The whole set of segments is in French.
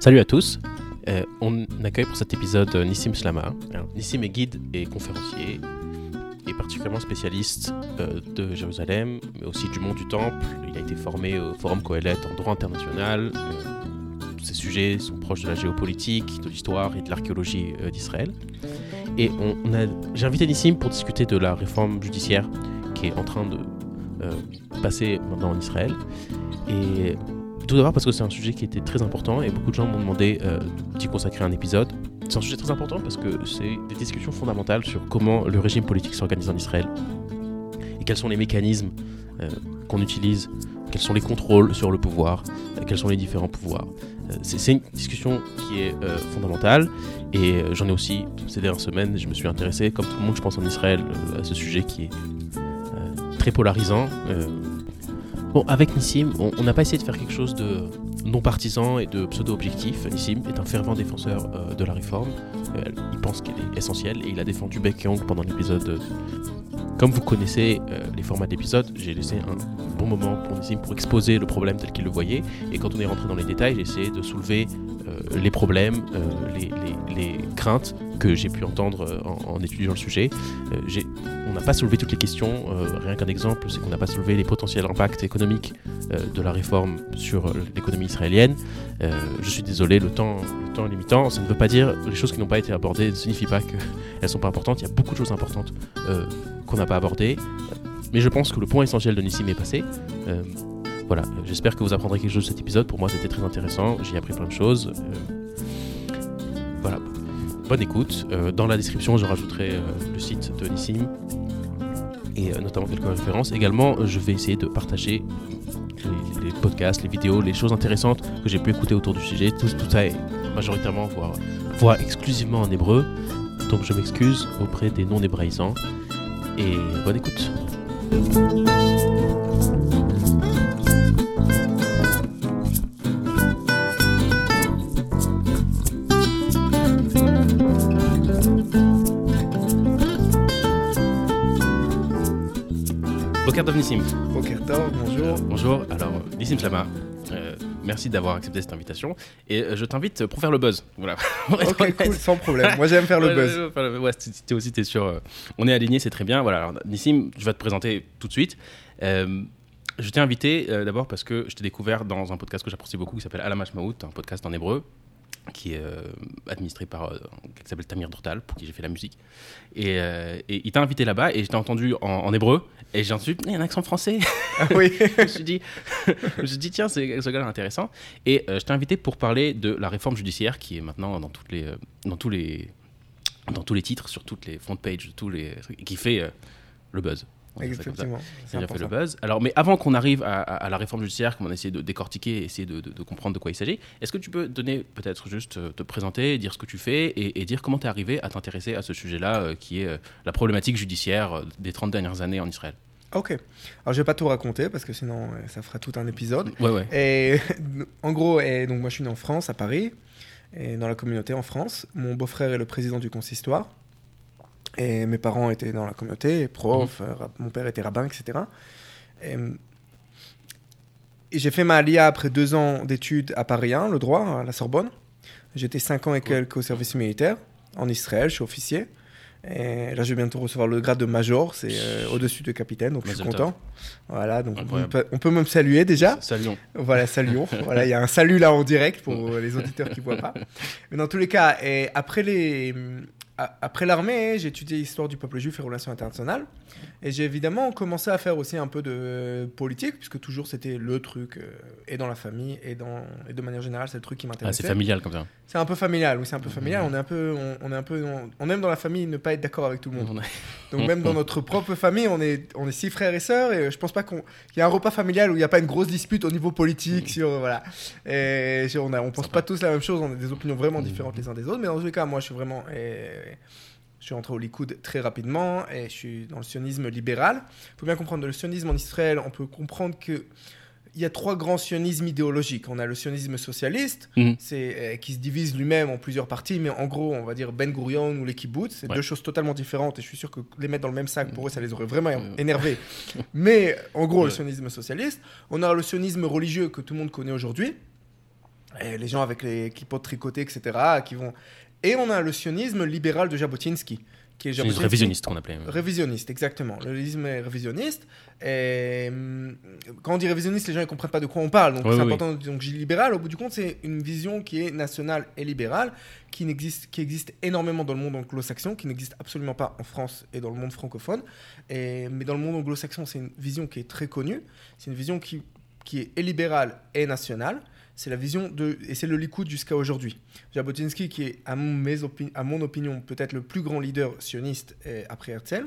Salut à tous. Euh, on accueille pour cet épisode euh, Nissim Slama. Nissim est guide et conférencier, et particulièrement spécialiste euh, de Jérusalem, mais aussi du monde du Temple. Il a été formé au Forum Coelet en droit international. Tous ces sujets sont proches de la géopolitique, de l'histoire et de l'archéologie d'Israël. Et on, a, j'ai invité Nissim pour discuter de la réforme judiciaire qui est en train de passer maintenant en Israël. Tout d'abord parce que c'est un sujet qui était très important et beaucoup de gens m'ont demandé euh, d'y consacrer un épisode. C'est un sujet très important parce que c'est des discussions fondamentales sur comment le régime politique s'organise en Israël et quels sont les mécanismes euh, qu'on utilise, quels sont les contrôles sur le pouvoir, euh, quels sont les différents pouvoirs. C'est, une discussion qui est fondamentale et j'en ai aussi ces dernières semaines, je me suis intéressé, comme tout le monde je pense en Israël, à ce sujet qui est très polarisant. Bon, avec Nissim, on n'a pas essayé de faire quelque chose de non partisan et de pseudo-objectif. Nissim est un fervent défenseur euh, de la réforme. Euh, il pense qu'elle est essentielle et il a défendu bec et pendant l'épisode. Comme vous connaissez euh, les formats d'épisodes, j'ai laissé un bon moment pour Nissim pour exposer le problème tel qu'il le voyait. Et quand on est rentré dans les détails, j'ai essayé de soulever les problèmes, euh, les, craintes que j'ai pu entendre euh, en, étudiant le sujet. Euh, on n'a pas soulevé toutes les questions. euh, rien qu'un exemple, c'est qu'on n'a pas soulevé les potentiels impacts économiques euh, de la réforme sur euh, l'économie israélienne. Euh, je suis désolé, le temps, est limitant. Ça ne veut pas dire les choses qui n'ont pas été abordées ne signifie pas qu'elles sont pas importantes. Il y a beaucoup de choses importantes euh, qu'on n'a pas abordées. Mais je pense que le point essentiel de Nissim est passé. Euh, voilà, j'espère que vous apprendrez quelque chose de cet épisode. Pour moi, c'était très intéressant. J'y ai appris plein de choses. Euh, voilà, bonne écoute. Euh, dans la description, je rajouterai euh, le site de Nissim et notamment quelques références. Également, je vais essayer de partager les, podcasts, les vidéos, les choses intéressantes que j'ai pu écouter autour du sujet. Tout, tout ça est majoritairement, voire, voire exclusivement en hébreu. Donc je m'excuse auprès des non-hébraïsants. Et bonne écoute. Boker Tov Nissim. Boker Tov, bonjour. Euh, bonjour, alors Nissim Slama, euh, merci d'avoir accepté cette invitation. Et euh, je t'invite pour faire le buzz. Voilà. Ok, cool, sans problème. Moi, j'aime faire le buzz. ouais, t'es aussi, t'es sûr. euh, on est aligné, c'est très bien. Voilà, alors, Nissim, je vais te présenter tout de suite. Je t'ai invité d'abord parce que je t'ai découvert dans un podcast que j'apprécie beaucoup qui s'appelle Alamash Maout, un podcast en hébreu qui est euh, administré par euh, quelqu'un qui s'appelle Tamir Dortal, pour qui j'ai fait la musique. Et, euh, et il t'a invité là-bas et je t'ai entendu en, en hébreu et j'ai entendu, il y a un accent français. Ah oui. je me suis dit, je me suis dit tiens, c'est ce gars-là est intéressant. Et euh, je t'ai invité pour parler de la réforme judiciaire qui est maintenant dans toutes les, euh, dans tous les, dans tous les titres, sur toutes les front pages, tous les qui fait euh, le buzz. Dire ça a fait le buzz. Alors, mais avant qu'on arrive à, à- à la réforme judiciaire, qu'on a essayé de décortiquer, essayer de, de- de comprendre de quoi il s'agit, est-ce que tu peux donner peut-être juste euh, te présenter, dire ce que tu fais et, et dire comment tu es arrivé à t'intéresser à ce sujet-là, euh, qui est euh, la problématique judiciaire des 30 dernières années en Israël? Ok. Alors, je vais pas tout raconter parce que sinon, ça fera tout un épisode. Ouais, ouais. Et en gros, et donc moi, je suis né en France, à Paris, et dans la communauté en France. Mon beau-frère est le président du consistoire. Et mes parents étaient dans la communauté, euh, rab- mon père était rabbin, etc. Et, et j'ai fait ma alia après deux ans d'études à Paris 1, le droit, à la Sorbonne. J'étais cinq ans et quelques au service militaire, en Israël, je suis officier. Et là, je vais bientôt recevoir le grade de major, c'est euh, au-dessus de capitaine, donc je suis content. Voilà, donc on peut, on peut même saluer déjà. Salut. Voilà, saluons. voilà, il y a un salut là en direct pour les auditeurs qui voient pas. Mais dans tous les cas, et après les, après l'armée, j'ai étudié l'histoire du peuple juif et relations internationales. Et j'ai évidemment commencé à faire aussi un peu de politique, puisque toujours c'était le truc, euh, et dans la famille, et, dans, et de manière générale, c'est le truc qui Ah, m'intéressait. c'est familial comme ça. c'est un peu familial, oui, c'est un peu familial. Mhm. On est un peu, on, on est un peu, on, on aime dans la famille ne pas être d'accord avec tout le monde. Donc même dans notre propre famille, on est, on est six frères et sœurs et je pense pas qu'on qu'il y a un repas familial où il n'y a pas une grosse dispute au niveau politique sur euh, voilà. Et on a, on pense pas tous la même chose, on a des opinions vraiment Mhm. différentes les uns des autres, mais dans tous les cas, moi je suis vraiment et- suis entré au Likoud très rapidement et je suis dans le sionisme libéral. Il faut bien comprendre le sionisme en Israël, on peut comprendre que il y a trois grands sionismes idéologiques. On a le sionisme socialiste, Mhm. c'est euh, qui se divise lui-même en plusieurs parties, mais en gros, on va dire Ben Gurion ou les kibbutz, c'est Ouais. deux choses totalement différentes. Et je suis sûr que les mettre dans le même sac, pour eux, ça les aurait vraiment Euh. énervés. mais en gros, le Ouais. sionisme socialiste. On a le sionisme religieux que tout le monde connaît aujourd'hui. Et les gens avec les clipots tricotés, etc. Qui vont... Et on a le sionisme libéral de Jabotinsky. Qui est Jabotinsky- révisionniste qu'on appelait. Révisionniste, exactement. Le révisionnisme est révisionniste. Et hum, quand on dit révisionniste, les gens ne comprennent pas de quoi on parle. Donc Oui, c'est oui, important. Donc je dis libéral. Au bout du compte, c'est une vision qui est nationale et libérale, qui, n'existe, qui existe énormément dans le monde anglo-saxon, qui n'existe absolument pas en France et dans le monde francophone. Et, mais dans le monde anglo-saxon, c'est une vision qui est très connue. C'est une vision qui, qui est et libérale et nationale. C'est la vision de. Et c'est le Likoud jusqu'à aujourd'hui. Jabotinsky, qui est, à mon, à mon opinion, peut-être le plus grand leader sioniste après Herzl.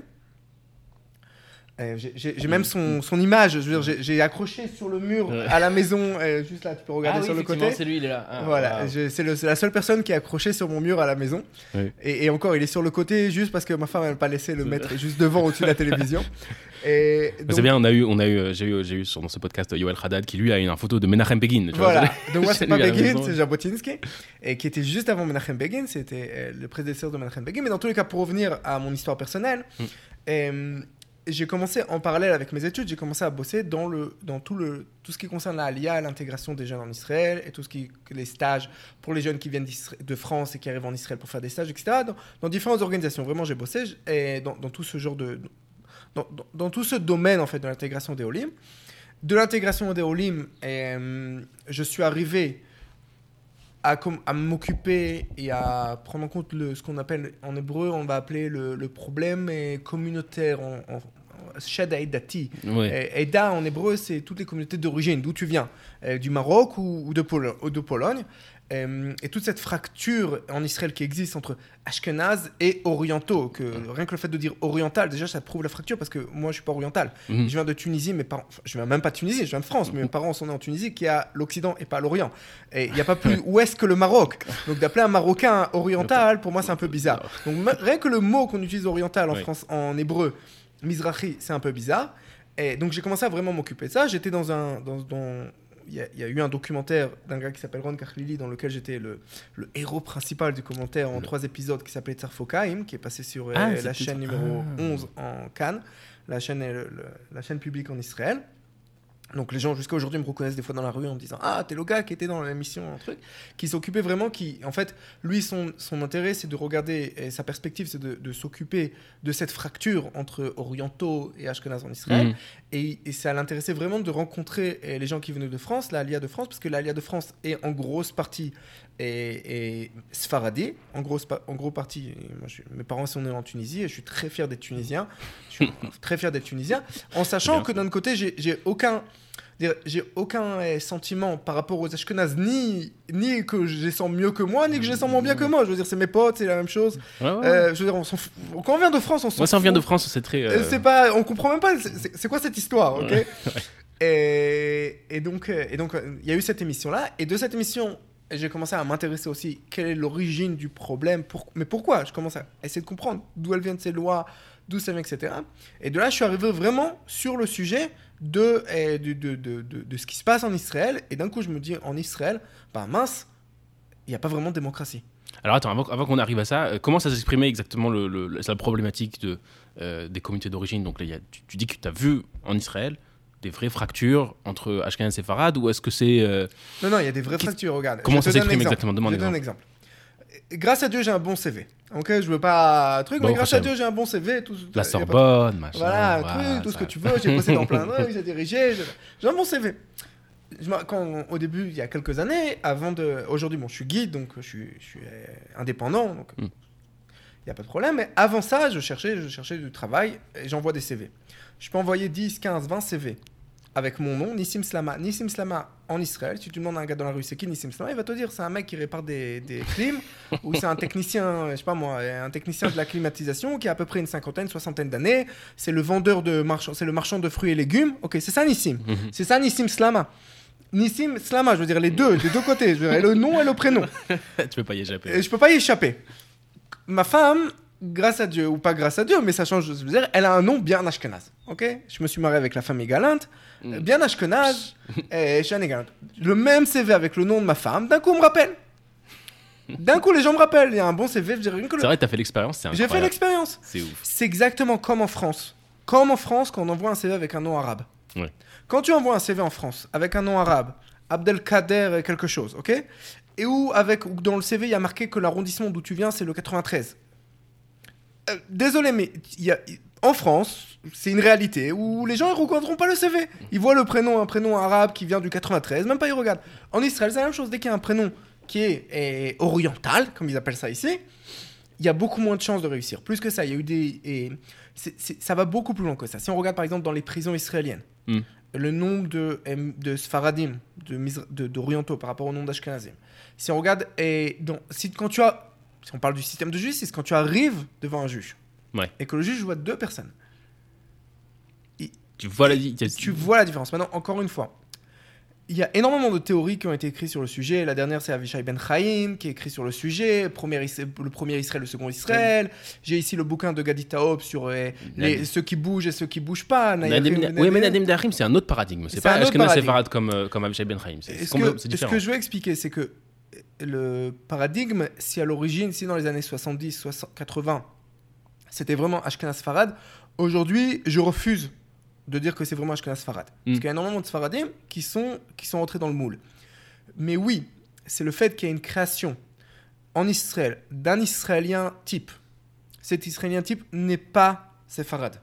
Euh, j'ai- même son, son image, je veux dire, j'ai- j'ai accroché sur le mur Ouais. à la maison, juste là, tu peux regarder Ah oui, sur le côté. c'est lui, il est là. Ah, Voilà, je- c'est la seule personne qui est accrochée sur mon mur à la maison. Oui. Et, et encore, il est sur le côté juste parce que ma femme n'a pas laissé le mettre juste devant au-dessus de la télévision. Donc, C'est bien, on a eu, on a eu, j'ai eu, j'ai eu sur dans ce podcast Yoel Haddad qui lui a une photo de Menachem Begin. tu vois, Voilà, c'est- donc moi c'est pas Begin, c'est Jabotinsky, et qui était juste avant Menachem Begin, c'était euh, le prédécesseur de Menachem Begin. Mais dans tous les cas, pour revenir à mon histoire personnelle, Mm. euh, j'ai commencé en parallèle avec mes études, j'ai commencé à bosser dans, le, dans tout, le, tout ce qui concerne la Alia, l'intégration des jeunes en Israël, et tout ce qui les stages pour les jeunes qui viennent de France et qui arrivent en Israël pour faire des stages, etc. Dans, différentes organisations, vraiment j'ai bossé et dans, tout ce genre de... Dans, tout ce domaine en fait de l'intégration des Olim. De l'intégration des Olim, euh, je suis arrivé à, à m'occuper et à prendre en compte le, ce qu'on appelle en hébreu, on va appeler le, le problème communautaire en, en, en- Shad Haïdati. Ouais. Euh, Haïda en hébreu, c'est toutes les communautés d'origine, d'où tu viens, euh, du Maroc ou, ou de, Polo- ou de Pologne. Euh, et toute cette fracture en Israël qui existe entre Ashkenaz et orientaux, que rien que le fait de dire oriental, déjà ça prouve la fracture parce que moi je suis pas oriental. Mhm. Je viens de Tunisie, mes parents, enfin, je viens même pas de Tunisie, je viens de France, mais mes parents sont nés en Tunisie qui est à l'Occident et pas à l'Orient. Et il n'y a pas plus ouest que le Maroc. Donc d'appeler un Marocain oriental, pour moi c'est un peu bizarre. Donc rien que le mot qu'on utilise oriental en Oui. France, en hébreu, Mizrahi, c'est un peu bizarre. Et donc j'ai commencé à vraiment m'occuper de ça. J'étais dans un, dans, dans- il y, a, il y a eu un documentaire d'un gars qui s'appelle Ron Karlili dans lequel j'étais le, le héros principal du commentaire en Le- trois épisodes qui s'appelait Tsarfokaim, qui est passé sur euh, Ah, la c'était- chaîne numéro Ah. 11 en Cannes, la chaîne, est le- le- la chaîne publique en Israël. Donc les gens jusqu'à aujourd'hui me reconnaissent des fois dans la rue en me disant ah t'es le gars qui était dans l'émission un truc qui s'occupait vraiment qui en fait lui son, son intérêt c'est de regarder et sa perspective c'est de, de s'occuper de cette fracture entre orientaux et ashkenaz en Israël Mhm. et, et ça l'intéressait vraiment de rencontrer euh, les gens qui venaient de France, l'Alia de France, parce que l'Alia de France est en grosse partie et, et Sfaradi, en grosse pa- en gros partie. moi, je mes parents sont nés en Tunisie et je suis très fier d'être tunisien. Je suis très fier d'être tunisien, en sachant bien. que d'un côté, j'ai aucun j'ai aucun euh, sentiment par rapport aux Ashkenaz, ni, ni que je les sens mieux que moi, ni que je les sens moins bien que moi. Je veux dire, c'est mes potes, c'est la même chose. Ouais, ouais, ouais. Euh, je veux dire, on. Quand on vient de France, on s'en Moi, ça vient fout. de France, c'est très. Euh, euh, C'est pas, on comprend même pas. c'est- quoi cette histoire, ok Et, et donc, euh, et donc, il y a eu cette émission-là, et de cette émission, j'ai commencé à m'intéresser aussi quelle est l'origine du problème, mais pourquoi Je commence à essayer de comprendre d'où elles viennent ces lois, d'où ça vient, etc. Et de là, je suis arrivé vraiment sur le sujet de, euh, de, de, de, de- ce qui se passe en Israël, et d'un coup, je me dis en Israël, bah mince, il n'y a pas vraiment de démocratie. Alors attends, avant, qu'on arrive à ça, euh, comment ça s'exprimait exactement la problématique euh, des communautés d'origine? Donc là, tu, tu dis que tu as vu en Israël des vraies fractures entre Ashkenaz et Farad ou est-ce que c'est. euh, Non, non, il y a des vraies fractures, regarde. Comment Je ça s'exprime exactement? Demande Je te donne un un exemple. Grâce à Dieu, j'ai un bon CV. Ok, je veux pas truc, Bon, mais grâce à. Dieu, j'ai un bon CV. Tout, La pas- Sorbonne, machin. Voilà, un voilà, truc, tout ce que tu veux. J'ai bossé dans plein de trucs, j'ai dirigé. j'ai- un bon CV. Quand, au début, il y a quelques années, avant de. Aujourd'hui, bon, je suis guide, donc je suis, je suis euh, indépendant, donc il n'y a pas de problème. Mais avant ça, je cherchais, je cherchais du travail et j'envoie des CV. Je peux envoyer 10, 15, 20 CV avec mon nom, Nissim Slama. Nissim Slama en Israël. Si tu demandes à un gars dans la rue, c'est qui Nissim Slama Il va te dire c'est un mec qui répare des, des clims ou c'est un technicien, je sais pas moi, un technicien de la climatisation qui a à peu près une cinquantaine, soixantaine d'années. C'est le vendeur de marchand, c'est le marchand de fruits et légumes. Ok, c'est ça Nissim. Mhm. C'est ça Nissim Slama. Nissim Slama, je veux dire les deux, les deux côtés, je veux dire le nom et le prénom. tu peux pas y échapper. Et je peux pas y échapper. Ma femme, grâce à Dieu, ou pas grâce à Dieu, mais ça change, je veux dire, elle a un nom bien ashkenaz. Ok? Je me suis marié avec la famille galante, Mm. bien ashkenaz, et Shani galante. Le même CV avec le nom de ma femme, d'un coup on me rappelle. D'un coup les gens me rappellent, il y a un bon CV, je dirais le- C'est vrai, t'as fait l'expérience, c'est J'ai fait l'expérience. C'est ouf. C'est exactement comme en France. Comme en France quand on envoie un CV avec un nom arabe. Ouais. Quand tu envoies un CV en France avec un nom arabe, Abdelkader quelque chose, ok? Et où, avec, où dans le CV, il y a marqué que l'arrondissement d'où tu viens, c'est le 93. Euh, désolé, mais en France, c'est une réalité où les gens ne reconnaîtront pas le CV. Ils voient le prénom, un prénom arabe qui vient du 93, même pas ils regardent. En Israël, c'est la même chose. Dès qu'il y a un prénom qui est, oriental, comme ils appellent ça ici, il y a beaucoup moins de chances de réussir. Plus que ça, il y a eu des. Et ça va beaucoup plus loin que ça. Si on regarde par exemple dans les prisons israéliennes, Mm. Le nombre de, de Sfaradim, de, Misra- de- d'orientaux par rapport au nombre d'Ashkenazim, si on regarde, et donc, si, quand tu as. Si on parle du système de justice, quand tu arrives devant un juge Ouais. et que le juge voit deux personnes, Tu vois la tu vois la différence. Maintenant, encore une fois, il y a énormément de théories qui ont été écrites sur le sujet. La dernière, c'est Avishai Ben Chaim qui écrit sur le sujet. Premier Is- le premier Israël, le second Israël. J'ai ici le bouquin de Gadi Taob sur euh, les, Nadim- ceux qui bougent et ceux qui bougent pas. Nadim- Nayarim, Oui, mais Nadim. Nadim Dahrim, c'est un autre paradigme. C'est pas Ashkenaz. Sepharad comme, euh, comme Avishai Ben Chaim. C'est ce que, ce je veux expliquer, c'est que le paradigme, si à l'origine, si dans les années 70, 60, 80, c'était vraiment Ashkenaz Farad, aujourd'hui, je refuse de dire que c'est vraiment Ashkenaz Farad. Mm. Parce qu'il y a énormément de Sfaradim qui sont, qui sont entrés dans le moule. Mais oui, c'est le fait qu'il y ait une création en Israël d'un Israélien type. Cet Israélien type n'est pas Sepharad.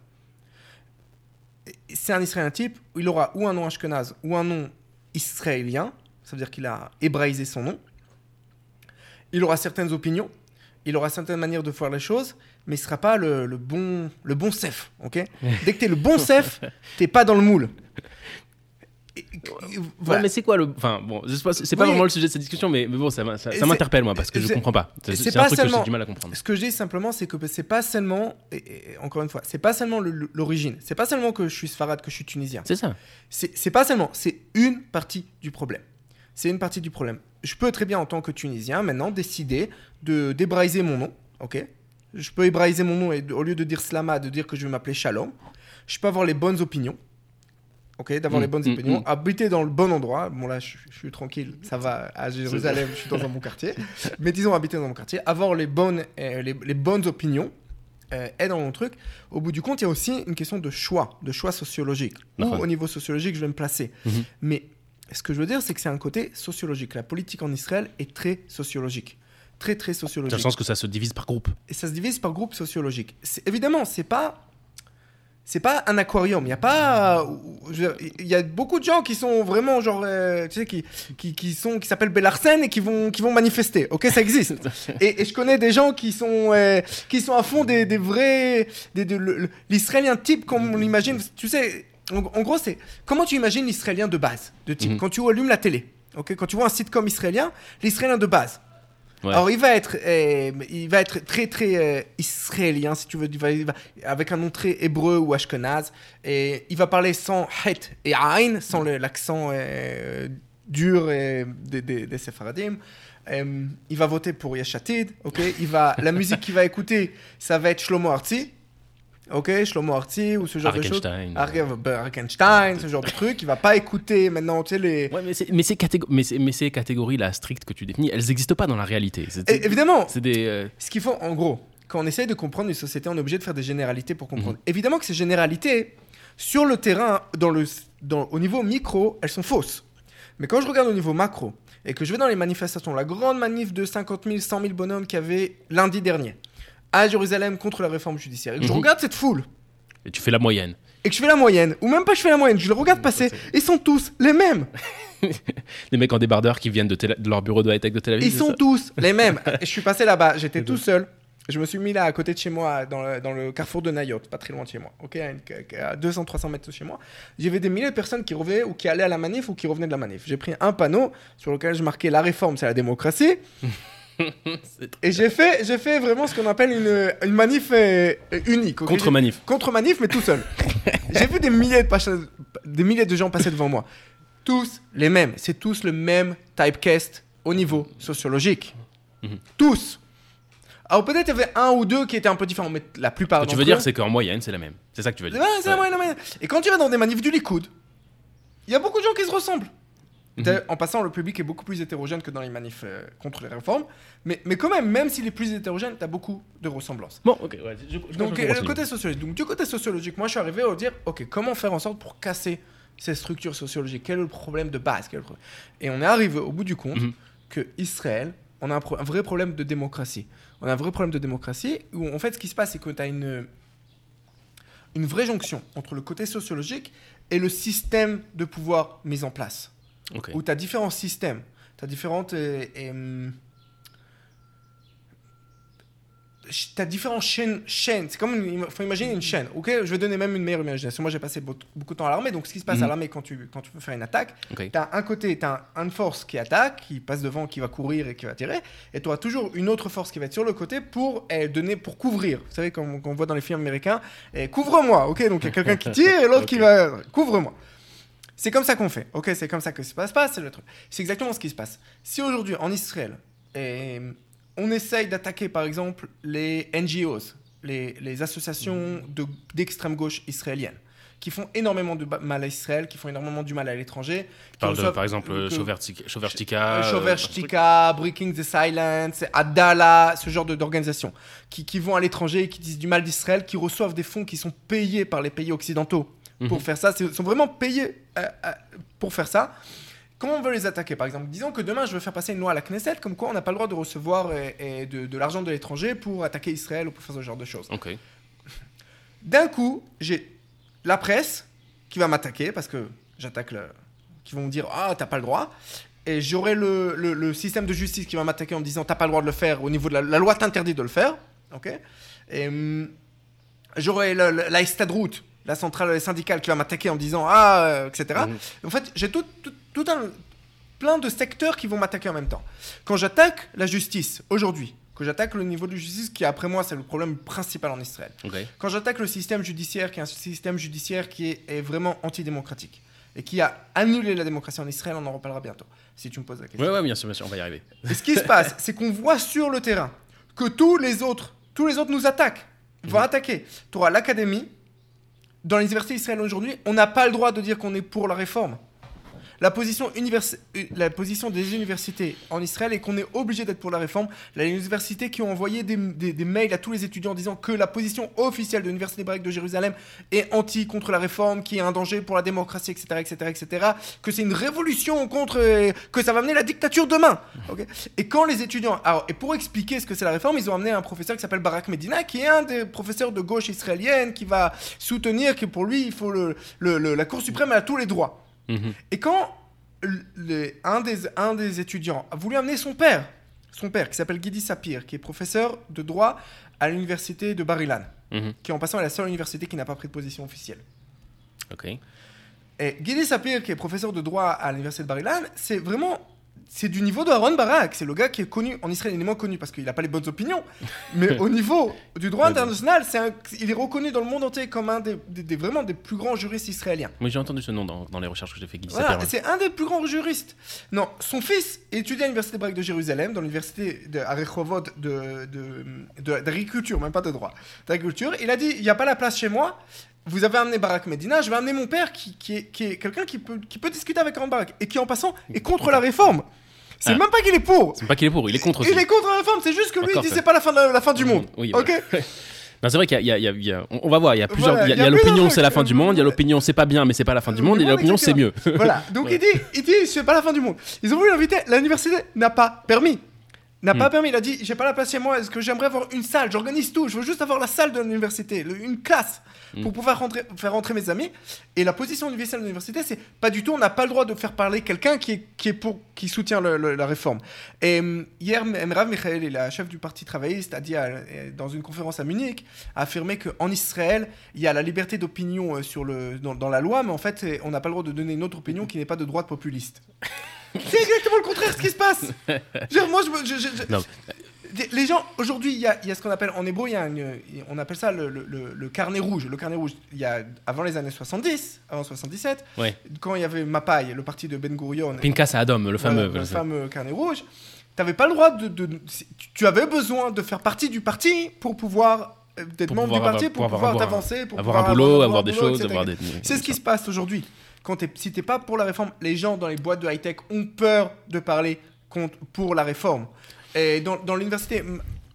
C'est un Israélien type il aura ou un nom Ashkenaz ou un nom israélien, ça veut dire qu'il a hébraïsé son nom. Il aura certaines opinions, il aura certaines manières de faire les choses, mais ne sera pas le, le bon, le bon sef. ok Dès que tu es le bon sef, tu pas dans le moule. Et- et- Ouais, mais c'est quoi le. Enfin, bon, pas- c'est pas Oui. vraiment le sujet de cette discussion, mais, mais bon, ça, m'interpelle, moi, parce que je comprends pas. C'est un pas truc que j'ai du mal à comprendre. Ce que je dis simplement, c'est que c'est pas seulement, et, encore une fois, c'est pas seulement le- le- l'origine, c'est pas seulement que je suis sfarad, que je suis tunisien. C'est ça. C'est pas seulement, c'est une partie du problème. C'est une partie du problème. Je peux très bien, en tant que Tunisien, maintenant décider de débraïser mon nom, ok Je peux hébraïser mon nom et au lieu de dire Slama, de dire que je vais m'appeler Shalom. Je peux avoir les bonnes opinions, ok D'avoir Mm, les bonnes mm, opinions, mm. habiter dans le bon endroit. Bon là, je, je suis tranquille, ça va à Jérusalem, je suis dans un bon quartier. Mais disons habiter dans mon quartier, avoir les bonnes, euh, les, les bonnes opinions. euh, est dans mon truc. Au bout du compte, il y a aussi une question de choix, de choix sociologique. Où, au niveau sociologique, je vais me placer. Mhm. Mais ce que je veux dire, c'est que c'est un côté sociologique. La politique en Israël est très sociologique. Très, très Dans le sociologique. sens que ça se divise par groupe. Et ça se divise par groupe sociologique. Évidemment, c'est pas. C'est pas un aquarium. Il y a pas. Il y a beaucoup de gens qui sont vraiment genre, euh, tu sais, qui qui, qui sont qui s'appellent Bellarsen et qui vont qui vont manifester. Ok, ça existe. et, et je connais des gens qui sont euh, qui sont à fond des, des vrais des, de- l'israélien type comme on l'imagine. Tu sais, en, en gros, c'est comment tu imagines l'israélien de base, de type? Mhm. Quand tu allumes la télé, ok, quand tu vois un sitcom israélien, l'israélien de base. Alors il va être, euh, il va être très très euh, israélien si tu veux, avec un nom très hébreu ou ashkenaz, et il va parler sans het et aïn, sans l'accent euh, dur euh, des, des, séfaradim. Il va voter pour Yeshatid, ok? Il va, la musique qu'il va écouter, ça va être Shlomo Artzi, ok, Shlomo Artzi ou ce genre de choses. Arkenstein. Arke- ben, ce genre de truc. Il va pas écouter maintenant, tu sais les. Ouais, mais, mais, ces mais, ces- mais ces catégories-là strictes que tu définis, elles n'existent pas dans la réalité. Et- évidemment, c'est des. euh, Ce qu'il faut, en gros, quand on essaye de comprendre une société, on est obligé de faire des généralités pour comprendre. Mhm. Évidemment que ces généralités, sur le terrain, dans le, dans, au niveau micro, elles sont fausses. Mais quand je regarde au niveau macro, et que je vais dans les manifestations, la grande manif de 50 000, 100 000 bonhommes qu'il y avait lundi dernier, à Jérusalem contre la réforme judiciaire, et que je Mhm. regarde cette foule, et tu fais la moyenne. et que je fais la moyenne, ou même pas je fais la moyenne, je le regarde passer, ils sont tous les mêmes. Les mecs en débardeur qui viennent de, leur bureau de high-tech de Tel Aviv. Ils c'est sont ça tous les mêmes. Je suis passé là-bas, j'étais tout seul. Je me suis mis là à côté de chez moi, dans le, dans le carrefour de Nayot, pas très loin de chez moi, ok, à, une- à 200-300 mètres de chez moi. J'avais des milliers de personnes qui revenaient ou qui allaient à la manif ou qui revenaient de la manif. J'ai pris un panneau sur lequel je marquais la réforme, c'est la démocratie. Et j'ai fait, j'ai fait vraiment ce qu'on appelle une, une manif euh, unique. ok? Contre manif. Contre manif, mais tout seul. J'ai vu des milliers, de des milliers de gens passer devant moi. Tous les mêmes. C'est tous le même typecast au niveau sociologique. Mhm. Tous. Alors peut-être il y avait un ou deux qui étaient un peu différents, mais la plupart Ce que tu veux dire, eux- c'est qu'en moyenne, c'est la même. C'est ça que tu veux dire. Ouais, c'est la Ouais. moyenne, la moyenne. Et quand tu vas dans des manifs du Likoud, il y a beaucoup de gens qui se ressemblent. Mhm. En passant, le public est beaucoup plus hétérogène que dans les manifs euh, contre les réformes. Mais, mais quand même, même s'il est plus hétérogène, tu as beaucoup de ressemblances. Bon, ok, ouais, je, je- Donc, euh, le que côté sociologique. Donc, du côté sociologique, moi, je suis arrivé à dire, ok, comment faire en sorte pour casser cette structure sociologique Quel est le problème de base? Quel problème Et on est arrivé au bout du compte Mhm. que Israël, on a un, pro- un vrai problème de démocratie. On a un vrai problème de démocratie où, en fait, ce qui se passe, c'est que tu as une, une vraie jonction entre le côté sociologique et le système de pouvoir mis en place Où tu as différents systèmes, tu as différentes. euh, et, t'as différentes chaînes. chaînes. C'est comme. Il faut imaginer une chaîne. Ok, je vais donner même une meilleure imagination. Moi, j'ai passé beau- beaucoup de temps à l'armée. Donc, ce qui se passe Mhm. à l'armée quand tu, quand tu veux faire une attaque, Ok. tu as un côté, tu as une force qui attaque, qui passe devant, qui va courir et qui va tirer. Et tu auras toujours une autre force qui va être sur le côté pour eh, donner, pour couvrir. Vous savez, comme on voit dans les films américains, eh, couvre-moi. Ok, donc il y a quelqu'un qui tire et l'autre qui va. Couvre-moi. C'est comme ça qu'on fait. Ok, c'est comme ça que ça se passe. pas, C'est le truc. C'est exactement ce qui se passe. Si aujourd'hui en Israël, eh, on essaye d'attaquer par exemple les NGOs, les, les associations de- d'extrême gauche israéliennes, qui font énormément de mal à Israël, qui font énormément du mal à l'étranger. par exemple, Chauvertica, euh, euh, Breaking the Silence, Adala, ce genre de- d'organisations qui, qui vont à l'étranger et qui disent du mal d'Israël, qui reçoivent des fonds qui sont payés par les pays occidentaux pour Mhm. faire ça. Ils sont vraiment payés euh, euh, pour faire ça. Comment on veut les attaquer Par exemple, disons que demain je veux faire passer une loi à la Knesset comme quoi on n'a pas le droit de recevoir euh, de, de l'argent de l'étranger pour attaquer Israël ou pour faire ce genre de choses. D'un coup, j'ai la presse qui va m'attaquer parce que j'attaque le. qui vont me dire Ah, t'as pas le droit. Et j'aurai le, le- le système de justice qui va m'attaquer en me disant T'as pas le droit de le faire au niveau de la, la loi t'interdit de le faire. Ok Et hum, j'aurai la Estadroute, la centrale syndicale qui va m'attaquer en me disant Ah, euh, etc. Mhm. En fait, j'ai tout, tout, tout un plein de secteurs qui vont m'attaquer en même temps. Quand j'attaque la justice aujourd'hui, que j'attaque le niveau de justice qui, après moi, c'est le problème principal en Israël. Quand j'attaque le système judiciaire, qui est un système judiciaire qui est, est vraiment antidémocratique et qui a annulé la démocratie en Israël, on en reparlera bientôt, si tu me poses la question. Ouais, ouais, bien sûr, bien sûr, on va y arriver. Et ce qui se passe, c'est qu'on voit sur le terrain que tous les autres, tous les autres nous attaquent, vont Mhm. attaquer. Tu auras l'académie. Dans les universités israéliennes aujourd'hui, on n'a pas le droit de dire qu'on est pour la réforme. La position, univers- euh, la position des universités en Israël est qu'on est obligé d'être pour la réforme. Les universités qui ont envoyé des, mails à tous les étudiants disant que la position officielle de l'Université hébraïque de Jérusalem est anti contre la réforme, qui est un danger pour la démocratie, etc., etc., etc., que c'est une révolution contre, euh, que ça va mener la dictature demain. Et quand les étudiants, alors, et pour expliquer ce que c'est la réforme, ils ont amené un professeur qui s'appelle Barak Medina, qui est un des professeurs de gauche israélienne, qui va soutenir que pour lui, il faut la Cour suprême a tous les droits. Mhm. Et quand le- un, des, un des étudiants a voulu amener son père, son père qui s'appelle Gidi Sapir, qui est professeur de droit à l'université de Bar-Ilan, Mhm. qui en passant est la seule université qui n'a pas pris de position officielle. Ok. Et Gidi Sapir, qui est professeur de droit à l'université de Bar-Ilan, c'est vraiment. C'est du niveau de Aaron Barak. C'est le gars qui est connu en Israël, il est moins connu parce qu'il n'a pas les bonnes opinions. Mais au niveau du droit international, un- il est reconnu dans le monde entier comme un des, des- des- vraiment des plus grands juristes israéliens. Oui, j'ai entendu ce nom dans, dans les recherches que j'ai fait. Voilà, c'est un des plus grands juristes. Non, son fils étudie à l'université hébraïque de Jérusalem, dans l'université de, de- d'agriculture, même pas de droit, d'agriculture. Il a dit, il n'y a pas la place chez moi. Vous avez amené Barak Medina, je vais amener mon père qui, qui est, qui est quelqu'un qui peut, qui peut discuter avec Aaron Barak et qui en passant est contre la réforme. C'est Ah. même pas qu'il est pour. C'est pas qu'il est pour, il est contre aussi. Il est contre la réforme, c'est juste que lui il dit c'est pas la fin, de la, la fin du Mhm, monde. oui, ok Non, c'est vrai qu'il y a, y y on va voir, il y a plusieurs, Voilà, il y a, l'opinion c'est la fin du monde, il y a l'opinion c'est pas bien mais c'est pas la fin du monde, et il y a l'opinion c'est mieux. Voilà, donc Ouais. il dit, il dit, c'est pas la fin du monde. Ils ont voulu l'inviter, l'université n'a pas permis. N'a pas Hmm. permis, il a dit, j'ai pas la place chez moi, est-ce que j'aimerais avoir une salle, j'organise tout, je veux juste avoir la salle de l'université, une classe, pour Hmm. pouvoir rentrer, faire rentrer mes amis. Et la position universelle de l'université, c'est pas du tout, on n'a pas le droit de faire parler quelqu'un qui est, qui est pour, qui soutient le- le- la réforme. Et hum, hier, Emrav Michael, la chef du parti travailliste, a dit à- euh, dans une conférence à Munich, a affirmé qu'en Israël, il y a la liberté d'opinion euh, sur le, dans, dans la loi, mais en fait, euh, on n'a pas le droit de donner une autre opinion qui n'est pas de droite populiste. C'est exactement le contraire ce qui se passe. Moi, je, me- je- je- je- Non. Des- Les gens, aujourd'hui, il y a, il y a ce qu'on appelle, en hébreu, il y a une- on appelle ça le, le- le- le carnet rouge. Le carnet rouge, il y a, avant les années 70, avant 77, Ouais. quand il y avait Mapai, le parti de Ben Gurion, Pinkas à Adam, le fameux. voilà, le fameux carnet rouge, tu n'avais pas le droit de, Tu avais besoin de faire partie du parti pour pouvoir. euh, d'être membre pouvoir du parti, avoir- pour pouvoir t'avancer, pour Avoir un boulot, avoir des choses, etc. avoir des. C'est ce qui se passe aujourd'hui. Quand t'es- si t'es pas pour la réforme, les gens dans les boîtes de high-tech ont peur de parler contre, pour la réforme. Et dans, dans l'université,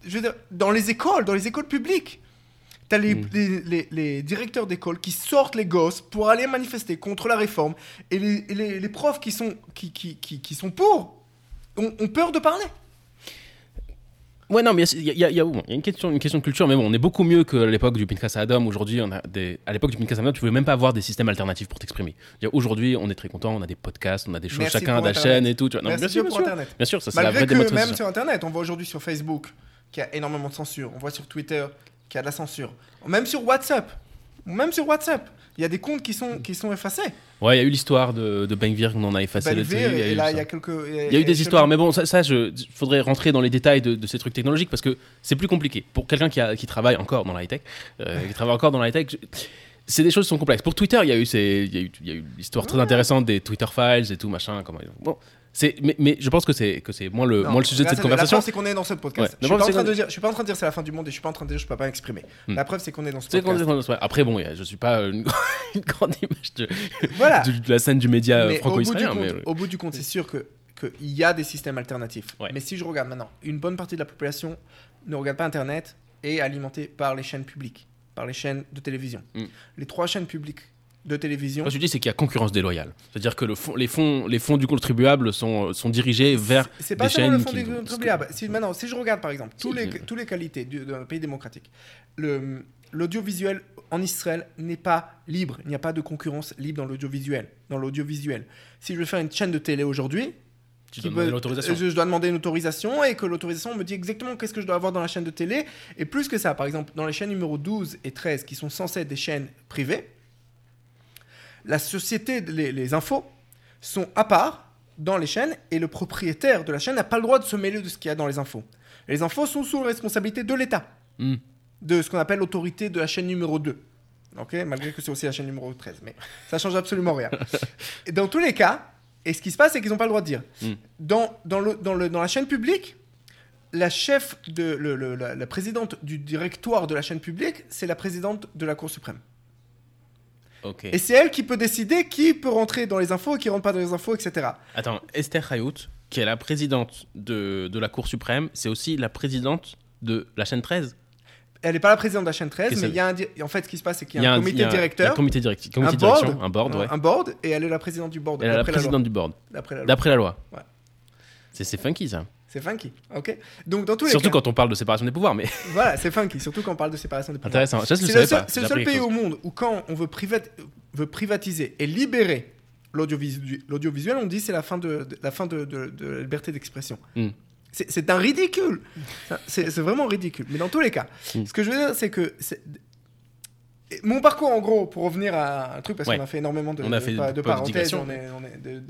je veux dire, dans les écoles, dans les écoles publiques, T'as les, Mm. les, les- les directeurs d'école qui sortent les gosses pour aller manifester contre la réforme et les, et profs qui sont, qui, qui, qui, qui sont pour ont, ont peur de parler. Ouais, non, mais il y a, il y a- il y a- bon, il y a une, question, une question de culture, mais bon, on est beaucoup mieux qu'à l'époque du Pinkas Adam. Aujourd'hui, on a des, à l'époque du Pinkas Adam, tu pouvais même pas avoir des systèmes alternatifs pour t'exprimer. Aujourd'hui, on est très content, on a des podcasts, on a des choses, Merci chacun pour a la chaîne et tout. Tu vois. Non, Merci bien sûr, Dieu bien pour sûr. Bien sûr, ça c'est la vraie que démocratisation. même sur Internet, on voit aujourd'hui sur Facebook qu'il y a énormément de censure. On voit sur Twitter qu'il y a de la censure. Même sur WhatsApp. Même sur WhatsApp. Il y a des comptes qui sont, qui sont effacés. Ouais, il y a eu l'histoire de, de Benvir, on en a effacé le Vere, truc. et eu là, ça. il y a quelques. Il y a eu des histoires, mais bon, ça, ça je, faudrait rentrer dans les détails de, de ces trucs technologiques parce que c'est plus compliqué. Pour quelqu'un qui, qui travaille encore dans la high-tech, euh, qui travaille encore dans la high-tech, je- c'est des choses qui sont complexes. Pour Twitter, il y a eu, eu, l'histoire très intéressante des Twitter Files et tout, machin. Comment, bon, c'est, mais, mais je pense que c'est, que c'est moins, le, Non, moins le sujet de cette conversation. La preuve, c'est qu'on est dans ce podcast. Ouais. Je, suis pas en train de dire, je suis pas en train de dire c'est la fin du monde et je suis pas en train de dire je peux pas m'exprimer. Hmm. La preuve, c'est qu'on est dans ce podcast. Après, bon, je suis pas une, une grande image de, Voilà. de- de la scène du média Mais au bout du franco-israélien. compte, mais- au bout du compte, c'est sûr que qu'il y a des systèmes alternatifs. Ouais. Mais si je regarde maintenant, une bonne partie de la population ne regarde pas Internet et est alimentée par les chaînes publiques, par les chaînes de télévision. Mm. Les trois chaînes publiques de télévision. Moi, je dis, c'est qu'il y a concurrence déloyale. C'est-à-dire que le fond- les, fonds, les fonds du contribuable sont, sont dirigés vers C'est pas des le chaînes fond qui des vont- contribuables. Si, maintenant, si je regarde par exemple tous les, mais- tous les qualités du- d'un pays démocratique, le- l'audiovisuel en Israël n'est pas libre. Il n'y a pas de concurrence libre dans l'audiovisuel. Dans l'audiovisuel. Si je veux faire une chaîne de télé aujourd'hui, Tu. Je, je dois demander une autorisation et que l'autorisation me dit exactement qu'est-ce que je dois avoir dans la chaîne de télé. Et plus que ça, par exemple, dans les chaînes numéro 12 et 13, qui sont censées être des chaînes privées, la société, les, les infos, sont à part dans les chaînes et le propriétaire de la chaîne n'a pas le droit de se mêler de ce qu'il y a dans les infos. Et les infos sont sous la responsabilité de l'État, Hmm. de ce qu'on appelle l'autorité de la chaîne numéro 2. Ok, malgré que c'est aussi la chaîne numéro 13, mais ça change absolument rien. Et dans tous les cas, et ce qui se passe, c'est qu'ils n'ont pas le droit de dire. Mm. Dans, dans, le, dans, le, dans la chaîne publique, la chef de le- le- la, la présidente du directoire de la chaîne publique, c'est la présidente de la Cour suprême. Et c'est elle qui peut décider qui peut rentrer dans les infos qui rentre pas dans les infos, etc. Attends, Esther Hayout, qui est la présidente de, de la Cour suprême, c'est aussi la présidente de la chaîne 13. Elle n'est pas la présidente de la chaîne 13, Qu'est-ce mais il y a un en fait, ce qui se passe, c'est qu'il y a un y comité a directeur, un comité, un comité de board, direction, un board, ouais. un board, et elle est la présidente du board. Elle est la présidente du board. D'après la loi. d'après la loi. Ouais. C'est c'est funky ça. C'est funky, ok? Donc dans tous les Surtout cas, quand on parle de séparation des pouvoirs, mais voilà, c'est funky, surtout quand on parle de séparation des pouvoirs. intéressant. Ça, je le C'est savais le seul, pas. c'est le J'ai seul appris pays au monde où quand on veut, privat- veut privatiser et libérer l'audiovisuel, on dit c'est la fin de, de- la fin de, de- de la liberté d'expression. Hmm. C'est un ridicule. C'est vraiment ridicule. Mais dans tous les cas, Hmm. ce que je veux dire, c'est que mon parcours, en gros, pour revenir à un truc, parce Ouais. qu'on a fait énormément de, On a fait de, de parenthèses, on est, on est de,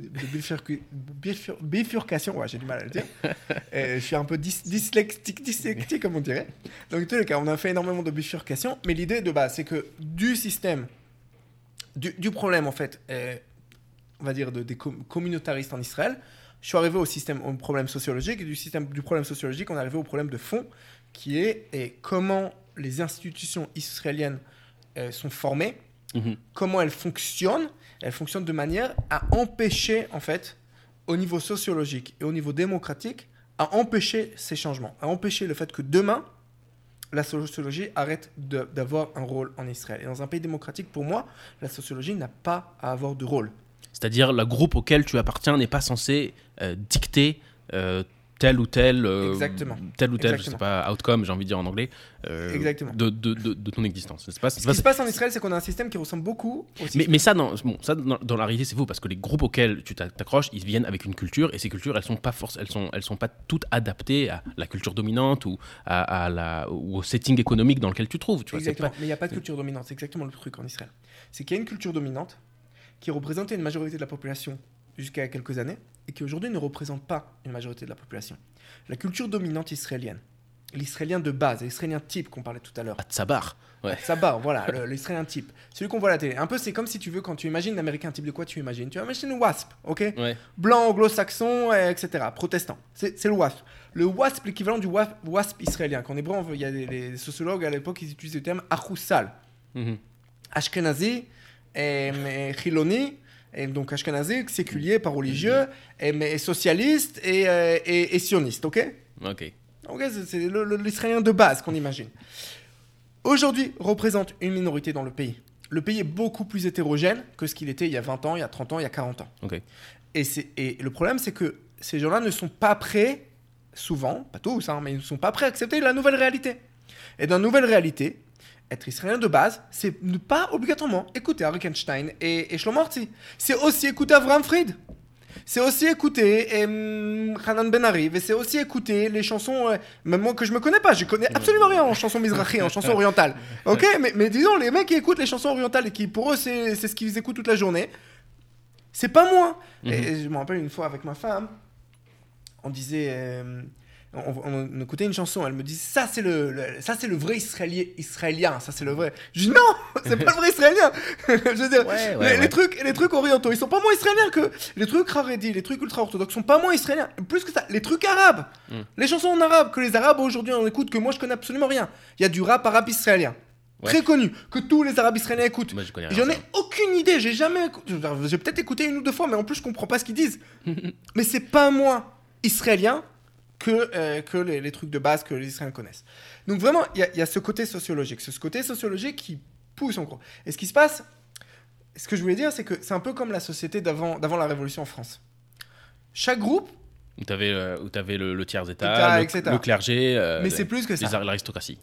bifurcation, ouais, j'ai du mal à le dire. Et je suis un peu dys- dyslexique, dyslexique, comme on dirait. Donc, en tous les cas, on a fait énormément de bifurcation, mais l'idée de base, c'est que du système, du, du problème, en fait, euh, on va dire, de, des com- communautaristes en Israël, je suis arrivé au système, au problème sociologique, et du, système, du problème sociologique, on est arrivé au problème de fond, qui est et comment les institutions israéliennes sont formées, Mhm. comment elles fonctionnent? Elles fonctionnent de manière à empêcher, en fait, au niveau sociologique et au niveau démocratique, à empêcher ces changements, à empêcher le fait que demain, la sociologie arrête d'avoir un rôle en Israël. Et dans un pays démocratique, pour moi, la sociologie n'a pas à avoir de rôle. C'est-à-dire, le groupe auquel tu appartiens n'est pas censé euh, dicter euh, tel ou tel, euh, tel ou tel, je sais pas, outcome, j'ai envie de dire en anglais, euh, Exactement. De, de, de, de ton existence. Pas, Ce qui se passe en Israël, c'est qu'on a un système qui ressemble beaucoup au mais, mais ça, dans, bon, ça dans, dans la réalité, c'est faux parce que les groupes auxquels tu t'a- t'accroches, ils viennent avec une culture et ces cultures, elles sont pas force, elles sont, elles sont pas toutes adaptées à la culture dominante ou à, à la ou au setting économique dans lequel tu trouves. Tu vois, c'est Exactement. pas- Mais il n'y a pas de culture dominante. C'est exactement le truc en Israël. C'est qu'il y a une culture dominante qui représentait une majorité de la population jusqu'à quelques années et qui aujourd'hui ne représente pas une majorité de la population. La culture dominante israélienne, l'israélien de base, l'israélien type qu'on parlait tout à l'heure, à Tsabar. Ouais. barre, voilà, l'israélien type, celui qu'on voit à la télé. Un peu, c'est comme si tu veux, quand tu imagines l'américain type de quoi tu imagines? Tu imagines le WASP, ok? Ouais. Blanc, anglo-saxon, etc. Protestant. C'est le WASP. Le WASP, l'équivalent du WASP, WASP israélien. Qu'en hébreu, il y a des les sociologues à l'époque, ils utilisent le terme achoussal. Mhm. Ashkenazi, et, mais Chiloni, et donc Ashkenazi, séculier, pas religieux, et, mais socialiste et, euh, et, et sioniste, ok? Ok. Ok, c'est- l'israélien de base qu'on imagine. aujourd'hui représente une minorité dans le pays. Le pays est beaucoup plus hétérogène que ce qu'il était il y a 20 ans, il y a 30 ans, il y a 40 ans. Ok. Et, et le problème, c'est que ces gens-là ne sont pas prêts, souvent, pas tous, hein, mais ils ne sont pas prêts à accepter la nouvelle réalité. Et dans la nouvelle réalité, être israélien de base, c'est ne pas obligatoirement écouter Harry Einstein et, et Shlomo. C'est aussi écouter Avraham Fried. C'est aussi écouter euh, Hanan Ben Ariv, et c'est aussi écouter les chansons, euh, même moi que je me connais pas, je connais absolument rien en chansons mizrahi, en chansons orientales. Ok, mais, mais disons, les mecs qui écoutent les chansons orientales et qui pour eux c'est ce qu'ils écoutent toute la journée, c'est pas moi. Et je me rappelle une fois avec ma femme, on disait, euh, on, écoutait une chanson, elle me dit ça c'est le, le- ça c'est le vrai israélien, israélien, ça c'est le vrai. Je dis non, c'est pas le vrai israélien. je veux dire, Ouais, ouais, les, ouais. les trucs, les trucs orientaux, ils sont pas moins israéliens que les trucs haredi, les trucs ultra orthodoxes sont pas moins israéliens. Plus que ça, les trucs arabes, Mm. les chansons en arabe que les arabes aujourd'hui on écoute que moi je connais absolument rien. Il y a du rap arabe israélien. Ouais. Très connu, que tous les arabes israéliens écoutent. Moi, je connais. J'en ai aucune idée, j'ai jamais écouté. J'ai peut-être écouté une ou deux fois, mais en plus je comprends pas ce qu'ils disent. mais c'est pas moins israélien que, euh, que les, les trucs de base que les Israéliens connaissent. Donc vraiment, il y, a- il y a ce côté sociologique, ce côté sociologique qui pousse en gros. Et ce qui se passe, ce que je voulais dire, c'est que c'est un peu comme la société d'avant d'avant la Révolution en France. Chaque groupe, Où t'avais euh, où le, le tiers État, état, le, clergé, euh, mais c'est plus que ça. l'aristocratie.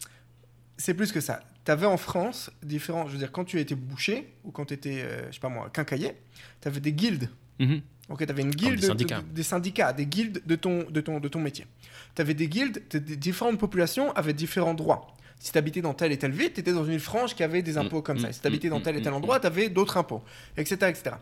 C'est plus que ça. Tu avais en France différents. Je veux dire, quand tu étais boucher ou quand tu étais, je sais pas moi, quincailler, tu avais des guildes. Mhm. Ok, tu avais une guilde, des de- syndicats. de- des syndicats, des guildes de ton, de ton, de ton métier. Tu avais des guildes, de- des différentes populations avaient différents droits. Si tu habitais dans telle et telle ville, tu étais dans une frange qui avait des impôts Mm, comme ça. mm, Si tu habitais mm, dans tel et tel endroit, tu avais d'autres impôts, etc., etc.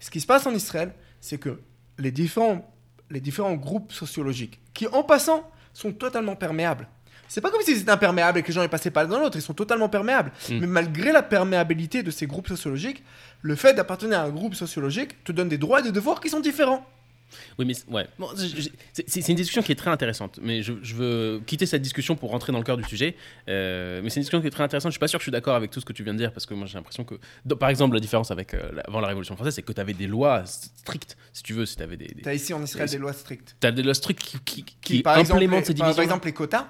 Ce qui se passe en Israël, c'est que les différents, les différents groupes sociologiques, qui en passant sont totalement perméables. C'est pas comme s'ils étaient imperméables et que les gens ne passaient pas l'un dans l'autre, ils sont totalement perméables. Mm. Mais malgré la perméabilité de ces groupes sociologiques, le fait d'appartenir à un groupe sociologique te donne des droits et des devoirs qui sont différents. Oui, mais ouais. Bon, c'est une discussion qui est très intéressante, mais je, je veux quitter cette discussion pour rentrer dans le cœur du sujet. Euh, mais c'est une discussion qui est très intéressante. Je suis pas sûr que je suis d'accord avec tout ce que tu viens de dire parce que moi j'ai l'impression que, dans- par exemple, la différence avec euh, avant la Révolution française, c'est que tu avais des lois strictes, si tu veux, si tu avais des, des, as ici en Israël des lois strictes. t'as des lois strictes qui, qui, qui Qui, par, exemple, implémentent les, ces divisions. par exemple, les quotas.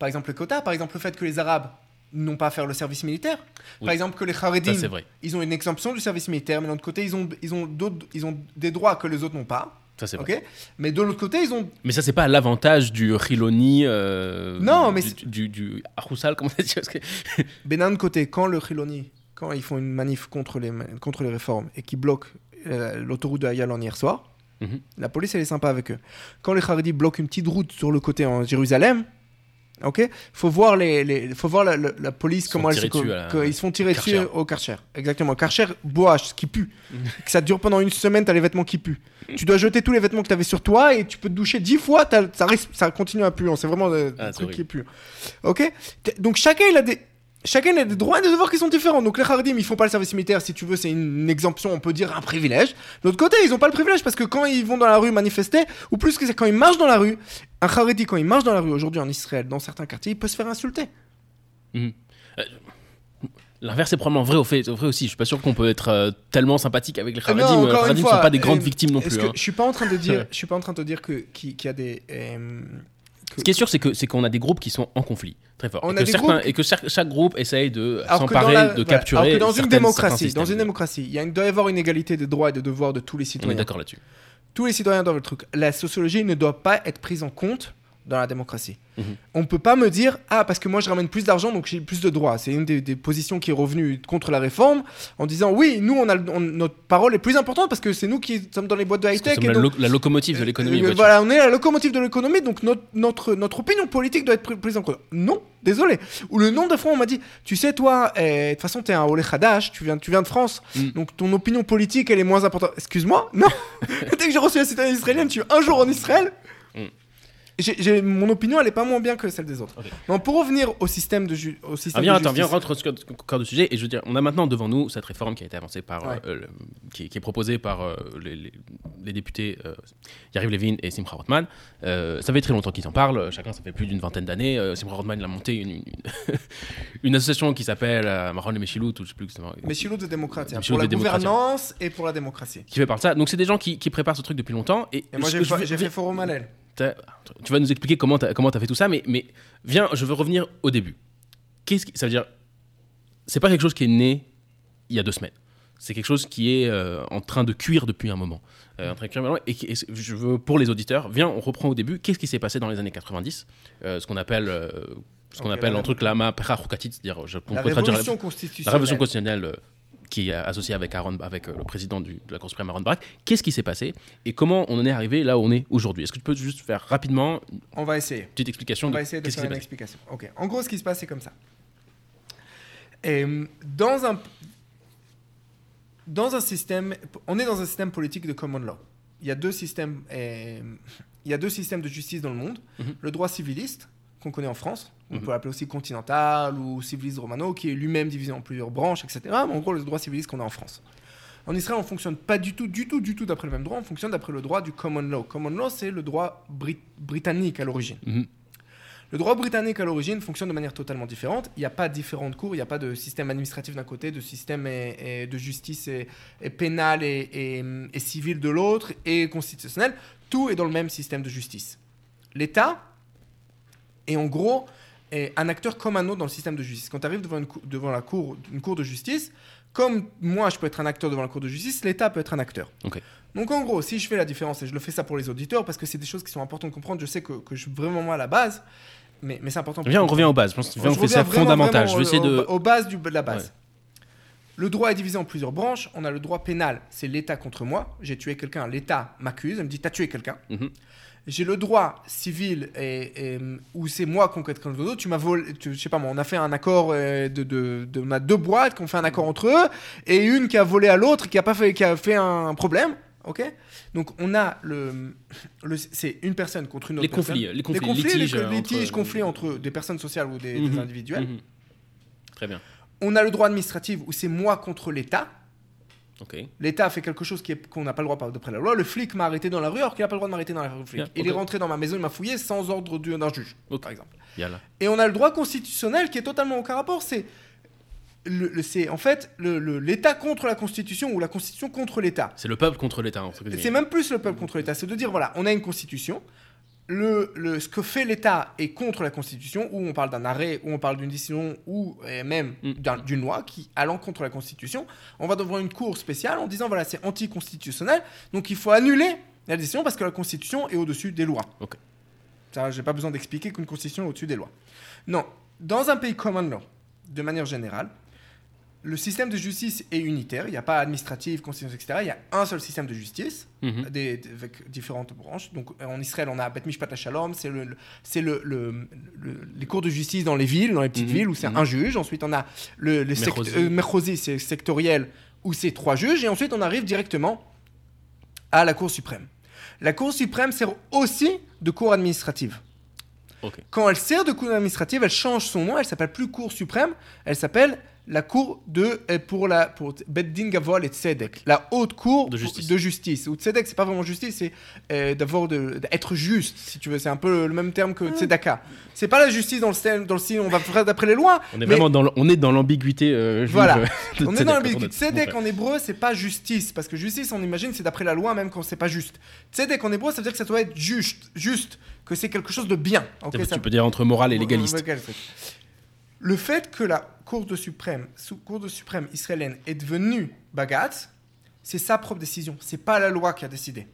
Par exemple, les quotas. Par exemple, le fait que les Arabes n'ont pas à faire le service militaire. Oui. Par exemple, que les Haredim, ils ont une exemption du service militaire, mais de l'autre côté, ils ont, ils, ont ils ont des droits que les autres n'ont pas. Ça c'est vrai. ok mais de l'autre côté, ils ont. Mais ça c'est pas l'avantage du Khiloni. euh, Non, mais du, du, comment ça dit parce que- Mais d'un autre côté, quand le Khiloni, quand ils font une manif contre les, contre les réformes et qui bloquent euh, l'autoroute de Ayalon hier soir, Mhm. la police elle est sympa avec eux. Quand les Haredim bloquent une petite route sur le côté en Jérusalem, ok, faut voir les, les- faut voir la, la- la police Ils comment elle se la- ils se font tirer Karcher. dessus au Karcher. Exactement, Karcher boit ce qui pue. que ça dure pendant une semaine, t'as les vêtements qui puent. tu dois jeter tous les vêtements que t'avais sur toi et tu peux te doucher dix fois, ça continue à puer. C'est vraiment des, Ah, des c'est trucs qui puent. Ok, donc chacun il a des Chacun a des droits et des devoirs qui sont différents. Donc les Hardim, ils font pas le service militaire, si tu veux, c'est une exemption, on peut dire un privilège. De l'autre côté, ils ont pas le privilège parce que quand ils vont dans la rue manifester, ou plus que c'est quand ils marchent dans la rue, un Haredi, quand il marche dans la rue aujourd'hui en Israël, dans certains quartiers, il peut se faire insulter. Mhm. Euh, L'inverse est probablement vrai, au fait, vrai aussi. Je suis pas sûr qu'on peut être euh, tellement sympathique avec les Euh, non. Les encore une Haradim ne sont pas des grandes victimes non plus. que hein. je suis pas en train de dire, je suis pas en train de dire que qu'il y a des euh, Ce qui est sûr, c'est que c'est qu'on a des groupes qui sont en conflit très fort. On et, a que des certains, groupes- et que chaque, chaque groupe essaye de s'emparer, la- de capturer. Alors que dans une démocratie, dans une démocratie, il, y a une- doit y avoir une égalité des droits et des devoirs de tous les On est citoyens. d'accord là-dessus. Tous les citoyens doivent le truc. La sociologie ne doit pas être prise en compte dans la démocratie. Mhm. On ne peut pas me dire ah parce que moi je ramène plus d'argent donc j'ai plus de droits. C'est une des, des positions qui est revenue contre la réforme en disant oui nous on a on- notre parole est plus importante parce que c'est nous qui sommes dans les boîtes de high Parce que tech c'est et la, lo- la locomotive de l'économie. euh, voilà, on est la locomotive de l'économie, donc notre, notre, notre opinion politique doit être pr- prise en compte. Non, désolé. Ou le nombre de fois on m'a dit, tu sais toi, eh, de toute façon t'es un Olé Hadash, tu viens, tu viens de France, Mm. donc ton opinion politique elle est moins importante. Excuse-moi Non Dès que j'ai reçu la citoyenneté israélienne, tu es un jour en Israël Mm. Mon opinion elle est pas moins bien que celle des autres. Pour revenir au système de, ju- au système Ah, viens, de attends, viens, rentre le cœur du sujet. Et je veux dire, on a maintenant devant nous cette réforme qui a été avancée par, Ouais. euh, le- qui, qui est proposée par euh, les, les- les députés euh, Yariv Levin et Simcha Rothman. Euh, ça fait très longtemps qu'ils en parlent. Chacun, ça fait plus d'une vingtaine d'années. Simcha Rothman, il a monté une, une, une association qui s'appelle Maron et Meshilut, ou je sais plus exactement. Mais Chilou de démocratie, hein, pour la gouvernance et pour la démocratie. qui fait part de ça. Donc, c'est des gens qui, qui préparent ce truc depuis longtemps. Et, Et moi j'ai fait Forum Hallel. Tu vas nous expliquer comment tu as, comment as fait tout ça, mais, mais viens, je veux revenir au début. qu'est-ce qui- ça veut dire c'est pas quelque chose qui est né il y a deux semaines. C'est quelque chose qui est euh, en train de cuire depuis un moment. Euh, en train de cuire. Et, et je veux, pour les auditeurs, viens, on reprend au début. Qu'est-ce qui s'est passé dans les années 90 Euh, Ce qu'on appelle, ce qu'on Ok, appelle un truc lama perachrokatit, c'est-à-dire, je La révolution la constitutionnelle. révolution constitutionnelle qui est associée avec, Aaron, avec euh, le président du- de la Cour suprême, Aaron Barak. Qu'est-ce qui s'est passé et comment on en est arrivé là où on est aujourd'hui? Est-ce que tu peux juste faire rapidement une On va essayer. petite explication On de va essayer de faire une explication. Ok. En gros, ce qui se passe, c'est comme ça. Et, euh, dans un dans un système, on est dans un système politique de common law. Il y a deux systèmes, euh, il y a deux systèmes de justice dans le monde. Mhm. Le droit civiliste qu'on connaît en France, on Mhm. peut l'appeler aussi continental ou civiliste romano, qui est lui-même divisé en plusieurs branches, etc. Mais en gros, le droit civiliste qu'on a en France. En Israël, on fonctionne pas du tout, du tout, du tout d'après le même droit. On fonctionne d'après le droit du common law. Common law, c'est le droit brit- britannique à l'origine. Mhm. Le droit britannique à l'origine fonctionne de manière totalement différente. Il n'y a pas différentes cours, il n'y a pas de système administratif d'un côté, de système et- et de justice et, et pénal et, et- et civil de l'autre et constitutionnel. Tout est dans le même système de justice. L'État est en gros est un acteur comme un autre dans le système de justice. Quand tu arrives devant, une, cou- devant la cour, une cour de justice, comme moi je peux être un acteur devant la cour de justice, l'État peut être un acteur. Donc en gros, si je fais la différence, et je le fais ça pour les auditeurs, parce que c'est des choses qui sont importantes de comprendre, je sais que, que je suis vraiment moi à la base, mais, mais c'est important. Viens, on revient aux bases. Je pense que viens, on fait ça vraiment, fondamental. vraiment Je vais essayer au- de. Aux bases du- de la base. Ouais. Le droit est divisé en plusieurs branches. On a le droit pénal, c'est l'État contre moi. J'ai tué quelqu'un, l'État m'accuse, elle me dit T'as tué quelqu'un. Mhm. J'ai le droit civil et, et, où c'est moi contre quelqu'un d'autre. Tu m'as volé, tu- je sais pas moi, on a fait un accord euh, de, de, de- on a deux boîtes qui ont fait un accord entre eux et une qui a volé à l'autre qui a pas fait, qui a fait un problème. Ok? Donc on a le, le c'est une personne contre une autre Les personne. conflits, les conflits, les conflits, litiges, les euh, litiges, entre- conflits entre des personnes sociales ou des, des Mhm. individuels. Mhm. Très bien. On a le droit administratif où c'est moi contre l'État. Ok. L'État a fait quelque chose qui est- qu'on n'a pas le droit d'après la loi. Le flic m'a arrêté dans la rue alors qu'il n'a pas le droit de m'arrêter dans la rue. Il est rentré dans ma maison, il m'a fouillé sans ordre du- d'un juge, par exemple. Et on a le droit constitutionnel qui est totalement aucun rapport. C'est le, le- c'est en fait l'État contre la Constitution ou la Constitution contre l'État. C'est le peuple contre l'État. entre guillemets. C'est même plus le peuple contre l'État. C'est de dire voilà, on a une Constitution. Le, le- ce que fait l'État est contre la Constitution, ou on parle d'un arrêt, ou on parle d'une décision, ou euh, même Mm. d'un- d'une loi qui allant contre la Constitution. On va devant une cour spéciale en disant voilà, c'est anticonstitutionnel, donc il faut annuler la décision parce que la Constitution est au-dessus des lois. Ok. Ça, j'ai pas besoin d'expliquer qu'une Constitution est au-dessus des lois. Non, dans un pays common law, de manière générale, le système de justice est unitaire. Il n'y a pas administratif, constitution, etc. Il y a un seul système de justice Mhm. des, des- avec différentes branches. Donc euh, en Israël, on a Bet Mishpat Shalom, c'est le, le- le, le- le- les cours de justice dans les villes, dans les petites Mhm, villes où c'est mhm. un juge. Ensuite, on a le, sect- euh, c'est sectoriel où c'est trois juges. Et ensuite, on arrive directement à la Cour suprême. La Cour suprême sert aussi de cour administrative. Quand elle sert de cour administrative, elle change son nom. Elle s'appelle plus Cour suprême. Elle s'appelle la Cour de pour la pour Beddin Gavol et Tzedek, la haute cour De justice. de justice. Ou Tzedek, c'est pas vraiment justice, c'est euh, d'avoir de- d'être juste, si tu veux. C'est un peu le même terme que Tzedaka. C'est pas la justice dans le style, dans le style on va faire d'après les lois. On est mais- vraiment dans on est dans l'ambiguïté. euh, Voilà. euh, de on est Tzedek, dans la pour Bible. notre- Tzedek en hébreu, c'est pas justice. Parce que justice, on imagine, c'est d'après la loi, même quand c'est pas juste. Tzedek en hébreu, ça veut dire que ça doit être juste. Juste. Que c'est quelque chose de bien. Ok, frère. ça- Tu peux dire entre moral et légaliste. Le fait que la Cour de suprême, sous Cour de suprême israélienne est devenue Bagatz, c'est sa propre décision. C'est pas la loi qui a décidé.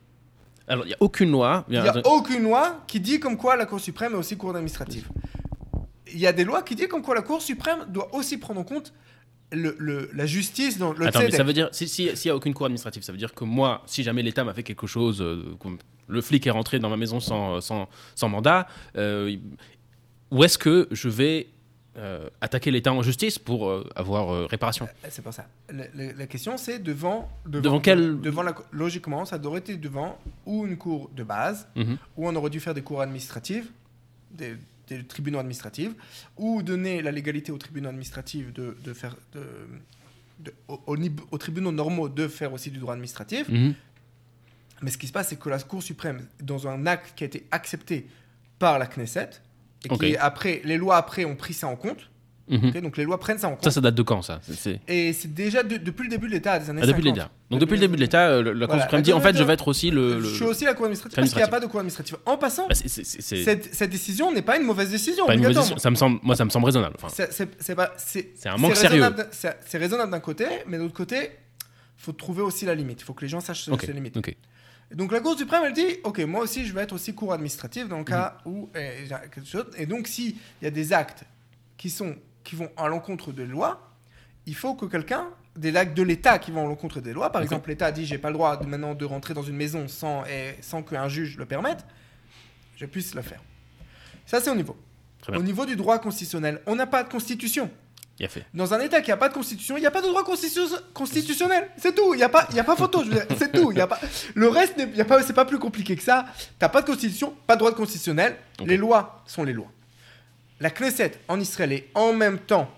Alors, il n'y a aucune loi. Il n'y a aucune loi qui dit comme quoi la Cour suprême est aussi Cour administrative. Il y a des lois qui disent comme quoi la Cour suprême doit aussi prendre en compte le, le- la justice dans le Attends, mais ça veut dire, si- si- s'il n'y a aucune cour administrative, ça veut dire que moi, si jamais l'État m'a fait quelque chose, euh, le flic est rentré dans ma maison sans, sans, sans mandat, euh, où est-ce que je vais euh, attaquer l'État en justice pour euh, avoir euh, réparation C'est pas ça. La, la- la question, c'est devant, devant. Devant quel- Devant la, logiquement, ça aurait été devant ou une cour de base, Mhm. ou on aurait dû faire des cours administratives, des, des tribunaux administratifs, ou donner la légalité aux tribunaux administratifs de, de faire. De, de- aux tribunaux normaux de faire aussi du droit administratif. Mhm. Mais ce qui se passe, c'est que la Cour suprême, dans un acte qui a été accepté par la Knesset, et qui Ok. est après, les lois après ont pris ça en compte, Mhm. Donc les lois prennent ça en compte. Ça, ça date de quand ça? C'est- Et c'est déjà de- depuis le début de l'État, des années Ah, depuis 50. l'État. Donc depuis le début de l'État, euh, la Cour Voilà. suprême dit en fait, je vais être aussi le. Je suis aussi la Cour administrative parce qu'il n'y a pas de Cour administrative. En passant, Bah, c'est- c'est- c'est- c'est cette, cette décision n'est pas une mauvaise décision. pas une mauvaise obligatoirement. décision. Ça me semble, moi, ça me semble raisonnable. Enfin, C'est- pas- un manque sérieux. C'est raisonnable d'un côté, mais de l'autre côté, faut trouver aussi la limite. Il faut que les gens sachent ok. ses limites. ok. Et Donc la Cour suprême, elle dit, ok, moi aussi, je vais être aussi cour administrative dans le cas Mhm. où euh, j'ai quelque chose. Et donc, s'il y a des actes qui sont qui vont à l'encontre des lois, il faut que quelqu'un, des actes de l'État qui vont à l'encontre des lois, par exemple, l'État dit, j'ai pas le droit de, maintenant de rentrer dans une maison sans et, sans qu'un juge le permette, je puisse le faire. Ça, c'est au niveau. Au niveau du droit constitutionnel, on n'a pas de constitution. Il a fait. Dans un État qui n'a pas de constitution, il n'y a pas de droit constitu- constitutionnel. C'est tout. Il n'y a, pas- il y a pas photo. C'est tout. Il y a pas... Le reste, n'est- il y a pas... c'est pas plus compliqué que ça. Tu pas de constitution, pas de droit constitutionnel. Les lois sont les lois. La Knesset en Israël est en même temps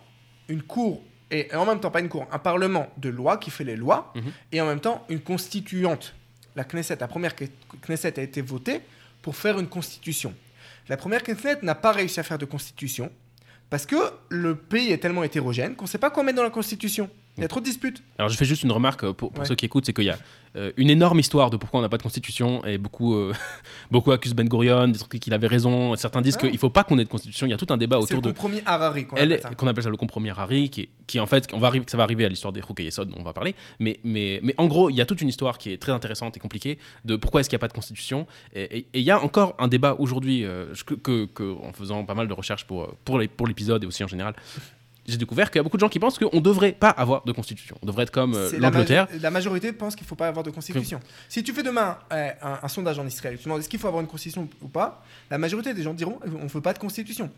une cour, et en même temps, pas une cour, un parlement de loi qui fait les lois, Mhm. et en même temps une constituante. La Knesset, la première Knesset a été votée pour faire une constitution. La première Knesset n'a pas réussi à faire de constitution parce que le pays est tellement hétérogène qu'on ne sait pas quoi mettre dans la constitution. Il y a trop de disputes. Alors je fais juste une remarque euh, pour, pour Ouais. ceux qui écoutent, c'est qu'il y a euh, une énorme histoire de pourquoi on n'a pas de constitution et beaucoup, euh, beaucoup accusent Ben Gurion, des trucs qu'il avait raison. Certains disent Ah. qu'il ne faut pas qu'on ait de constitution. Il y a tout un débat le autour de compromis Harari qu'on elle appelle ça. appelle le compromis Harari, qui, qui en fait, on va arriver, ça va arriver à l'histoire des Chokei Yesod, dont on va parler, mais, mais, mais en gros, il y a toute une histoire qui est très intéressante et compliquée de pourquoi est-ce qu'il n'y a pas de constitution. Et il y a encore un débat aujourd'hui, euh, je- que, que- que- en faisant pas mal de recherches pour l'épisode et aussi en général, j'ai découvert qu'il y a beaucoup de gens qui pensent qu'on ne devrait pas avoir de constitution. On devrait être comme euh, la, l'Angleterre. la majorité pense qu'il ne faut pas avoir de constitution. Si tu fais demain euh, un, un sondage en Israël, tu demandes est-ce qu'il faut avoir une constitution ou pas, la majorité des gens diront on ne veut pas de constitution.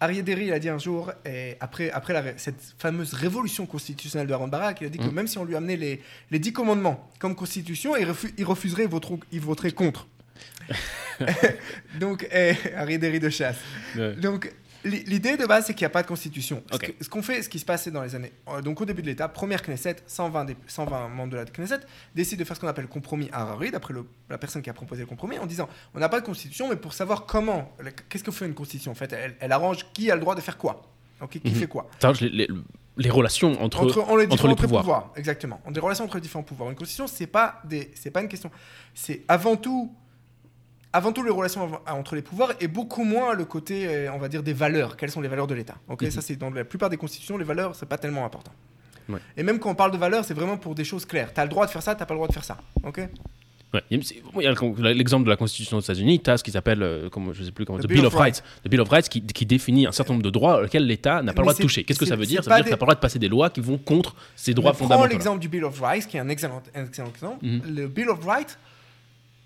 Arié Derry, il a dit un jour, et après, après la cette fameuse révolution constitutionnelle de Aaron Barak, il a dit que Mhm. même si on lui amenait les, les dix commandements comme constitution, il, refu- il refuserait, il voterait, il voterait contre. Donc, eh, Derry de chasse. Ouais. Donc, l'idée de base, c'est qu'il n'y a pas de constitution. Ce Ok. que- Ce qu'on fait, ce qui se passait dans les années. euh, Donc, au début de l'État, première Knesset, 120, dé- 120 membres de la Knesset décident de faire ce qu'on appelle le compromis Harari, d'après la personne qui a proposé le compromis, en disant on n'a pas de constitution, mais pour savoir comment, qu'est-ce que fait une constitution? En fait, elle, elle arrange qui a le droit de faire quoi. Ok, qui Mhm. fait quoi arrange les, les- les relations entre, entre, on les entre différents les pouvoirs. Exactement. Des relations entre les différents pouvoirs. Une constitution, c'est pas des, c'est pas une question. C'est avant tout, avant tout les relations av- entre les pouvoirs et beaucoup moins le côté, euh, on va dire, des valeurs. Quelles sont les valeurs de l'État Ok, Mhm. ça c'est dans la plupart des constitutions, les valeurs, c'est pas tellement important. Ouais. Et même quand on parle de valeurs, c'est vraiment pour des choses claires. T'as le droit de faire ça, t'as pas le droit de faire ça. Ok? Ouais, il y a- l'exemple de la Constitution des États-Unis, tu as ce qui s'appelle, euh, je sais plus comment, The Bill Bill of Rights. The Bill of Rights qui, qui définit un certain nombre de droits auxquels l'État n'a pas le droit de toucher. Qu'est-ce que ça veut dire? Ça veut dire que tu des- n'as pas le droit de passer des lois qui vont contre ces droits On fondamentaux. l'exemple du Bill of Rights, qui est un excellent, un excellent exemple. Mhm. Le Bill of Rights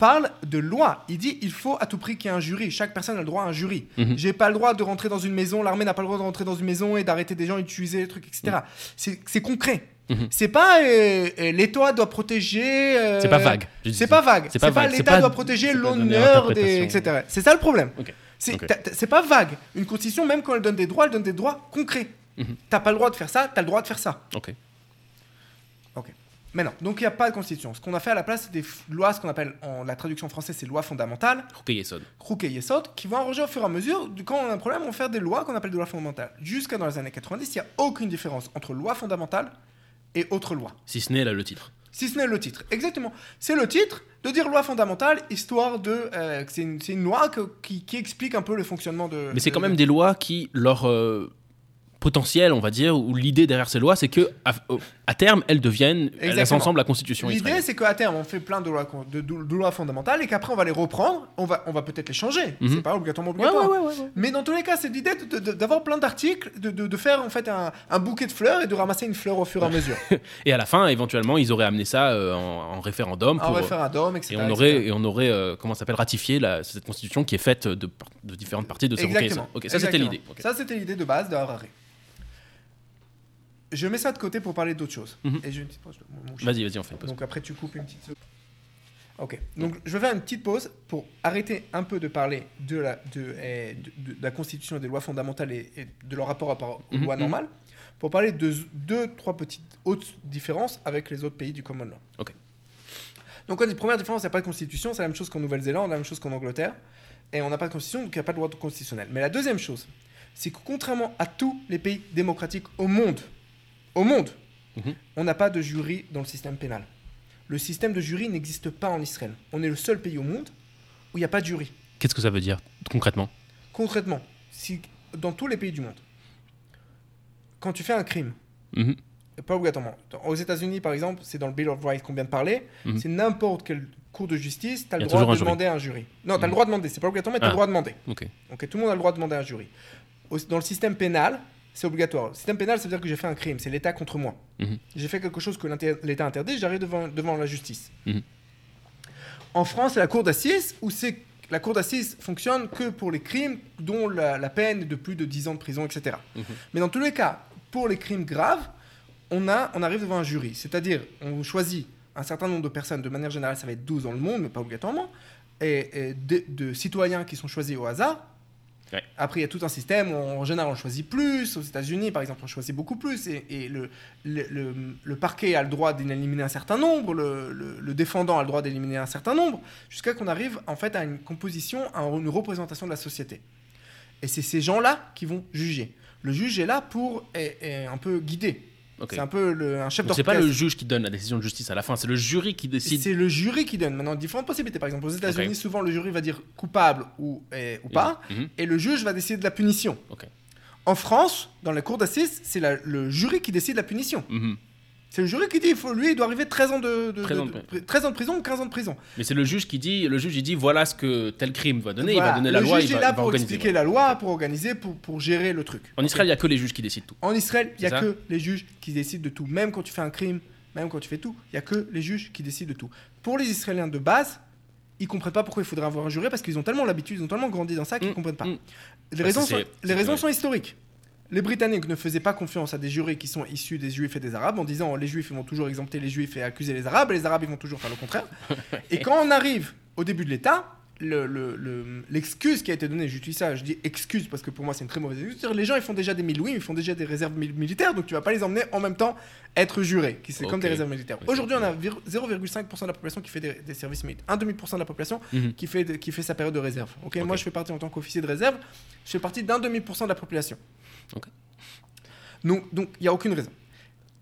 parle de loi. Il dit il faut à tout prix qu'il y ait un jury. Chaque personne a le droit à un jury. Mhm. J'ai pas le droit de rentrer dans une maison. L'armée n'a pas le droit de rentrer dans une maison et d'arrêter des gens, utiliser des trucs, etc. C'est- C'est concret. Mhm. C'est pas euh, l'État doit protéger. euh, C'est pas vague. C'est pas vague. C'est pas pas, l'État doit protéger l'honneur des etc. C'est ça le problème. C'est pas vague. Une constitution, même quand elle donne des droits, elle donne des droits concrets. Mhm. T'as pas le droit de faire ça, t'as le droit de faire ça. Ok. Mais non, donc il n'y a pas de constitution. Ce qu'on a fait à la place, c'est des lois, ce qu'on appelle en la traduction française, c'est lois fondamentales, Ok, Yesod. Krouk et Yesod, qui vont arranger au fur et à mesure. Quand on a un problème, on va faire des lois qu'on appelle des lois fondamentales. Jusqu'à dans les années 90, il n'y a aucune différence entre loi fondamentale et autres lois. Si ce n'est là le titre. Si ce n'est le titre. Exactement. C'est le titre de dire loi fondamentale, histoire de. euh, c'est une, loi que- qui, qui explique un peu le fonctionnement de. Mais c'est de- quand même des lois qui, leur euh, potentiel, on va dire, ou l'idée derrière ces lois, c'est que à, terme, elles deviennent, elles Exactement. ensemble la Constitution L'idée, c'est qu'à terme, on fait plein de lois, con- de, de- de lois fondamentales et qu'après, on va les reprendre. On va, on va peut-être les changer. Mhm. C'est pas obligatoirement obligatoire. ouais, ouais, ouais, ouais. Mais dans tous les cas, c'est l'idée d'avoir plein d'articles, de, faire en fait un, un bouquet de fleurs et de ramasser une fleur au fur et à mesure. Et à la fin, éventuellement, ils auraient amené ça euh, en, en référendum pour, référendum, etc. et on aurait, et on aurait euh, comment s'appelle, ratifié la, cette constitution qui est faite de, différentes parties de ce Exactement. Ça c'était l'idée. Ça, c'était l'idée de base de Harari. Je mets ça de côté pour parler d'autre chose. Mhm. Et j'ai une petite pause. Vas-y, vas-y, on fait une pause. Donc après, tu coupes une petite seconde. Ok. Donc je vais faire une petite pause pour arrêter un peu de parler de la, de, eh, de- de la Constitution et des lois fondamentales et, et de leur rapport à aux Mhm, lois mhm. normales, pour parler de deux, trois petites autres différences avec les autres pays du common law. Ok. Donc on dit première différence, il n'y a pas de constitution, c'est la même chose qu'en Nouvelle-Zélande, la même chose qu'en Angleterre, et on n'a pas de constitution, donc il n'y a pas de loi constitutionnelle. Mais la deuxième chose, c'est que contrairement à tous les pays démocratiques au monde, au monde, Mhm. on n'a pas de jury dans le système pénal. Le système de jury n'existe pas en Israël. On est le seul pays au monde où il n'y a pas de jury. Qu'est-ce que ça veut dire concrètement? Concrètement, si, dans tous les pays du monde, quand tu fais un crime, Mhm. pas obligatoirement. Aux États-Unis, par exemple, c'est dans le Bill of Rights qu'on vient de parler. Mhm. C'est n'importe quelle cour de justice, tu as le droit de demander un jury. Non, tu as le droit de demander. C'est pas obligatoire, mais tu as Ah. le droit de demander. Ok, tout le monde a le droit de demander un jury. Dans le système pénal, c'est obligatoire. Le système pénal, ça veut dire que j'ai fait un crime. C'est l'État contre moi. Mhm. J'ai fait quelque chose que l'État interdit, j'arrive devant, devant la justice. Mhm. En France, c'est la cour d'assises où c'est la cour d'assises fonctionne que pour les crimes dont la, la peine est de plus de 10 ans de prison, etc. Mhm. Mais dans tous les cas, pour les crimes graves, on, a, on arrive devant un jury. C'est-à-dire, on choisit un certain nombre de personnes, de manière générale, ça va être 12 dans le monde, mais pas obligatoirement, et, et de, de citoyens qui sont choisis au hasard. Après, il y a tout un système où, en général, on choisit plus. Aux États-Unis, par exemple, on choisit beaucoup plus. Et, le, le, le- parquet a le droit d'éliminer un certain nombre, le, défendant a le droit d'éliminer un certain nombre, jusqu'à qu'on arrive en fait à une composition, à une représentation de la société. Et c'est ces gens-là qui vont juger. Le juge est là pour un peu guider. C'est un peu le- un chef Donc c'est pas d'orchestre. le juge qui donne la décision de justice à la fin, c'est le jury qui décide. C'est le jury qui donne. Maintenant, différentes possibilités. Par exemple, aux États-Unis, souvent le jury va dire coupable ou, eh, ou pas, Mhm. et le juge va décider de la punition. En France, dans la cour d'assises, c'est le jury qui décide de la punition. Mhm. C'est le jury qui dit, il faut, lui, il doit arriver 13 ans de, de- 13 ans de- de- de- 13 ans de prison ou 15 ans de prison. Mais c'est le juge qui dit, le juge il dit voilà ce que tel crime va donner, il va donner la le loi, juge il est là il va pour expliquer la loi, pour organiser, pour, pour gérer le truc. En Israël, il y a que les juges qui décident tout. En Israël, il n'y a que les juges qui décident de tout. Même quand tu fais un crime, même quand tu fais tout, il n'y a que les juges qui décident de tout. Pour les Israéliens de base, ils comprennent pas pourquoi il faudrait avoir un jury parce qu'ils ont tellement l'habitude, ils ont tellement grandi dans ça qu'ils ne Mm, comprennent pas. mm. Les Bah, raisons, sont, les raisons sont historiques. Les Britanniques ne faisaient pas confiance à des jurés qui sont issus des Juifs et des Arabes en disant les Juifs ils vont toujours exempter les Juifs et accuser les Arabes et les Arabes ils vont toujours faire le contraire. et quand on arrive au début de l'État, le- le- le- l'excuse qui a été donnée, j'utilise ça, je dis excuse parce que pour moi c'est une très mauvaise excuse, les gens ils font déjà des millouis, ils font déjà des réserves mil- militaires, donc tu vas pas les emmener en même temps être jurés, qui c'est comme des réserves militaires. Aujourd'hui on a vir- 0,5% de la population qui fait des, des services militaires, 1,5% de la population Mhm. qui fait, qui fait sa période de réserve. Ok? Moi je fais partie en tant qu'officier de réserve, je fais partie d'un demi pour cent de la population. Donc donc il n'y a aucune raison.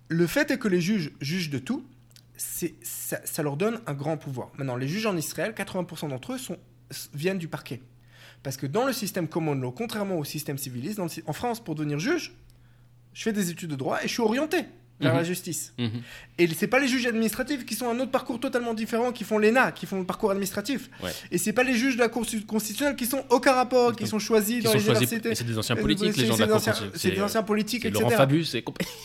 Le fait est que les juges jugent de tout, ça, ça leur donne un grand pouvoir. Maintenant, les juges en Israël, 80% d'entre eux sont, viennent du parquet. Parce que dans le système common law, contrairement au système civiliste, dans le sy- en France, pour devenir juge, je fais des études de droit et je suis orienté vers Mhm. la justice. Mhm. Et c'est pas les juges administratifs qui sont un autre parcours totalement différent, qui font l'ENA, qui font le parcours administratif. Ouais. Et c'est pas les juges de la Cour constitutionnelle qui sont aucun rapport, qui sont choisis Qui dans sont les choisis. universités. C'est des anciens politiques, les gens de la Cour. C'est des anciens politiques, etc. Laurent Fabius,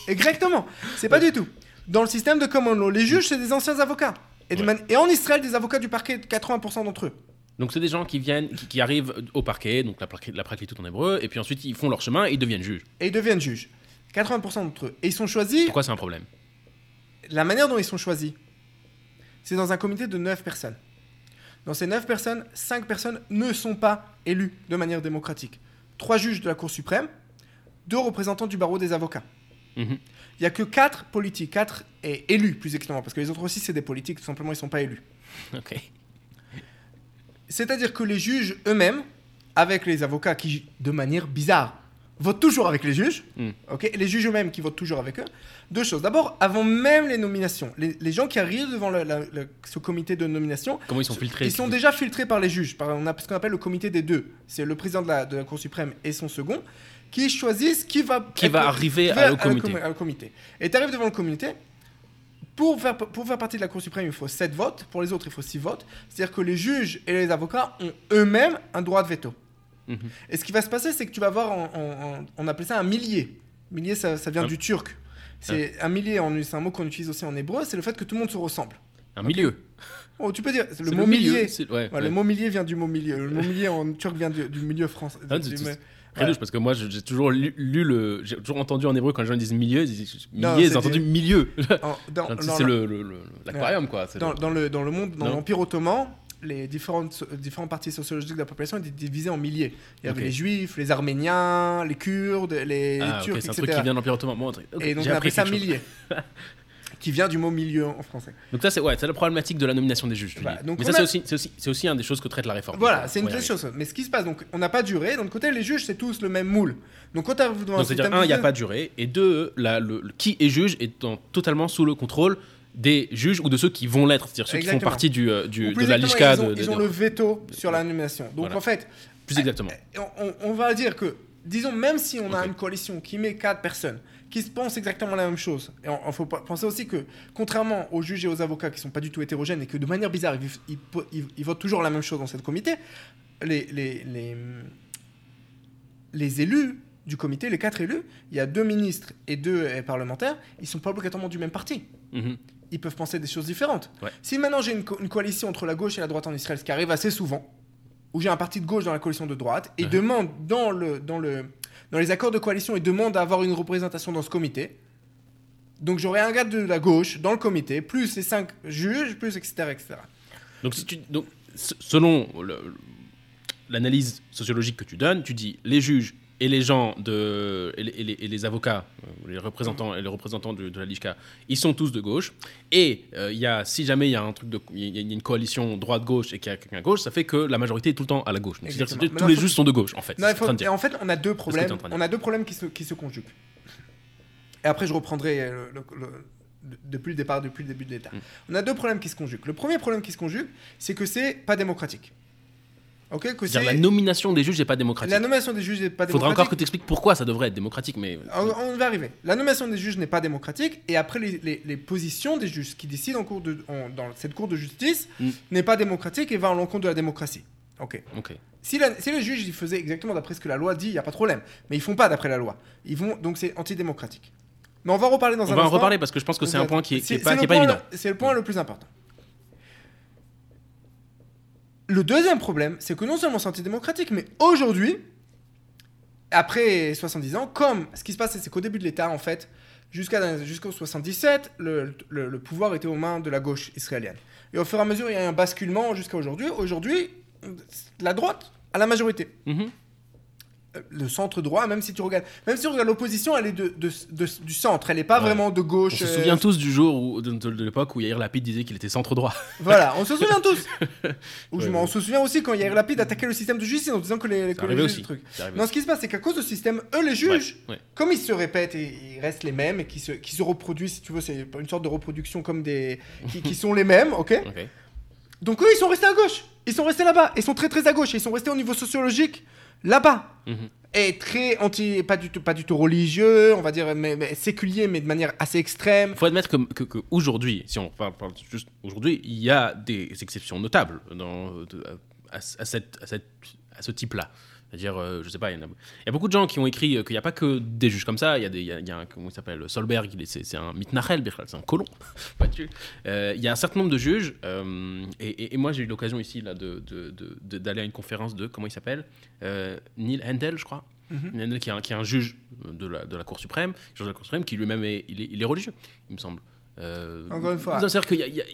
Exactement. C'est pas du tout. Dans le système de common law, les juges, c'est des anciens avocats. Et, Ouais. en Israël, des avocats du parquet, 80% d'entre eux. Donc c'est des gens qui viennent, qui, qui arrivent au parquet, donc la, la tout en hébreu, et puis ensuite ils font leur chemin et ils deviennent juges. Et ils deviennent juges. 80% d'entre eux. Et ils sont choisis. Pourquoi c'est un problème La manière dont ils sont choisis, c'est dans un comité de 9 personnes. Dans ces 9 personnes, 5 personnes ne sont pas élues de manière démocratique. 3 juges de la Cour suprême, 2 représentants du barreau des avocats. Mhm. Il n'y a que 4 politiques, 4 est élus plus exactement, parce que les autres aussi c'est des politiques, tout simplement ils ne sont pas élus. Ok. C'est-à-dire que les juges eux-mêmes, avec les avocats qui, de manière bizarre, votent toujours avec les juges, Mm. ok, les juges eux-mêmes qui votent toujours avec eux, deux choses. D'abord, avant même les nominations, les, les gens qui arrivent devant la- ce comité de nomination, Comment ils sont filtrés ils sont déjà filtrés par les juges. Par, on a ce qu'on appelle le comité des deux. C'est le président de la, de la Cour suprême et son second qui choisissent qui va, Qui va arriver à le comité. com- à le comité. Et tu arrives devant le comité. Pour faire, pour faire partie de la Cour suprême, il faut 7 votes. Pour les autres, il faut 6 votes. C'est-à-dire que les juges et les avocats ont eux-mêmes un droit de veto. Mhm. Et ce qui va se passer, c'est que tu vas avoir, en- en- en- on appelle ça un millier. Millier, ça, ça vient Un- du turc. C'est un millier, c'est un mot qu'on utilise aussi en hébreu, c'est le fait que tout le monde se ressemble. Un milieu. Oh, tu peux dire, le mot milieu, Ouais, Ouais, ouais. Le mot millier vient du mot milieu. Le mot millier en turc vient du, du milieu français. Ah, du- c'est- du- parce que moi j'ai toujours lu, lu le. J'ai toujours entendu en hébreu quand les gens disent milieu, ils disent Non, millier, c'est j'ai entendu milieu. C'est l'aquarium quoi. dans, le- dans le, dans le monde, dans l'Empire ottoman, les différentes, différentes parties sociologiques de la population étaient divisées en milliers. Il y avait les juifs, les arméniens, les kurdes, les, Ah, les ok, turcs, c'est un etc. truc qui vient de l'Empire Ottoman. Bon, Et donc on appris appelle ça quelque chose. milliers. qui vient du mot milieu en français. Donc ça, c'est ouais, la problématique de la nomination des juges. tu Voilà, dis. donc Mais ça, a- c'est aussi, aussi, aussi un des choses que traite la réforme. Voilà, c'est une des choses. Mais ce qui se passe, donc on n'a pas de durée. D'un autre côté, les juges, c'est tous le même moule. Donc quand Donc c'est-à-dire, un, il n'y a pas de durée, et deux, la- le, le- qui est juge est en- totalement sous le contrôle des juges ou de ceux qui vont l'être, c'est-à-dire ceux qui font partie du, euh, du- de la LISCA. Ils ont, de- ils de- ont le veto sur la nomination. Donc Voilà. en fait, Plus exactement. on, va dire que, disons, même si on a une coalition qui met quatre personnes qui se pensent exactement la même chose, et il faut penser aussi que, contrairement aux juges et aux avocats qui sont pas du tout hétérogènes et que de manière bizarre, ils, vivent- ils po- ils- ils votent toujours la même chose dans cette comité, les, les, les, les élus du comité, les quatre élus, il y a deux ministres et deux euh, parlementaires, ils sont pas obligatoirement du même parti Mhm. ils peuvent penser des choses différentes. Ouais. Si maintenant j'ai une, co- une coalition entre la gauche et la droite en Israël, ce qui arrive assez souvent, où j'ai un parti de gauche dans la coalition de droite, et demande dans, le, dans, le, dans les accords de coalition, et demande à avoir une représentation dans ce comité, donc j'aurai un gars de la gauche dans le comité, plus les cinq juges, plus etc. etc. Donc, donc selon l'analyse sociologique que tu donnes, tu dis les juges et les gens de et les, et les- et les avocats, euh, les représentants les représentants de, de la LISCA, ils sont tous de gauche. Et euh, il y a, si jamais il y a un truc de, il y a une coalition droite-gauche et qu'il y a quelqu'un à gauche, ça fait que la majorité est tout le temps à la gauche. Donc, C'est-à-dire que tous les juges sont de gauche, en fait. Non, faut- en fait, on a deux problèmes. de On a deux problèmes qui se, qui se conjuguent. Et après, je reprendrai euh, le- le- de- depuis le départ, depuis le début de l'État. Mm. On a deux problèmes qui se conjuguent. Le premier problème qui se conjugue, c'est que c'est pas démocratique. C'est La nomination des juges n'est pas démocratique. la nomination des juges n'est pas Il faudra démocratique. encore que tu expliques pourquoi ça devrait être démocratique, mais On, on va arriver. La nomination des juges n'est pas démocratique et après les, les- les positions des juges qui décident en cours de, en- dans cette cour de justice Mm. n'est pas démocratique et va à l'encontre de la démocratie. Ok. ok. Si, la- si les juges ils faisaient exactement d'après ce que la loi dit, il n'y a pas de problème. Mais ils font pas d'après la loi. Ils vont donc c'est antidémocratique. Mais on va en reparler dans On un va en instant. reparler parce que je pense que c'est un point qui est, qui est C'est- pas, qui est pas point évident. C'est le point le plus important. Le deuxième problème, c'est que non seulement c'est antidémocratique, mais aujourd'hui, après 70 ans, comme ce qui se passe, c'est qu'au début de l'État, en fait, jusqu'au 77, le, le- le pouvoir était aux mains de la gauche israélienne. Et au fur et à mesure, il y a eu un basculement jusqu'à aujourd'hui. Aujourd'hui, la droite a la majorité Mhm. Le centre droit, même si tu regardes, même si tu regardes l'opposition, elle est de, de- de- du centre, elle n'est pas Ouais. vraiment de On gauche. se euh, souvient tous du jour où, de, l'époque où Yair Lapid disait qu'il était centre droit. Voilà, on se souvient tous. Ou je Ouais, m'en- on ouais. se souvient aussi quand Yair Lapid attaquait le système de justice en disant que les, que les juges- truc. Non, ce qui se passe, c'est qu'à cause de ce système, eux, les juges, Ouais, ouais. comme ils se répètent et ils restent les mêmes et qui se, qui se reproduisent, si tu veux, c'est une sorte de reproduction comme des. qui, qui sont les mêmes, ok? Ok. Donc eux, ils sont restés à gauche. Ils sont restés là-bas. Ils sont très très à gauche. Ils sont restés au niveau sociologique là-bas. Mhm. Et très anti, pas du tout, pas du tout religieux, on va dire, mais, mais séculier, mais de manière assez extrême. Il faut admettre que, que- que aujourd'hui, si on parle, parle juste aujourd'hui, il y a des exceptions notables dans, de- à, à cette, à, cette- à ce type-là. C'est-à-dire, euh, je sais pas, il y, en a, il y a beaucoup de gens qui ont écrit euh, qu'il n'y a pas que des juges comme ça. Il y a, des, il y a, y a un, comment il s'appelle, Solberg, il est- c'est un mitnachel, c'est un colon. pas dessus. Euh, il y a un certain nombre de juges, euh, et, et- et moi j'ai eu l'occasion ici là, de- de- de- de- d'aller à une conférence de, comment il s'appelle Euh, Neil Handel, je crois. Neil Handel, qui est, un, qui est un juge de la, de la Cour suprême, juge de la Cour suprême, qui lui-même est, il est, il est religieux, il me semble. Euh, Encore une fois. C'est-à-dire qu'il y a- il y a-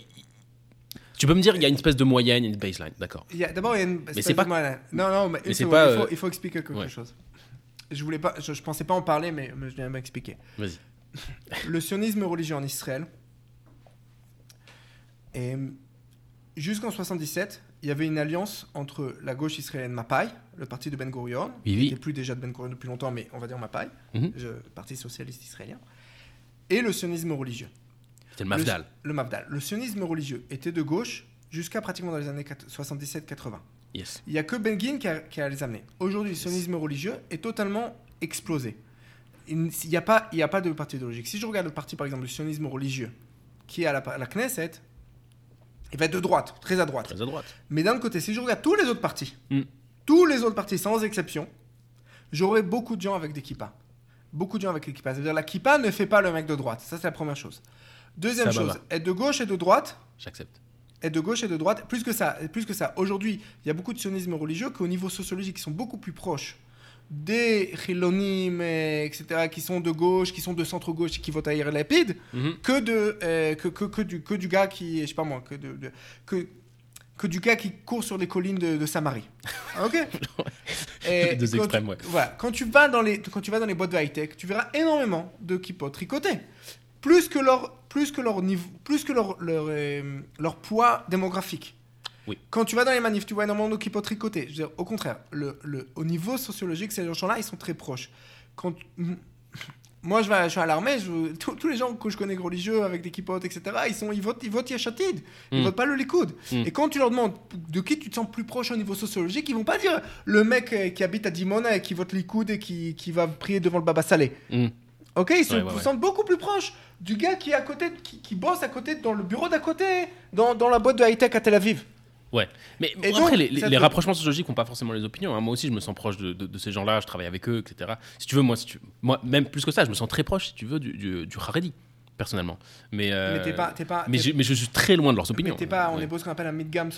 Tu peux me dire qu'il y a une espèce de moyenne, une baseline, d'accord. Il D'abord, il y a une. c'est espèce pas- de mal- Non, non, mais, Mais c'est pas, il, faut, euh, il faut expliquer quelque ouais. chose. Je voulais pas, je, je pensais pas en parler, mais, mais je viens m'expliquer. Vas-y. Le sionisme religieux en Israël. Et jusqu'en 77, il y avait une alliance entre la gauche israélienne Mapai, le parti de Ben Gurion, Oui, qui oui. n'était plus déjà de Ben Gurion depuis longtemps, mais on va dire Mapai, Mhm. le parti socialiste israélien, et le sionisme religieux. C'était le Mafdal. Le, le Mafdal. Le sionisme religieux était de gauche jusqu'à pratiquement dans les années 77-80. Yes. Il n'y a que Benguin qui a, qui a les amenés. Aujourd'hui, le sionisme religieux est totalement explosé. Il n'y a, pas- il y a pas de parti idéologique. Si je regarde le parti, par exemple, du sionisme religieux, qui est à la, Knesset, il va être de droite, très à droite. Très à droite. Mais d'un côté, si je regarde tous les autres partis, Mm. tous les autres partis, sans exception, j'aurai beaucoup de gens avec des kippas. Beaucoup de gens avec des kippas. C'est-à-dire la kippa ne fait pas le mec de droite. Ça, c'est la première chose. Deuxième Ça, chose, être de gauche et de droite, J'accepte. être de gauche et de droite. Plus que ça, plus que ça. Aujourd'hui, il y a beaucoup de sionisme religieux qu'au niveau sociologique, ils sont beaucoup plus proches des chilonim, etc., qui sont de gauche, qui sont de centre-gauche et qui votent à Yair Lapid, Mhm. que, de, euh, que, que, que du, que du gars qui, je sais pas moi, que, de, de- que, que du gars qui court sur les collines de, de Samarie. Ok? Et Deux quand extrêmes, tu- ouais. Voilà. Quand tu vas dans les, quand tu vas dans les boîtes de high-tech, tu verras énormément de kippots tricotés. Plus que leur, plus que leur, niveau, plus que leur, leur, euh, leur poids démographique. Oui. Quand tu vas dans les manifs, tu vois énormément de peuvent tricoter. Je veux dire, au contraire, le, le, au niveau sociologique, ces gens-là, ils sont très proches. Quand, moi, je vais, je vais à l'armée, tous, les gens que je connais religieux avec des kipotes, etc., ils, sont, ils votent, ils votent Yeshatid. Ils Mm. votent pas le Likoud. Mm. Et quand tu leur demandes de qui tu te sens plus proche au niveau sociologique, ils vont pas dire le mec euh, qui habite à Dimona et qui vote Likoud et qui, qui va prier devant le Baba Salé. Hmm. Ok, ils se Ouais, ouais, se ouais. sentent beaucoup plus proches du gars qui est à côté, qui, qui bosse à côté, dans le bureau d'à côté, dans, dans la boîte de high-tech à Tel Aviv. Ouais. Mais Et bon, donc, après, les, les- les te- rapprochements sociologiques n'ont pas forcément les opinions. hein. Moi aussi, je me sens proche de, de- de ces gens-là, je travaille avec eux, etc. Si tu veux, moi, si tu... moi, même plus que ça, je me sens très proche, si tu veux, du, du, du Haredi, personnellement. Mais, euh, Mais pas, pas, je, mais je suis très loin de leurs opinions. mais pas, on Ouais. est beau ce qu'on appelle un mid-game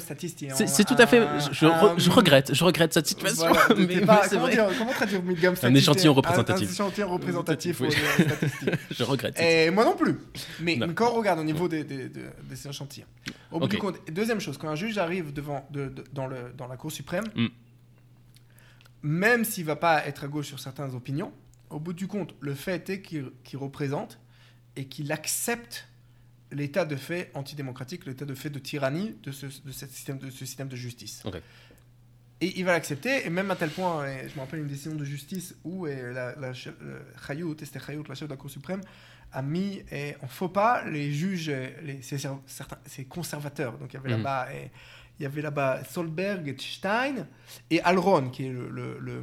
statistique. C'est tout à fait. Je, un- regrette, je regrette cette situation. Voilà, mais, pas- comment, vrai. dire- comment traduire mid-game Un statistique échantillon Un- représentatif. Un, échantillon représentatif Oui. Je regrette. Et moi non plus. Mais, Non. quand on regarde au niveau des, des, des- échantillons. Au bout du compte, deuxième chose, quand un juge arrive devant, de- de- dans, le, dans la Cour suprême, Mm. même s'il va pas être à gauche sur certaines opinions, au bout du compte, le fait est qu'il qu'il représente et qu'il accepte l'état de fait antidémocratique, l'état de fait de tyrannie de ce, de cette système, de ce système de justice. Et il va l'accepter, et même à tel point, je me rappelle une décision de justice où la, la, la chef de la Cour suprême, a mis en faux pas les juges, les, ces, certains, ces conservateurs. Donc il y avait Mhm. là-bas, il y avait là-bas Solberg, Stein et Alron, qui est le, le, le,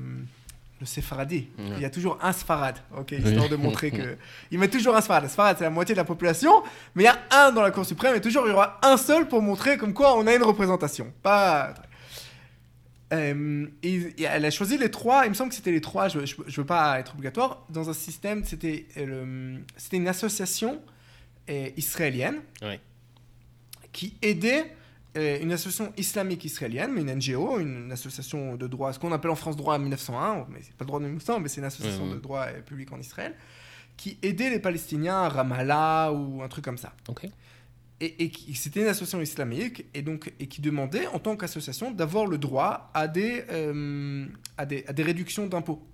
le séfaradi. Il y a toujours un sfarad, ok, histoire de montrer que. Il met toujours un sfarad. Sfarad, c'est la moitié de la population, mais il y a un dans la Cour suprême, et toujours il y aura un seul pour montrer comme quoi on a une représentation. Pas. Euh, et, et elle a choisi les trois, il me semble que c'était les trois, je, je, je veux pas être obligatoire, dans un système, c'était euh, une association euh, israélienne Ouais. qui aidait une association islamique israélienne, mais une NGO, une association de droit, ce qu'on appelle en France droit 1901, mais c'est pas le droit de 1901, mais c'est une association de droit euh, public en Israël, qui aidait les Palestiniens à Ramallah ou un truc comme ça. Et, c'était une association islamique et donc et qui demandait en tant qu'association d'avoir le droit à des, euh, à des à des réductions d'impôts.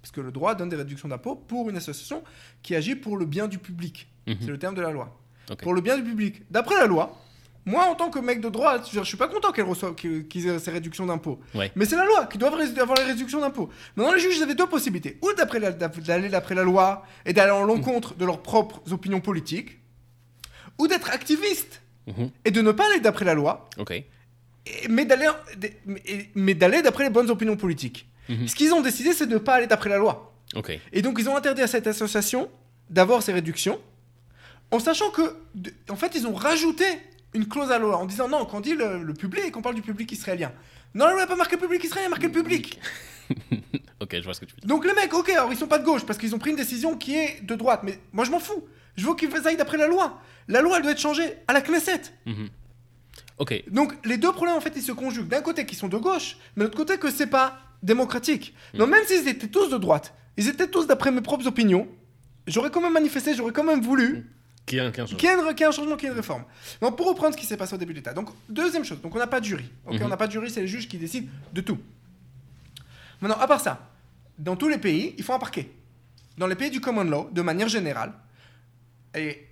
Parce que le droit donne des réductions d'impôts pour une association qui agit pour le bien du public. Mhm. c'est le terme de la loi. Pour le bien du public. D'après la loi moi en tant que mec de droit je je suis pas content qu'elle reçoive qu'ils qu'ils aient ces réductions d'impôts Ouais. mais c'est la loi qui doit avoir les réductions d'impôts maintenant les juges ils avaient deux possibilités ou d'aller d'après la loi et d'aller en l'encontre de leurs propres opinions politiques ou d'être activiste Mhm. et de ne pas aller d'après la loi, Ok. et- mais d'aller mais- d'aller d'après les bonnes opinions politiques. Mhm. Ce qu'ils ont décidé, c'est de ne pas aller d'après la loi. Ok. Et donc, ils ont interdit à cette association d'avoir ces réductions, en sachant que, en fait, ils ont rajouté une clause à la loi en disant non, quand on dit le, le public, on parle du public israélien. Non, la loi n'a pas marqué public israélien, elle a marqué le public. Ok, je vois ce que tu veux dire. Donc les mecs, ok, alors ils sont pas de gauche parce qu'ils ont pris une décision qui est de droite, mais moi je m'en fous. Je veux qu'ils aillent d'après la loi. La loi, elle doit être changée à la Knesset. Mhm. Ok. Donc les deux problèmes en fait ils se conjuguent. D'un côté qu'ils sont de gauche, mais de l'autre côté que c'est pas démocratique. Donc même s'ils étaient tous de droite, ils étaient tous d'après mes propres opinions, j'aurais quand même manifesté, j'aurais quand même voulu Qui est un, qui est un qu'il y, ait un- changement, qu'il y ait une réforme. Donc pour reprendre ce qui s'est passé au début de l'État. Donc deuxième chose, donc on n'a pas de jury. Ok, Mhm. on n'a pas de jury, c'est les juges qui décident de tout. Maintenant à part ça, dans tous les pays, il faut un parquet. Dans les pays du common law, de manière générale, et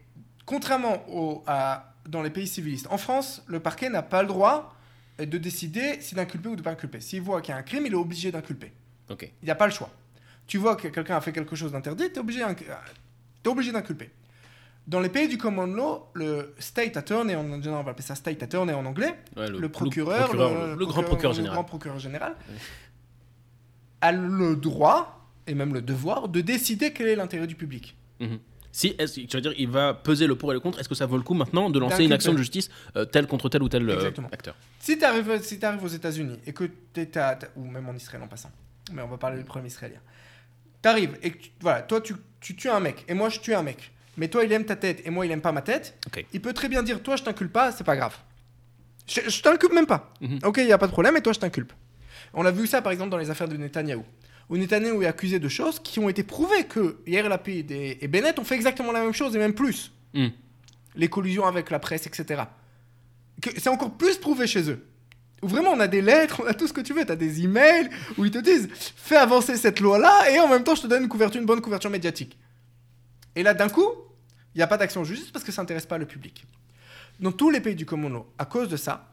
contrairement au, à, dans les pays civilistes, en France, le parquet n'a pas le droit de décider si d'inculper ou de pas inculper. S'il voit qu'il y a un crime, il est obligé d'inculper. Ok. Il n'y a pas le choix. Tu vois que quelqu'un a fait quelque chose d'interdit, tu es t'es obligé d'inculper. Dans les pays du common law, le state attorney, général on va appeler ça state attorney en anglais, Ouais, le, procureur, le, le grand procureur général. grand procureur général, a le droit et même le devoir de décider quel est l'intérêt du public. Mhm. Si, tu vas dire, il va peser le pour et le contre. Est-ce que ça vaut le coup maintenant de lancer une action de justice euh, telle contre tel ou tel euh, acteur Si tu arrives, si t'arrives aux États-Unis et que tu ou même en Israël en passant, mais on va parler du problème israélien, tu arrives et que tu- voilà, toi tu, tu tues un mec et moi je tue un mec, mais toi il aime ta tête et moi il aime pas ma tête, il peut très bien dire toi je t'inculpe pas, c'est pas grave. Je, je t'inculpe même pas. Mhm. Ok, il y a pas de problème et toi je t'inculpe. On a vu ça par exemple dans les affaires de Netanyahou. Où Netanyahou est accusé de choses qui ont été prouvées que Yair Lapid et, et Bennett ont fait exactement la même chose et même plus. Hmm. Les collusions avec la presse, etc. C'est encore plus prouvé chez eux. Où vraiment on a des lettres, on a tout ce que tu veux, tu as des emails où ils te disent fais avancer cette loi-là et en même temps je te donne une couverture, une bonne couverture médiatique. Et là, d'un coup, il n'y a pas d'action en justice parce que ça n'intéresse pas le public. Dans tous les pays du common law, à cause de ça,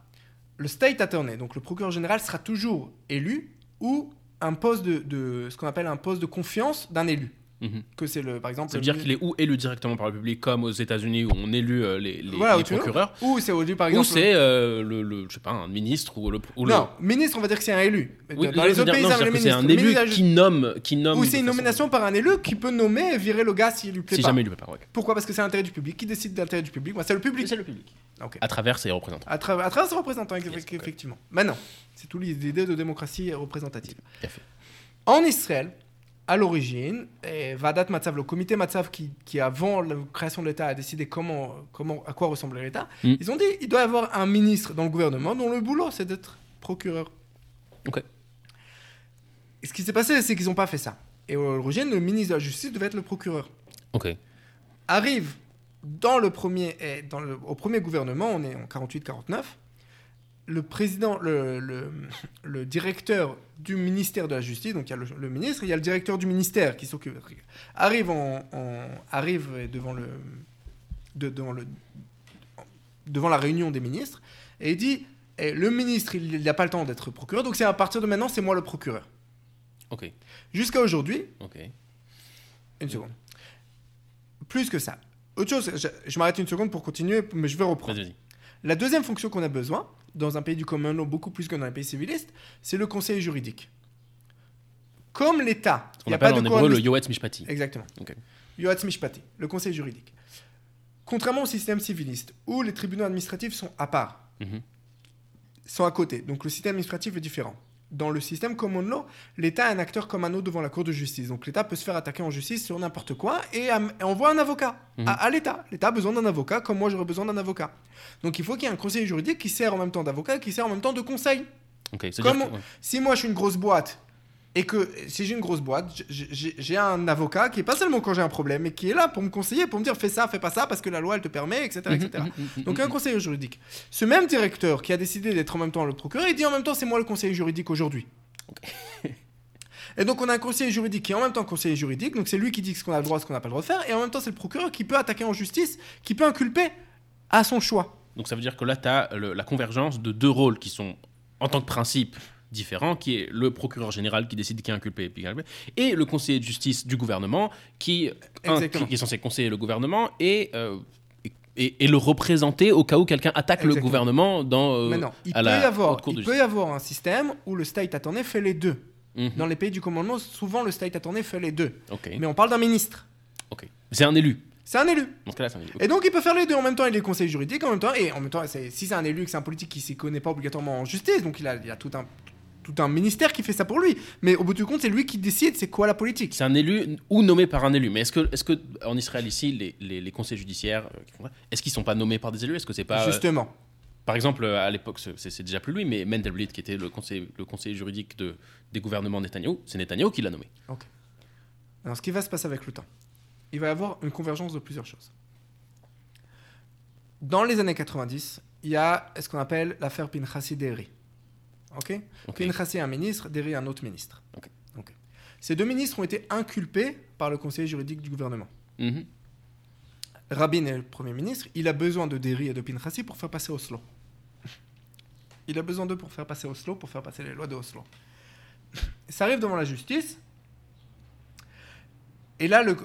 le state attorney, donc le procureur général, sera toujours élu ou un poste de- ce qu'on appelle un poste de confiance d'un élu. Mhm. Que c'est le, par exemple, Ça veut dire qu'il est ou élu directement par le public, comme aux États-Unis où on élu euh, les, les- Voilà, les procureurs, ou c'est élu par ou exemple. c'est euh, le, le- je sais pas, un ministre ou le. Ou le- non, ministre, on va dire que c'est un élu. Oui, Dans les autres pays, c'est un élu Ministre- qui nomme, qui nomme. Ou c'est une nomination par un élu qui peut nommer et virer le gars s'il lui plaît Si pas. jamais il lui plaît pas. ouais. Pourquoi? Parce que c'est l'intérêt du public. Qui décide de l'intérêt du public? C'est le public. C'est le public. À travers ses représentants. À, travers à travers ses représentants, Yes, effectivement. Maintenant, c'est tout l'idée de démocratie représentative. Tout à fait. En Israël, à l'origine, Vadat Matzav, le comité Matzav qui, qui avant la création de l'État a décidé comment, comment, à quoi ressemblait l'État, Mm. ils ont dit il doit y avoir un ministre dans le gouvernement dont le boulot c'est d'être procureur. Ok. Et ce qui s'est passé, c'est qu'ils n'ont pas fait ça. Et à l'origine, le ministre de la Justice devait être le procureur. Ok. arrive dans le premier, dans le, au premier gouvernement, on est en 48-49, le président, le, le, le directeur du ministère de la Justice, donc il y a le, le ministre, il y a le directeur du ministère qui s'occupe, arrive, en, en- arrive devant, le, de- devant, le, devant la réunion des ministres et il dit eh, le ministre, il n'a pas le temps d'être procureur, donc c'est à partir de maintenant, c'est moi le procureur. Ok. Jusqu'à aujourd'hui, Ok. une seconde. Plus que ça. Autre chose, je, je m'arrête une seconde pour continuer, mais je vais reprendre. La deuxième fonction qu'on a besoin, dans un pays du commun law beaucoup plus que dans un pays civiliste, c'est le conseil juridique. Comme l'État, On appelle pas en de hébreu le Yoetz Mishpati. Exactement. Ok. Yoatz Mishpati, le conseil juridique. Contrairement au système civiliste, où les tribunaux administratifs sont à part, Mhm. sont à côté, donc le système administratif est différent. Dans le système common law, l'État est un acteur comme un autre devant la Cour de justice. Donc l'État peut se faire attaquer en justice sur n'importe quoi et, envoie un avocat Mhm. à, à l'État. L'État a besoin d'un avocat comme moi j'aurais besoin d'un avocat. Donc il faut qu'il y ait un conseiller juridique qui sert en même temps d'avocat, qui sert en même temps de conseil. Comme- ouais. Si moi je suis une grosse boîte et que si j'ai une grosse boîte, j'ai un avocat qui est pas seulement quand j'ai un problème, mais qui est là pour me conseiller, pour me dire fais ça, fais pas ça parce que la loi elle te permet, etc. etc. Mhm, mhm, mhm, Donc un conseiller juridique. Ce même directeur qui a décidé d'être en même temps le procureur, il dit en même temps c'est moi le conseiller juridique aujourd'hui. Et donc on a un conseiller juridique qui est en même temps conseiller juridique, donc c'est lui qui dit ce qu'on a le droit, ce qu'on n'a pas le droit de faire, et en même temps c'est le procureur qui peut attaquer en justice, qui peut inculper à son choix. Donc ça veut dire que là, tu as la convergence de deux rôles qui sont, en tant que principe, différents, qui est le procureur général qui décide qui est inculpé et, le conseiller de justice du gouvernement qui, un, qui, est censé conseiller le gouvernement et, euh, et, et- le représenter au cas où quelqu'un attaque le gouvernement dans, euh, Maintenant, il, à peut la y, avoir, cour de il peut y avoir un système où le state attorney fait les deux. Mhm. Dans les pays du commandement, souvent le state attorney fait les deux. Mais on parle d'un ministre. C'est un élu. C'est un élu. Un. Et donc il peut faire les deux en même temps. Il est conseiller juridique en même temps. Et en même temps, si c'est un élu, que c'est un politique qui s'y connaît pas obligatoirement en justice, donc il a, il a tout, un, tout un ministère qui fait ça pour lui. Mais au bout du compte, c'est lui qui décide c'est quoi la politique. C'est un élu ou nommé par un élu. Mais est-ce que, est que en Israël ici, les, les, les conseils judiciaires, euh, est-ce qu'ils sont pas nommés par des élus? Est-ce que c'est pas euh, Justement. Par exemple, à l'époque, c'est déjà plus lui, mais Mendelblit, qui était le conseiller, le conseiller juridique de, des gouvernements Netanyahou, c'est Netanyahou qui l'a nommé. Alors ce qui va se passer avec le temps, il va y avoir une convergence de plusieurs choses. Dans les années 90, il y a ce qu'on appelle l'affaire Pinchasi Deri. Ok Ok. Pinchasi est un ministre, Deri un autre ministre. Ok. Ok. Ces deux ministres ont été inculpés par le conseiller juridique du gouvernement. Mhm. Rabin est le Premier ministre, il a besoin de Deri et de Pinchasi pour faire passer Oslo. Il a besoin d'eux pour faire passer Oslo, pour faire passer les lois de Oslo. Ça arrive devant la justice, et là, le,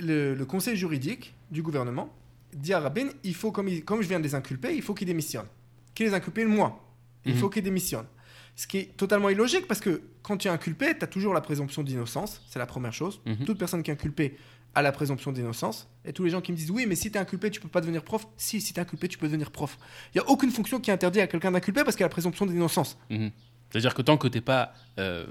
le, le conseil juridique du gouvernement dit à Rabin, il faut, comme, il- comme je viens de les inculper, il faut qu'il démissionne. Qu'il les inculpe moi. Il Mhm. faut qu'il démissionne. Ce qui est totalement illogique parce que quand tu es inculpé, tu as toujours la présomption d'innocence. C'est la première chose. Mhm. Toute personne qui est inculpée a la présomption d'innocence. Et tous les gens qui me disent oui, mais si tu es inculpé, tu peux pas devenir prof. Si, si tu es inculpé, tu peux devenir prof. Il n'y a aucune fonction qui interdit à quelqu'un d'inculpé parce qu'il y a la présomption d'innocence. Mhm. C'est-à-dire que tant que t'es pas euh,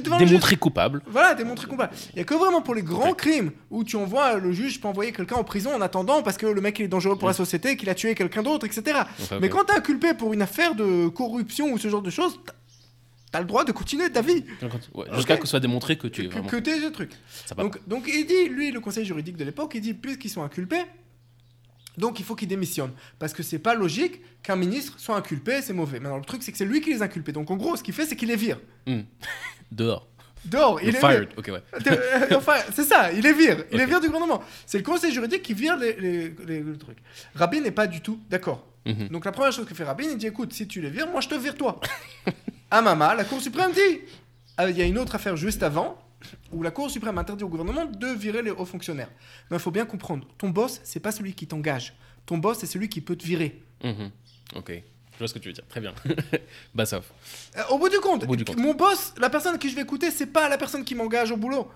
Démontré coupable, Voilà, démontré coupable. Il n'y a que vraiment pour les grands crimes où tu envoies le juge peut envoyer quelqu'un en prison en attendant parce que le mec il est dangereux pour la société, qu'il a tué quelqu'un d'autre, etc. Enfin, Mais ok. quand t'es inculpé pour une affaire de corruption ou ce genre de choses, t'as- le droit de continuer ta vie. Ouais, jusqu'à Ok. que ce soit démontré que tu es Que, vraiment. que t'es ce truc. Donc, donc il dit, lui, le conseil juridique de l'époque, il dit puisqu'ils sont inculpés, donc il faut qu'ils démissionnent. Parce que c'est pas logique qu'un ministre soit inculpé, c'est mauvais. Maintenant, le truc, c'est que c'est lui qui les inculpé. Donc en gros, ce qu'il fait, c'est qu'il les vire. pas. Dehors. Dehors, il est fired. Ok, ouais. Euh, enfin, c'est ça, il est vire. Il est vire du gouvernement. C'est le conseil juridique qui vire les, les, les- les trucs. Rabin n'est pas du tout d'accord. Mhm. Donc la première chose que fait Rabin, il dit écoute, si tu les vires, moi je te vire toi. à Mama, la Cour suprême dit Ah, il y a une autre affaire juste avant où la Cour suprême interdit au gouvernement de virer les hauts fonctionnaires. Mais il faut bien comprendre, ton boss, c'est pas celui qui t'engage. Ton boss, c'est celui qui peut te virer. Mhm. Ok. Je vois ce que tu veux dire. Très bien. Bassov. Euh, au bout du compte, Au bout du compte. mon boss, la personne qui je vais écouter, c'est pas la personne qui m'engage au boulot.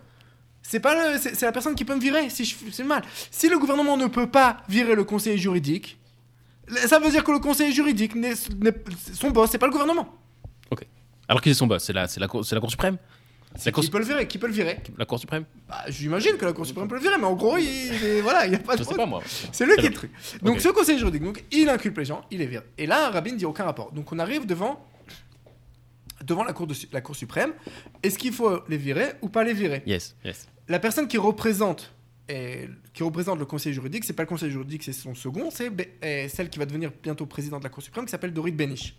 C'est pas le- c'est la personne qui peut me virer si je fais c'est mal. Si le gouvernement ne peut pas virer le conseiller juridique, ça veut dire que le conseiller juridique, n'est- son boss, c'est pas le gouvernement. Alors qui est son boss C'est la, c'est la, la Cour suprême? La qui peut le virer, qui peut le virer. la cour suprême Bah, j'imagine que la Cour suprême peut le virer, mais en gros, il, il- voilà, il y a pas de Je sais pas moi. C'est lui qui est truc. Donc ce conseiller juridique, donc il inculpe les gens, il les vire. Et là, Rabin dit aucun rapport. Donc on arrive devant devant la Cour, de, la cour suprême. Est-ce qu'il faut les virer ou pas les virer? Yes, yes. La personne qui représente et qui représente le conseil juridique, c'est pas le conseil juridique, c'est son second, c'est celle qui va devenir bientôt présidente de la Cour suprême, qui s'appelle Dorit Benish,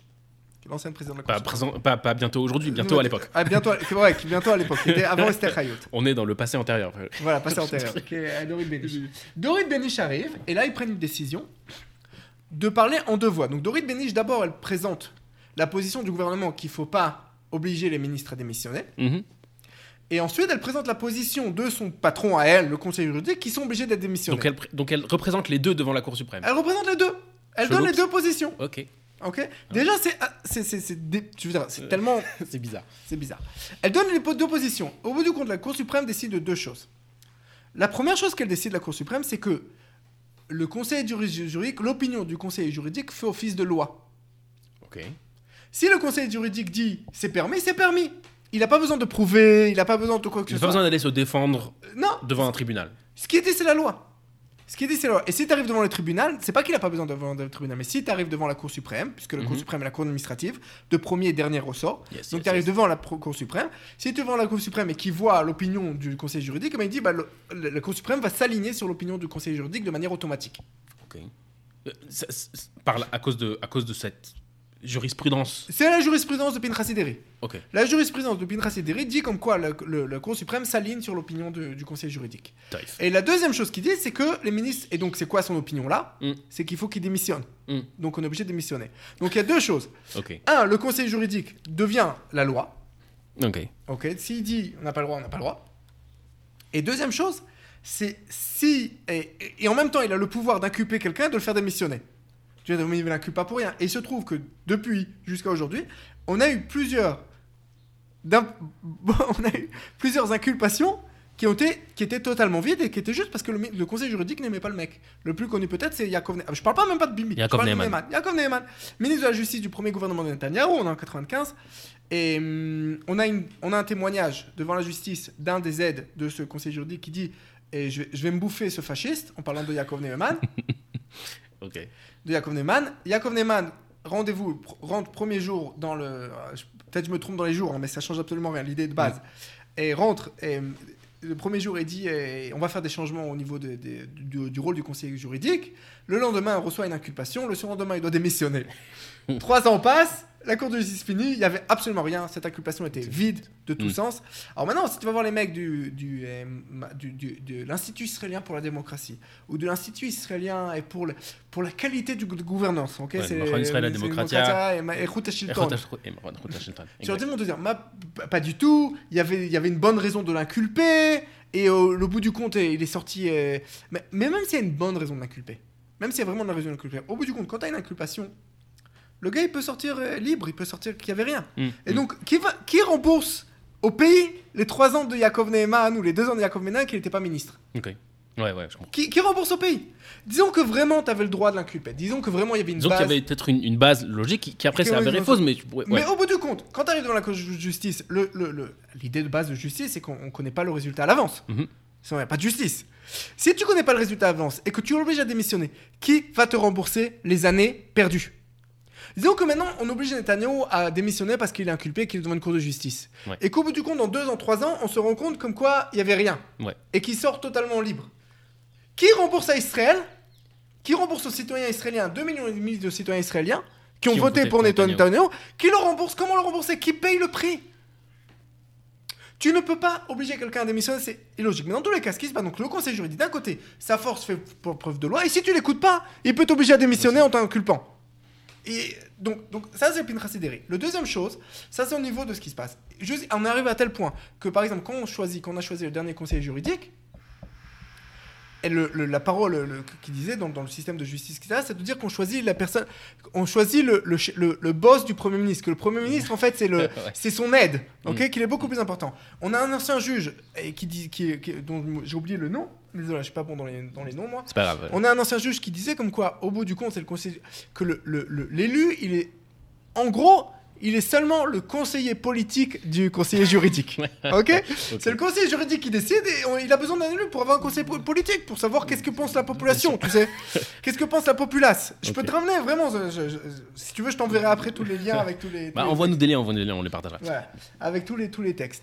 l'ancienne présidente de la Cour Pas, présent, pas, pas bientôt aujourd'hui, bientôt à l'époque. Ah, bientôt, ouais, bientôt à l'époque, avant Esther Hayot. On est dans le passé antérieur. Voilà, passé antérieur. à Dorit Benish arrive, et là, ils prennent une décision de parler en deux voix. Donc, Dorit Benish, d'abord, elle présente la position du gouvernement qu'il ne faut pas obliger les ministres à démissionner. Mhm. Et ensuite, elle présente la position de son patron à elle, le conseil juridique, qui sont obligés d'être démissionnés. donc, elle, donc elle représente les deux devant la Cour suprême. Elle représente les deux. Elle Chelou. donne les deux positions. Ok. Ok. Déjà, c'est, c'est, c'est, c'est, dé- tu veux dire, c'est tellement, C'est bizarre. c'est bizarre. Elle donne les deux positions. Au bout du compte, la Cour suprême décide de deux choses. La première chose qu'elle décide, la Cour suprême, c'est que le conseil juri- juridique, l'opinion du conseil juridique fait office de loi. Ok. Si le conseil juridique dit c'est permis, c'est permis. Il n'a pas besoin de prouver, il n'a pas besoin de quoi que Il ce n'a pas soit. besoin d'aller se défendre Euh, Non, devant un tribunal. Ce qui est dit, c'est la loi. Ce qui est dit, c'est loi. Et si tu arrives devant le tribunal, c'est pas qu'il a pas besoin devant le tribunal, mais si tu arrives devant la Cour suprême, puisque la Cour Mhm. suprême est la Cour administrative, de premier et dernier ressort, Yes, donc yes, tu arrives yes. devant la Cour suprême, si tu es devant la Cour suprême et qu'il voit l'opinion du Conseil juridique, eh ben, il dit bah, le- le- la Cour suprême va s'aligner sur l'opinion du Conseil juridique de manière automatique. Ok. Euh, par à, cause de, à cause de cette jurisprudence. C'est la jurisprudence de Pinchas Sideri. Ok. La jurisprudence de Pinchas dit comme quoi le- le- Cour suprême s'aligne sur l'opinion du Conseil juridique. Et la deuxième chose qu'il dit, c'est que les ministres, et donc c'est quoi son opinion là Mm. C'est qu'il faut qu'ils démissionnent. Mm. Donc on est obligé de démissionner. Donc il y a deux choses. Un, le conseil juridique devient la loi. Ok. Ok, s'il dit on n'a pas le droit, on n'a pas le droit. Et deuxième chose, c'est si. Et, et en même temps, il a le pouvoir d'inculper quelqu'un et de le faire démissionner. Mais il ne l'inculpe pas pour rien. Et il se trouve que depuis jusqu'à aujourd'hui, on a eu plusieurs. on a eu plusieurs inculpations qui, ont été, qui étaient totalement vides et qui étaient juste parce que le, conseil juridique n'aimait pas le mec. Le plus connu peut-être, c'est Yaakov Ne'eman. Je parle pas même pas de Bibi. Yaakov Ne'eman. Yaakov Ne'eman. Ministre de la Justice du premier gouvernement de Netanyahu, on est en 95. Et hum, on, a une, on a un témoignage devant la justice d'un des aides de ce conseil juridique qui dit et je, vais- je vais me bouffer ce fasciste en parlant de Yaakov Ne'eman. De Yaakov Ne'eman. Yaakov Ne'eman, rendez-vous, rentre premier jour dans le. euh, Peut-être je me trompe dans les jours, hein, mais ça change absolument rien, l'idée de base. Et rentre, et euh, le premier jour, il dit on va faire des changements au niveau de- de- du, du rôle du conseiller juridique. Le lendemain, il reçoit une inculpation. Le surlendemain, il doit démissionner. Trois ans passent, la Cour de justice finit, il n'y avait absolument rien. Cette inculpation était vide de tout Mm. sens. Alors maintenant, si tu vas voir les mecs du, du, euh, du- du- de l'Institut israélien pour la démocratie ou de l'Institut israélien et pour, le- pour la qualité du, de gouvernance, ok Ouais, c'est Israël, la c'est démocratia. et, ma- et Chut Et HaShilton. Rotash- et Rotash Shelton. Sur le monde de dire, ma- pas du tout, il y avait, il y avait une bonne raison de l'inculper, et au le bout du compte, il est sorti. euh, mais, mais même s'il y a une bonne raison de l'inculper, même s'il y a vraiment une raison de l'inculper, au bout du compte, quand tu as une inculpation, le gars il peut sortir euh, libre, il peut sortir qu'il n'y avait rien. Mm, Et mm. donc, qui, va, qui rembourse au pays les 3 ans de Yaakov Neeman ou les 2 ans de Yaakov Neeman qui n'était pas ministre? Ok. Ouais, ouais, je comprends. qui, qui rembourse au pays? Disons que vraiment tu avais le droit de l'inculper, disons que vraiment il y avait une Disons base. qu'il y avait peut-être une, une base logique qui, qui après s'est avérée fausse, mais. ouais, Mais au bout du compte, quand tu arrives devant la Cour de justice, le- le- le- l'idée de base de justice, c'est qu'on ne connaît pas le résultat à l'avance. Mhm. Sinon, il n'y a pas de justice. Si tu connais pas le résultat à l'avance et que tu l'obliges à démissionner, qui va te rembourser les années perdues? Disons que maintenant, on oblige Netanyahu à démissionner parce qu'il est inculpé et qu'il est devant une cour de justice. Ouais. Et qu'au bout du compte, dans deux ans, trois ans, on se rend compte comme quoi il n'y avait rien. Ouais. Et qu'il sort totalement libre. Qui rembourse à Israël? Qui rembourse aux citoyens israéliens? 2 millions et demi de citoyens israéliens qui ont Qui ont voté pour Netanyahu Netanyahu. Qui le rembourse? Comment le rembourser? Qui paye le prix? Tu ne peux pas obliger quelqu'un à démissionner, c'est illogique. Mais dans tous les cas, ce qui se passe, donc le conseil juridique, d'un côté, sa force fait preuve de loi, et si tu l'écoutes pas, il peut t'obliger à démissionner en t'inculpant. Et donc, ça, c'est Pintrasideri. Le deuxième chose, ça, c'est au niveau de ce qui se passe. Juste, on arrive à tel point que, par exemple, quand on choisit, quand on a choisi le dernier conseil juridique, et le, le- la parole le- qui disait dans, dans le système de justice, c'est de dire qu'on choisit la personne, on choisit le, boss du premier ministre. Que le premier ministre, en fait, c'est le, Ouais. c'est son aide, ok, Mm. qu'il est beaucoup plus important. On a un ancien juge et qui dit, qui, qui- dont j'ai oublié le nom. Désolé, je suis pas bon dans les, dans les noms, moi. C'est pas grave. On a un ancien juge qui disait comme quoi, au bout du compte, c'est le conseil que le- le- le- l'élu, il est, en gros, il est seulement le conseiller politique du conseiller juridique. ok Ok. C'est le conseiller juridique qui décide et on- il a besoin d'un élu pour avoir un conseil po- politique, pour savoir qu'est-ce que pense la population, tu sais. Qu'est-ce que pense la populace? Je peux te ramener, vraiment. je- je- je- si tu veux, je t'enverrai après tous les liens avec tous les. tous Bah, envoie-nous des liens, envoie-nous des liens, on les partagera. Ouais, avec tous les, tous les textes.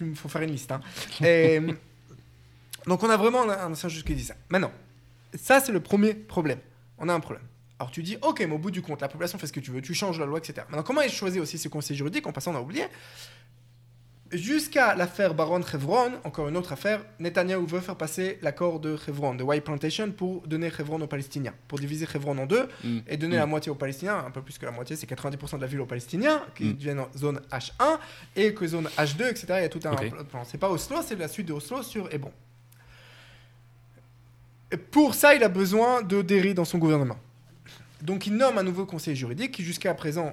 Il faut faire une liste. hein. Et, donc on a vraiment un, un ancien juge qui dit ça. Maintenant, ça c'est le premier problème. On a un problème. Alors tu dis, ok, mais au bout du compte, la population fait ce que tu veux, tu changes la loi, etc. Maintenant, comment est choisi aussi ce conseil juridique? En passant, on a oublié. Jusqu'à l'affaire Baron Chevron, encore une autre affaire, Netanyahou veut faire passer l'accord de Chevron, de White Plantation, pour donner Chevron aux Palestiniens, pour diviser Chevron en deux Mm. et donner Mm. la moitié aux Palestiniens, un peu plus que la moitié, c'est 90% de la ville aux Palestiniens, qui Mm. deviennent en zone H1, et que zone H2, etc. Il y a tout un Ok. plan. C'est pas Oslo, c'est la suite de Oslo sur Hébron. Et Pour ça, il a besoin de Derry dans son gouvernement. Donc il nomme un nouveau conseiller juridique qui jusqu'à présent,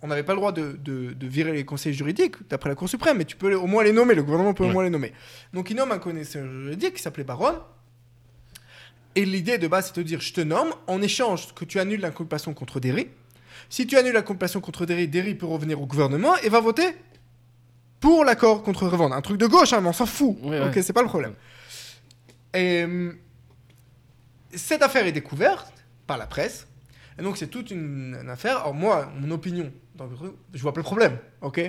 on n'avait pas le droit de, de- de virer les conseillers juridiques d'après la Cour suprême, mais tu peux au moins les nommer, le gouvernement peut au Ouais. moins les nommer. Donc il nomme un conseiller juridique qui s'appelait Baron. Et l'idée de base, c'est de dire, je te nomme, en échange que tu annules l'inculpation contre Derry. Si tu annules l'inculpation contre Derry, Derry peut revenir au gouvernement et va voter pour l'accord contre revendre. Un truc de gauche, hein, mais on s'en fout. Ouais, ok, ouais. c'est pas le problème. Et hum, cette affaire est découverte par la presse. Et donc c'est toute une, affaire. Alors moi, mon opinion, truc, je vois pas le problème. Ok?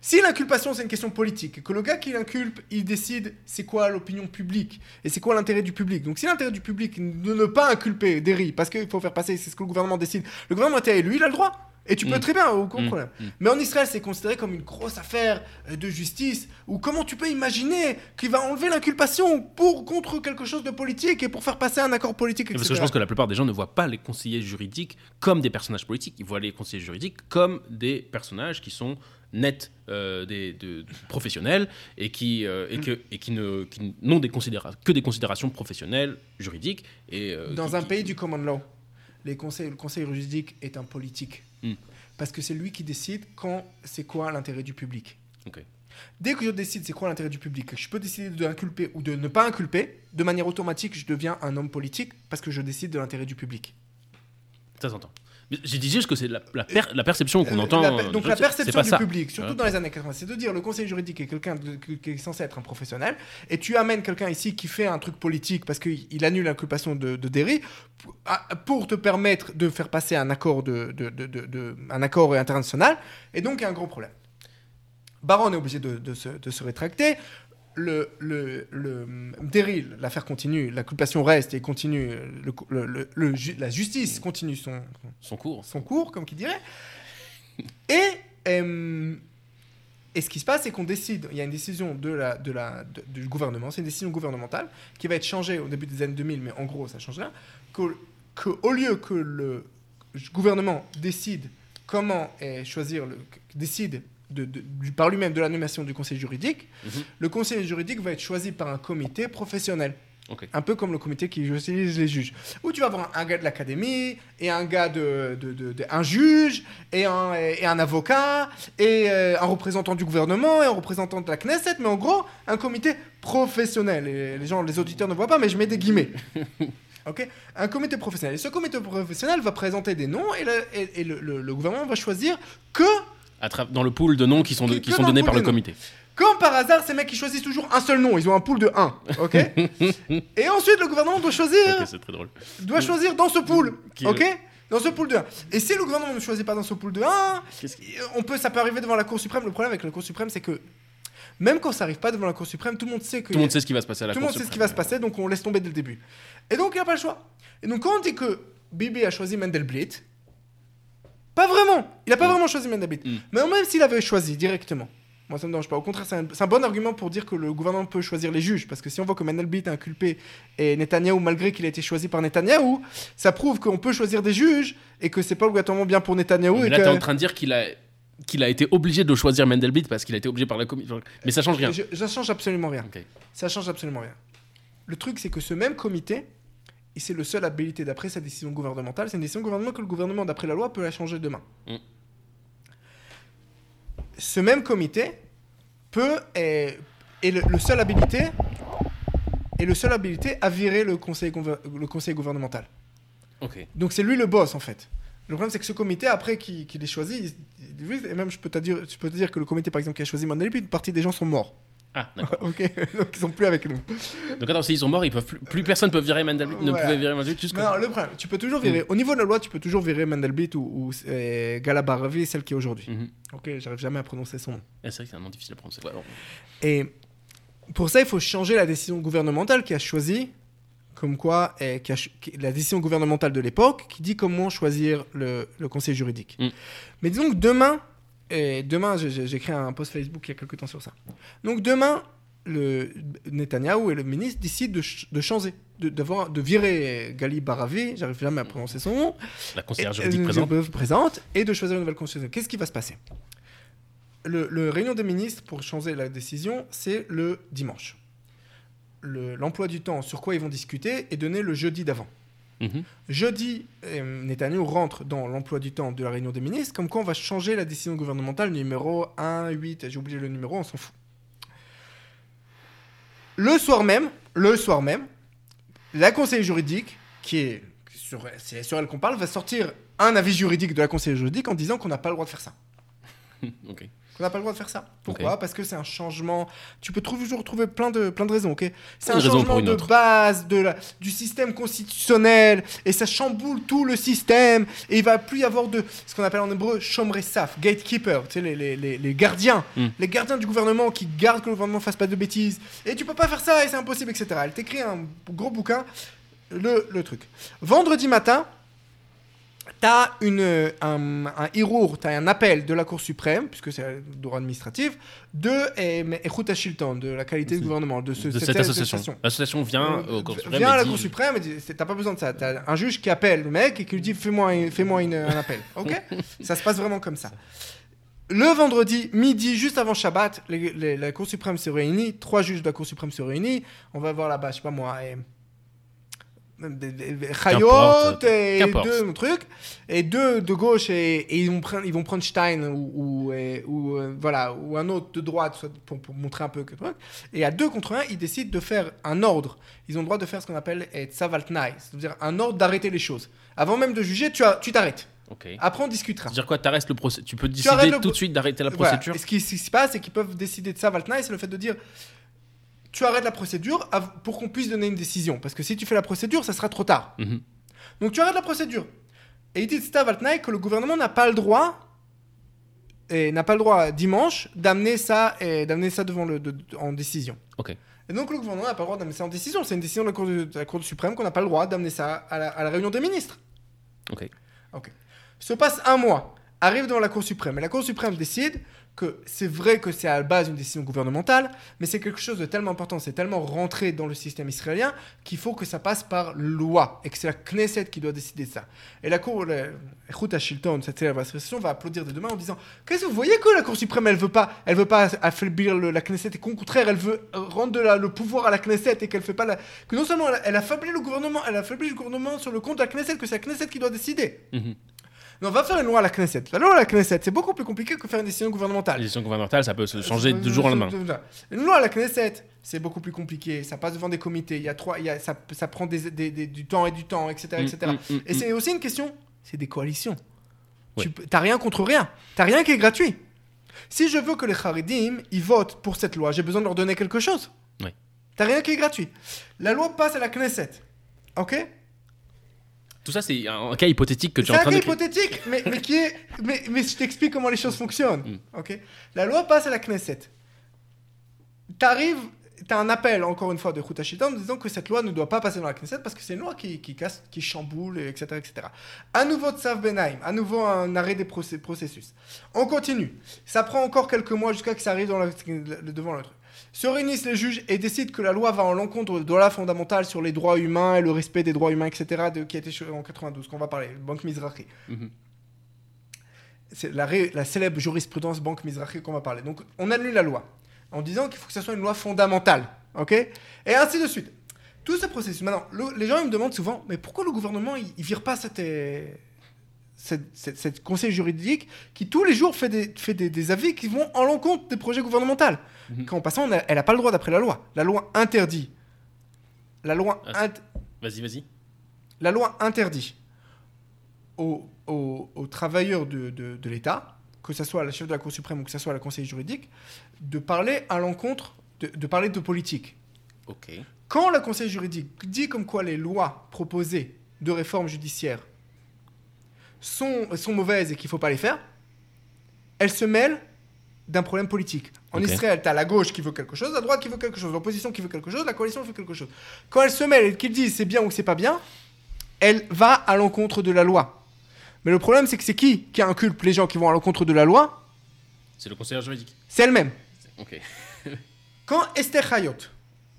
Si l'inculpation c'est une question politique, que le gars qui l'inculpe, il décide c'est quoi l'opinion publique et c'est quoi l'intérêt du public. Donc si l'intérêt du public de ne pas inculper Derry parce qu'il faut faire passer, c'est ce que le gouvernement décide. Le gouvernement était élu, il a le droit. Et tu peux Mm. très bien, aucun Mm. problème. Mm. Mais en Israël, c'est considéré comme une grosse affaire euh, de justice. Ou comment tu peux imaginer qu'il va enlever l'inculpation pour contre quelque chose de politique et pour faire passer un accord politique, etc. Parce que je pense que la plupart des gens ne voient pas les conseillers juridiques comme des personnages politiques. Ils voient les conseillers juridiques comme des personnages qui sont nets euh, des, de, de professionnels et qui, euh, et que, et qui ne qui n'ont des que des considérations professionnelles juridiques. Et, euh, Dans qui- un qui- pays du common law, les conseils, le conseil juridique est un politique. Mm. Parce que c'est lui qui décide quand c'est quoi l'intérêt du public. Dès que je décide c'est quoi l'intérêt du public, je peux décider d'inculper ou de ne pas inculper, de manière automatique, je deviens un homme politique parce que je décide de l'intérêt du public. Ça s'entend. J'ai dit juste que c'est la, la, per- la perception qu'on Euh, entend. la euh, donc de- la perception du ça. public, surtout Hein. dans les années 80, c'est de dire le conseil juridique est quelqu'un qui est censé être un professionnel, et tu amènes quelqu'un ici qui fait un truc politique parce qu'il il annule l'inculpation de, de Derry pour, à- pour te permettre de faire passer un accord, de, de- de- de- de- un accord international, et donc il y a un gros problème. Baron est obligé de, de se, de se rétracter. Le, le, le Derry, l'affaire continue, l'inculpation reste et continue, le- le- le- le ju- la justice continue son, Son cours. son cours, comme qui dirait. Et, euh, et ce qui se passe, c'est qu'on décide, il y a une décision de la, de la, de- du gouvernement, c'est une décision gouvernementale qui va être changée au début des années 2000, mais en gros, ça change rien, que, que au lieu que le gouvernement décide comment choisir, le, décide de, de- du- par lui-même de l'animation du conseil juridique, Mhm. le conseil juridique va être choisi par un comité professionnel. Un peu comme le comité qui utilise les juges. Où tu vas avoir un, un gars de l'académie, et un gars de, de- de- de- un juge, et un, et un avocat, et euh, un représentant du gouvernement, et un représentant de la Knesset, mais en gros, un comité professionnel. Et les gens, les auditeurs ne voient pas, mais je mets des guillemets. Ok Un comité professionnel. Et ce comité professionnel va présenter des noms, et, le, et- et le- le- le gouvernement va choisir que À Dans le pool de noms qui sont, de- qui sont donnés par le comité. Comme par hasard, ces mecs, ils choisissent toujours un seul nom. Ils ont un pool de 1. Ok Et ensuite, le gouvernement doit choisir, très drôle. doit choisir dans ce pool. Qui- Ok Dans ce pool de 1. Et si le gouvernement ne choisit pas dans ce pool de 1, Qu'est-ce qui- on peut, ça peut arriver devant la Cour suprême. Le problème avec la Cour suprême, c'est que même quand ça arrive pas devant la Cour suprême, tout le monde sait que. Tout le monde sait ce qui va se passer à la Tout le monde sait ce qui va se passer, donc on laisse tomber dès le début. Et donc, il n'y a pas le choix. Et donc, quand on dit que Bibi a choisi Mendelblit, pas vraiment. Il n'a pas Mm. vraiment choisi Mendelblit. Mm. Mais même s'il avait choisi directement, Moi, ça me dérange pas. Au contraire, c'est un, bon argument pour dire que le gouvernement peut choisir les juges. Parce que si on voit que Mandelblit est inculpé et Netanyahou, malgré qu'il a été choisi par Netanyahou, ça prouve qu'on peut choisir des juges et que c'est pas obligatoirement bien pour Netanyahou. Mais et là, que- t'es en train de dire qu'il a, qu'il a été obligé de choisir Mendelblit parce qu'il a été obligé par la commission. Mais ça change rien. Je- ça change absolument rien. Ça change absolument rien. Le truc, c'est que ce même comité, et c'est le seul habilité d'après sa décision gouvernementale, c'est une décision gouvernementale que le gouvernement, d'après la loi, peut la changer demain. Mm. Ce même comité peut, est, est le, le seul habilité, est le seul habilité à virer le conseil, gouver- le conseil gouvernemental. Donc c'est lui le boss en fait. Le problème c'est que ce comité après qu'il ait choisi, il- il- et même je peux te dire, je peux te dire que le comité par exemple qui a choisi Mandelblit, une partie des gens sont morts. Ah, d'accord. ok, donc ils sont plus avec nous. Donc attends, s'ils sont morts, ils peuvent plus, plus personne peut virer. Ne Voilà. pouvait virer Mendelblit jusqu'à. Non, le problème, tu peux toujours virer. Au niveau de la loi, tu peux toujours virer Mandelblit ou, ou euh, Galabaravi, celle qui est aujourd'hui. Mhm. Ok, j'arrive jamais à prononcer son nom. Ah, c'est vrai que c'est un nom difficile à prononcer. Ouais. Et pour ça, il faut changer la décision gouvernementale qui a choisi, comme quoi, euh, qui a ch- qui- la décision gouvernementale de l'époque qui dit comment choisir le, le conseil juridique. Mm. Mais disons que demain, et demain, écrit un post Facebook il y a quelques temps sur ça. Donc demain, le Netanyahou et le ministre décident de, ch- de changer, de, virer Gali Baravi, j'arrive jamais à prononcer son nom, La conseillère et- juridique euh, présente. présente, et de choisir une nouvelle constitution. Qu'est-ce qui va se passer? Le, le réunion des ministres pour changer la décision, c'est le dimanche. Le- L'emploi du temps sur quoi ils vont discuter est donné le jeudi d'avant. Mhm. Jeudi, euh, Netanyahu rentre dans l'emploi du temps de la réunion des ministres, comme quoi on va changer la décision gouvernementale numéro 1, 8, j'ai oublié le numéro, on s'en fout. Le soir même, le soir même, la conseil juridique, qui est sur, c'est sur elle qu'on parle, va sortir un avis juridique de la conseil juridique en disant qu'on n'a pas le droit de faire ça. Ok. Qu'on n'a pas le droit de faire ça. Pourquoi Parce que c'est un changement. Tu peux toujours trouver plein de, plein de raisons, ok C'est un changement de base de la, du système constitutionnel et ça chamboule tout le système. Et il va plus y avoir de ce qu'on appelle en hébreu Saf, gatekeeper, tu sais, les, les, les, les gardiens, Mm. les gardiens du gouvernement qui gardent que le gouvernement fasse pas de bêtises. Et tu peux pas faire ça et c'est impossible, etc. Elle t'écrit un gros bouquin, le, le truc. Vendredi matin, T'as une, un, un Hirour, t'as un appel de la Cour suprême, puisque c'est le droit administratif, de Echut Shilton, de la qualité du De- gouvernement, de, ce- de cette association. L'association vient Euh, au Cour suprême. Viens et à la Cour suprême et dit t'as pas besoin de ça. T'as un juge qui appelle le mec et qui lui dit fais-moi un, un appel. Ok? Ça se passe vraiment comme ça. Le vendredi midi, juste avant Shabbat, les- les- la Cour suprême se réunit, trois juges de la Cour suprême se réunissent. On va voir là-bas, je sais pas moi, eh, Qu'importe. et deux trucs, et deux de gauche et, et ils, vont prendre, ils vont prendre Stein ou, ou, et- ou, euh, voilà, ou un autre de droite pour, pour montrer un peu que truc. Et à deux contre un, ils décident de faire un ordre. Ils ont le droit de faire ce qu'on appelle eh, tsavaltnai, c'est-à-dire un ordre d'arrêter les choses. Avant même de juger, tu as- tu t'arrêtes. Après, on discutera. C'est-à-dire quoi le procès. Tu peux décider tout de suite d'arrêter la Voilà. procédure. Et ce qui, ce qui se passe, c'est qu'ils peuvent décider de ça, Valtnai, c'est le fait de dire tu arrêtes la procédure pour qu'on puisse donner une décision. Parce que si tu fais la procédure, ça sera trop tard. Mhm. Donc tu arrêtes la procédure. Et il dit ça, Valtnai, que le gouvernement n'a pas le droit, et n'a pas le droit dimanche, d'amener ça, et d'amener ça devant le, de- de- en décision. Ok. Et donc le gouvernement n'a pas le droit d'amener ça en décision. C'est une décision de la Cour, de, de la Cour suprême qu'on n'a pas le droit d'amener ça à la, à la réunion des ministres. Ok. Se passe un mois, arrive devant la Cour suprême, et la Cour suprême décide que c'est vrai que c'est à la base une décision gouvernementale, mais c'est quelque chose de tellement important, c'est tellement rentré dans le système israélien qu'il faut que ça passe par loi, et que c'est la Knesset qui doit décider de ça. Et la Cour, le Echut Shilton, cette célèbre va applaudir de demain en disant Qu'est-ce que vous voyez que la Cour suprême, elle veut pas, elle veut pas affaiblir la Knesset, et qu'au contraire, elle veut rendre de la- le pouvoir à la Knesset, et qu'elle fait pas la... que non seulement elle, elle affaiblit le gouvernement, elle affaiblit le gouvernement sur le compte de la Knesset, que c'est la Knesset qui doit décider. Mhm. Non, on va faire une loi à la Knesset. La loi à la Knesset, c'est beaucoup plus compliqué que faire une décision gouvernementale. décision gouvernementale, ça peut se changer du jour au lendemain. Une loi à la Knesset, c'est beaucoup plus compliqué. Ça passe devant des comités. Il y a trois, il y a, ça, ça prend des, des- des- du temps et du temps, etc., etc. Mm, mm, mm, Et c'est aussi une question, c'est des coalitions. Ouais. Tu T'as rien contre rien. T'as rien qui est gratuit. Si je veux que les Haridim, ils votent pour cette loi, j'ai besoin de leur donner quelque chose. Ouais. T'as rien qui est gratuit. La loi passe à la Knesset. Ok? Tout ça, c'est un cas hypothétique que tu es C'est en un train cas de. hypothétique, mais, mais qui est. Mais, mais je t'explique comment les choses fonctionnent. Mm. Ok? La loi passe à la Knesset. T'arrives. tu as un appel, encore une fois, de en disant que cette loi ne doit pas passer dans la Knesset parce que c'est une loi qui, qui casse, qui chamboule, etc. etc. À nouveau Tsav Benaim, à nouveau un arrêt des processus. On continue. Ça prend encore quelques mois jusqu'à que ça arrive dans la- le- devant le truc. Se réunissent les juges et décident que la loi va en l'encontre de la fondamentale sur les droits humains et le respect des droits humains, etc., de, qui a été en 92, qu'on va parler, Banque Mizrahi. Mhm. C'est la, célèbre jurisprudence Banque Mizrahi qu'on va parler. Donc, on annule la loi en disant qu'il faut que ce soit une loi fondamentale. OK? Et ainsi de suite. Tout ce processus. Maintenant, le- les gens ils me demandent souvent, mais pourquoi le gouvernement il, il vire pas cette, cette, cette- cette conseil juridique qui tous les jours fait des, fait des, des avis qui vont en l'encontre des projets gouvernementaux. Quand en passant, a- elle n'a pas le droit d'après la loi. La loi interdit. La loi, Ah, int- Vas-y, vas-y. la loi interdit aux, aux- aux travailleurs de, de- de l'État, que ce soit la chef de la Cour suprême ou que ce soit la conseil juridique, de parler à l'encontre, de, de parler de politique. Ok. Quand le conseil juridique dit comme quoi les lois proposées de réforme judiciaire sont, sont mauvaises et qu'il ne faut pas les faire, elle se mêle d'un problème politique. En. Israël, tu as la gauche qui veut quelque chose, la droite qui veut quelque chose, l'opposition qui veut quelque chose, la coalition qui veut quelque chose. Quand elle se mêle et qu'ils disent c'est bien ou c'est pas bien, elle va à l'encontre de la loi. Mais le problème, c'est que c'est qui qui inculpe les gens qui vont à l'encontre de la loi? C'est le conseiller juridique. C'est elle-même. Quand Esther Hayot,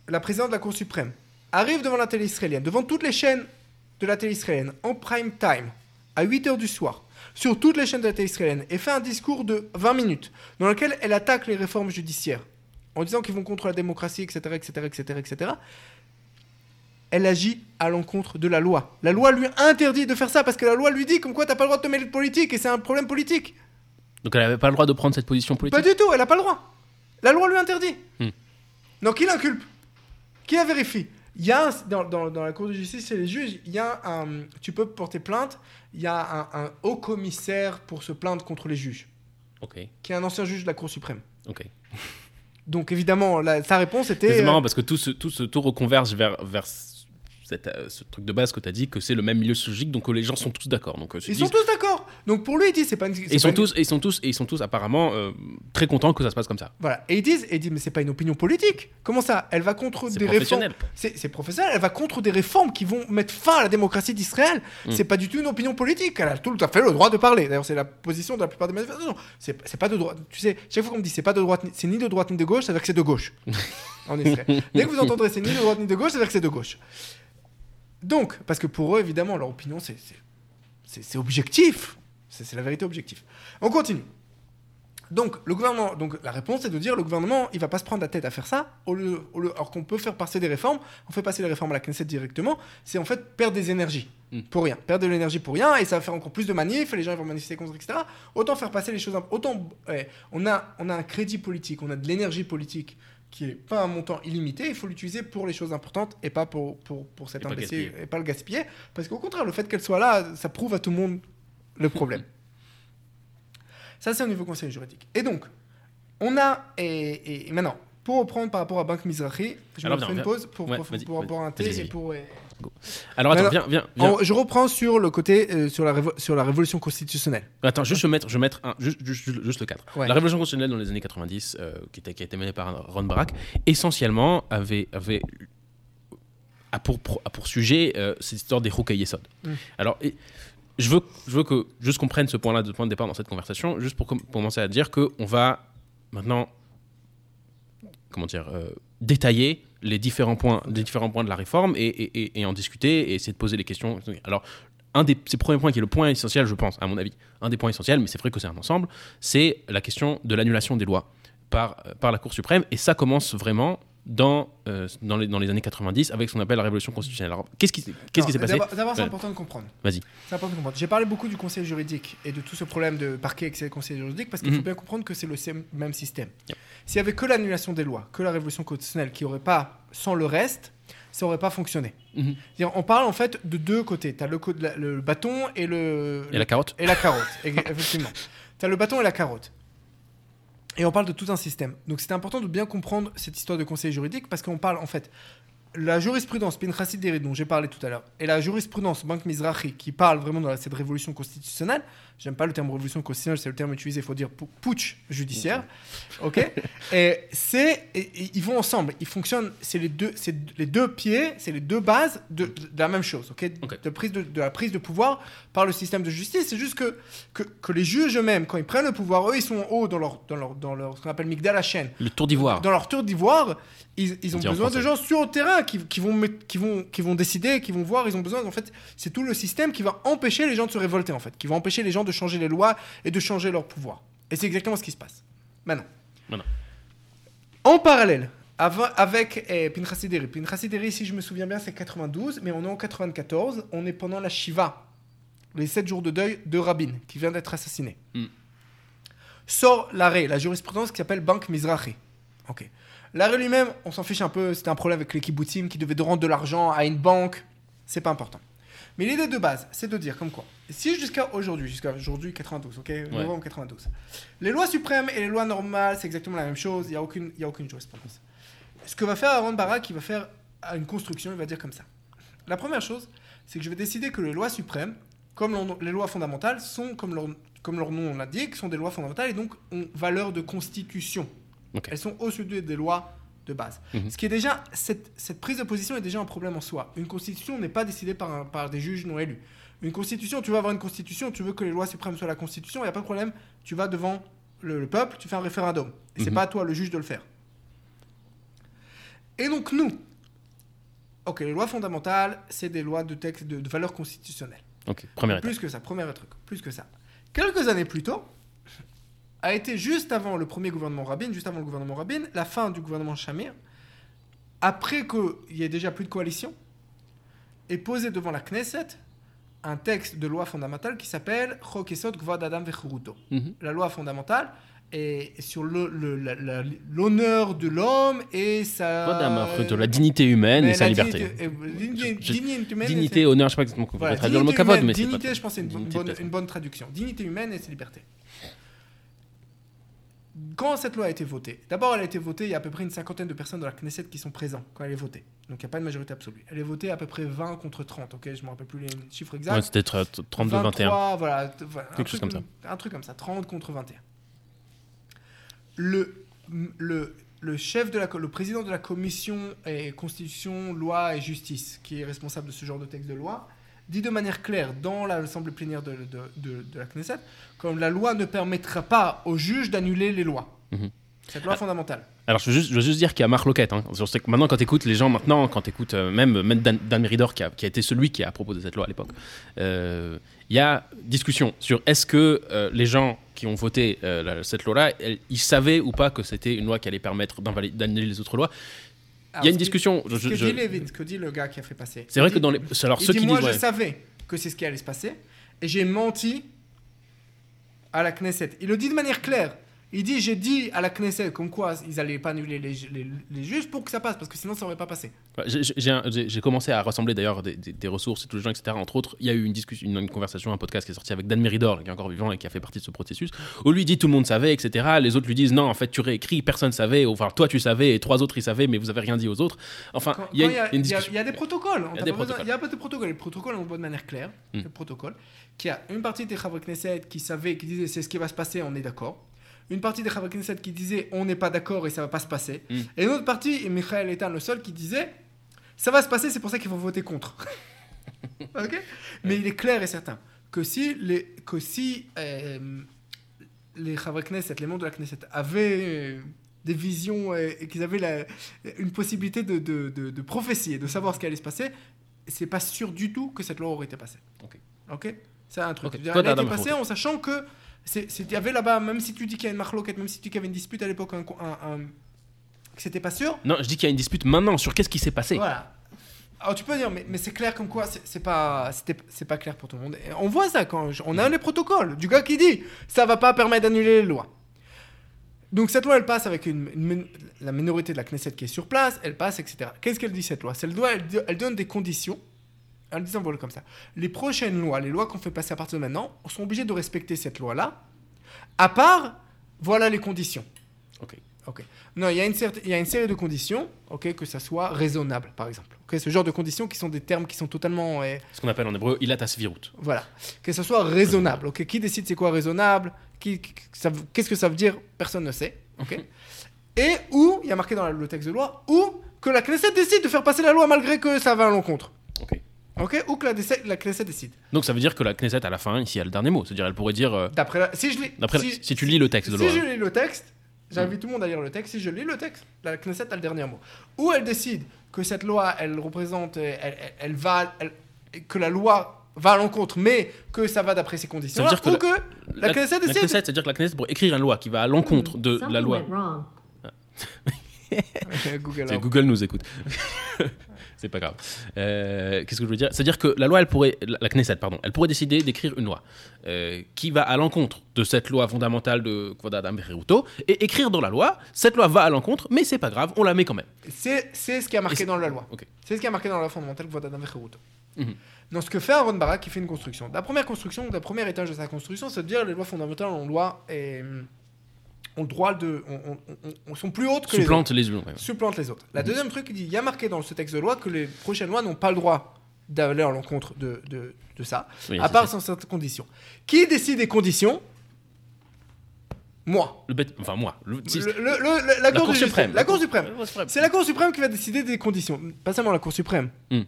la présidente de la Cour suprême, arrive devant la télé israélienne, devant toutes les chaînes de la télé israélienne, en prime time, à 8h du soir, sur toutes les chaînes de la télé israélienne, et fait un discours de 20 minutes, dans lequel elle attaque les réformes judiciaires, en disant qu'ils vont contre la démocratie, etc., etc., etc., etc., elle agit à l'encontre de la loi. La loi lui interdit de faire ça, parce que la loi lui dit comme quoi t'as pas le droit de te mêler de politique, et c'est un problème politique. Donc elle n'avait pas le droit de prendre cette position politique? Pas du tout, elle n'a pas le droit. La loi lui interdit. Hmm. Donc qui l'inculpe Qui la vérifie? Il y a dans, dans- dans la cour de justice et les juges, il y a un, tu peux porter plainte. Il y a un, un haut commissaire pour se plaindre contre les juges, qui est un ancien juge de la Cour suprême. Ok. Donc évidemment, la- sa réponse était. C'est euh, marrant parce que tout, ce, tout, ce, tout reconverge vers, vers cette, euh, ce truc de base que tu as dit, que c'est le même milieu sociologique, donc euh, les gens sont tous d'accord. Donc, euh, ils disent- sont tous d'accord. Donc pour lui, il dit c'est pas une. ils pas sont une- tous, ils sont tous, et ils sont tous apparemment euh, très contents que ça se passe comme ça. Voilà. Et ils disent, et ils disent mais c'est pas une opinion politique. Comment ça? Elle va contre des réformes. professionnel. C'est professionnel, elle va contre des réformes qui vont mettre fin à la démocratie d'Israël. Mm. C'est pas du tout une opinion politique. Elle a tout à fait le droit de parler. D'ailleurs, c'est la position de la plupart des manifestations. C'est c'est pas de droite. Tu sais, chaque fois qu'on me dit c'est pas de droite, ni- c'est ni de droite ni de gauche, ça veut dire que c'est de gauche. en Israël. Dès que vous entendrez c'est ni de droite ni de gauche, ça veut dire que c'est de gauche. Donc, parce que pour eux, évidemment, leur opinion, c'est- objectif. C'est la vérité objective. On continue. Donc, le gouvernement, donc la réponse est de dire le gouvernement, il va pas se prendre la tête à faire ça, au lieu, au lieu- alors qu'on peut faire passer des réformes, on fait passer les réformes à la Knesset directement, c'est en fait perdre des énergies Mm. pour rien, perdre de l'énergie pour rien, et ça va faire encore plus de manifs, et les gens ils vont manifester contre, etc. Autant faire passer les choses, autant ouais, on a, on a un crédit politique, on a de l'énergie politique qui est pas un montant illimité, il faut l'utiliser pour les choses importantes et pas pour pour, pour cet Et imbécile et pas le gaspiller, parce qu'au contraire, le fait qu'elle soit là, ça prouve à tout le monde le problème. Ça, c'est au niveau conseil juridique. Et donc, on a. Et, et maintenant, pour reprendre par rapport à Banque Mizrahi, je fais viens, une pause pour, Ouais, pour, pour, pour un thé et pour. Alors attends, viens, viens, viens. en- je reprends sur le côté. euh, sur, la sur la révolution constitutionnelle. Attends, juste je vais mettre, je vais mettre un, juste, juste, juste- juste le cadre. Ouais. La révolution constitutionnelle dans les années 90, euh, qui, était, qui a été menée par Ron Barak, essentiellement avait, avait a pour, a pour sujet euh, cette histoire des Hukay Yesod. Mm. Alors, et, je veux, je veux que juste qu'on prenne ce point-là de point de départ dans cette conversation, juste pour, com- pour commencer à dire qu'on va maintenant, comment dire, euh, détailler les différents points, les différents points de la réforme et, et- et- et en discuter et essayer de poser les questions. Alors, un des ces premiers points qui est le point essentiel, je pense, à mon avis, un des points essentiels, mais c'est vrai que c'est un ensemble, c'est la question de l'annulation des lois par, euh, par la Cour suprême. Et ça commence vraiment dans, euh, dans, les, dans les années 90 avec ce qu'on appelle la révolution constitutionnelle. Alors, qu'est-ce qui, s'est passé D'abord, c'est important de comprendre. Vas-y. C'est important de comprendre. J'ai parlé beaucoup du conseil juridique et de tout ce problème de parquet avec les conseils juridiques parce qu'il faut Mhm. bien comprendre que c'est le même système. S'il y avait que l'annulation des lois, que la révolution constitutionnelle qui aurait pas, sans le reste, ça aurait pas fonctionné. Mhm. On parle en fait de deux côtés. Tu as le, bâton et le, Et la carotte et la carotte, effectivement. Tu as le bâton et la carotte. Et on parle de tout un système. Donc c'est important de bien comprendre cette histoire de conseil juridique parce qu'on parle en fait la jurisprudence Pinchasi Deri dont j'ai parlé tout à l'heure et la jurisprudence Bank Mizrahi qui parle vraiment de cette révolution constitutionnelle, j'aime pas le terme révolution constitutionnelle, c'est le terme utilisé, il faut dire putsch judiciaire, ok Et c'est, ils vont ensemble, ils fonctionnent, c'est les deux, c'est les deux pieds, c'est les deux bases de, de, la même chose, ok, De, prise de, de, la prise de pouvoir par le système de justice. C'est juste que, que, que les juges eux-mêmes, quand ils prennent le pouvoir, eux, ils sont en haut dans leur, dans leur, dans leur ce qu'on appelle Migdal chaîne. Le tour d'ivoire. Dans leur tour d'ivoire, ils, ils ont besoin de gens sur le terrain qui, qui, vont, qui, vont, qui vont décider, qui vont voir. Ils ont besoin, en fait, c'est tout le système qui va empêcher les gens de se révolter, en fait, qui va empêcher les gens de changer les lois et de changer leur pouvoir. Et c'est exactement ce qui se passe. Maintenant. Maintenant. En parallèle, avec eh, Pinchas Pinchas si je me souviens bien, c'est 92, mais on est en 94. On est pendant la Shiva, les 7 jours de deuil de Rabin, qui vient d'être assassiné. Mm. Sort l'arrêt, la jurisprudence qui s'appelle Bank Mizrahi. Ok. L'arrêt lui-même, on s'en fiche un peu, c'était un problème avec les kibbutzim qui devaient rendre de l'argent à une banque. C'est pas important. Mais l'idée de base, c'est de dire comme quoi, si jusqu'à aujourd'hui, jusqu'à aujourd'hui 92, ok, novembre 92, les lois suprêmes et les lois normales, c'est exactement la même chose, il n'y a, aucune, y a aucune jurisprudence. Ce que va faire Aaron Barak, il va faire une construction, il va dire comme ça. La première chose, c'est que je vais décider que les lois suprêmes, comme les lois fondamentales, sont, comme leur, comme leur nom l'indique, sont des lois fondamentales et donc ont valeur de constitution. Elles sont au-dessus des lois de base. Mhm. Ce qui est déjà, cette, cette, prise de position est déjà un problème en soi. Une constitution n'est pas décidée par, par des juges non élus. Une constitution, tu veux avoir une constitution, tu veux que les lois suprêmes soient la constitution, il n'y a pas de problème. Tu vas devant le, peuple, tu fais un référendum. Et c'est mhm. pas à toi, le juge, de le faire. Et donc nous, ok, les lois fondamentales, c'est des lois de texte de, de valeur constitutionnelle. Ok, première Plus que ça, premier truc, plus que ça. Quelques années plus tôt, a été juste avant le premier gouvernement Rabin, juste avant le gouvernement Rabin, la fin du gouvernement Shamir, après qu'il y ait déjà plus de coalition, est posé devant la Knesset un texte de loi fondamentale qui s'appelle Chokesot Gvad Adam mhm. La loi fondamentale est sur l'honneur de l'homme et sa... de la dignité humaine et sa liberté. dignité, honneur, je sais pas exactement comment traduire le mot mais Dignité, je pense c'est une, une, bonne traduction. Dignité humaine et sa liberté quand cette loi a été votée, d'abord elle a été votée, il y a à peu près une cinquantaine de personnes de la Knesset qui sont présents quand elle est votée. Donc il n'y a pas de majorité absolue. Elle est votée à peu près 20 contre 30, ok? Je ne me rappelle plus les chiffres exacts. Ouais, c'était 32-21. Voilà, Quelque chose comme ça. Un truc comme ça, 30 contre 21. Le, le, le chef de la, le président de la commission et Constitution, Loi et Justice, qui est responsable de ce genre de texte de loi, dit de manière claire dans l'Assemblée plénière de, de, de, la Knesset que la loi ne permettra pas aux juges d'annuler les lois. Mhm. Cette loi fondamentale. Alors, je veux juste, je veux juste dire qu'il y a Marc Loquette. Hein. Maintenant, quand tu écoutes les gens, maintenant, quand tu écoutes euh, même, même Dan, Dan Meridor, qui a, qui a, été celui qui a proposé cette loi à l'époque, euh, il y a discussion sur est-ce que euh, les gens qui ont voté cette loi-là, ils savaient ou pas que c'était une loi qui allait permettre d'annuler les autres lois il y a une discussion. Ce que dit Levin, ce que dit le gars qui a fait passer. C'est vrai que dans les. Alors, ceux qui moi, je savais que c'est ce qui allait se passer et j'ai menti à la Knesset. Il le dit de manière claire. Il dit, j'ai dit à la Knesset comme quoi ils n'allaient pas annuler les, les, les, juges pour que ça passe, parce que sinon ça n'aurait pas passé. J'ai commencé à rassembler d'ailleurs des, des, ressources et tous les gens, etc. Entre autres, il y a eu une discussion, une, conversation, un podcast qui est sorti avec Dan Meridor, qui est encore vivant et qui a fait partie de ce processus, où lui dit tout le monde savait, etc. Les autres lui disent non, en fait tu réécris, personne savait, enfin toi tu savais et trois autres ils savaient, mais vous avez rien dit aux autres. Enfin, il y, a y, des protocoles. Il y a des protocoles. Il a des protocoles. Les protocoles, on voit de manière claire. Hmm. Le protocole, qui a une partie des Knesset qui savait, qui disait c'est ce qui va se passer, on est d'accord une partie des Chavak qui disait on n'est pas d'accord et ça va pas se passer. Mm. Et une autre partie, et Michael étant le seul, qui disait ça va se passer, c'est pour ça qu'il faut voter contre. ok? Mais il est clair et certain que si les, que si, euh, les Knesset, les membres de la Knesset, avaient euh, des visions et qu'ils avaient la, une possibilité de, de, de, prophétie et de savoir ce qui allait se passer, c'est pas sûr du tout que cette loi aurait été passée. Ok Ok? C'est un truc. Elle a été passée en sachant que il y avait là-bas, même si tu dis qu'il y a une marloquette, même si tu dis qu'il y avait une dispute à l'époque, un, un, que c'était pas sûr. Non, je dis qu'il y a une dispute maintenant sur qu'est-ce qui s'est passé. Voilà. Alors tu peux dire, mais, mais c'est clair comme quoi, c'est pas, c'est pas clair pour tout le monde. on voit ça quand on a les protocoles du gars qui dit ça va pas permettre d'annuler les lois. Donc cette loi, elle passe avec une, la minorité de la Knesset qui est sur place, elle passe, etc. Qu'est-ce qu'elle dit cette loi? Elle, doit, elle donne des conditions en disant voilà comme ça. Les prochaines lois, les lois qu'on fait passer à partir de maintenant, sont obligées de respecter cette loi-là, à part, voilà les conditions. Ok. Ok. Non, il y, a une y a une série de conditions, ok, que ça soit raisonnable, par exemple. Ok, ce genre de conditions qui sont des termes qui sont totalement, euh, Ce qu'on appelle en hébreu ilat asvirut. voilà, que ça soit raisonnable. Ok, qui décide c'est quoi raisonnable qui- Qu'est-ce que ça veut dire Personne ne sait. Ok. Et où il y a marqué dans le texte de loi ou que la Knesset décide de faire passer la loi malgré que ça va à l'encontre. Ok. Ok, ou que la, la Knesset décide. Donc ça veut dire que la Knesset, à la fin, ici, a le dernier mot. C'est-à-dire, elle pourrait dire. euh, D'après, la- si je lis, d'après, si, si, tu lis le texte de si loi. je lis le texte, j'invite tout le monde à lire le texte. Si je lis le texte, la Knesset a le dernier mot. Ou elle décide que cette loi, elle représente, euh, elle, elle- elle va, elle- que la loi va à l'encontre, mais que ça va d'après ses conditions. Ça veut dire que ou la- que la, Knesset décide. c'est-à-dire que la Knesset pourrait écrire une loi qui va à l'encontre de Something la loi. wrong. Google. C'est. Google nous écoute. c'est pas grave. Euh, Qu'est-ce que je veux dire? C'est-à-dire que la loi, elle pourrait, la la Knesset, pardon, elle pourrait décider d'écrire une loi euh, qui va à l'encontre de cette loi fondamentale de Kvod Adam Becheruto et écrire dans la loi, cette loi va à l'encontre, mais c'est pas grave, on la met quand même. C'est ce qui a marqué dans la loi. C'est ce qui a marqué dans la loi fondamentale que Adam Vecherut. Mhm. Donc ce que fait Aaron Barak, il fait une construction. La première construction, le premier étage de sa construction, c'est de dire les lois fondamentales ont, loi et, hum, ont le droit de, ont- ont- sont plus hautes que les autres. Supplante les unes. ouais. Supplante les autres. La Mhm. deuxième truc, il dit, il y a marqué dans ce texte de loi que les prochaines lois n'ont pas le droit d'aller à l'encontre de, de, de ça, Oui, à part ça. dans certaines conditions. Qui décide des conditions? Moi. Le bête- enfin moi. Le, si- Le- le- le- la, la Cour Cour de suprême. justice. La Cour suprême. La Cour suprême. C'est la Cour suprême qui va décider des conditions. Pas seulement la Cour suprême. Hmm.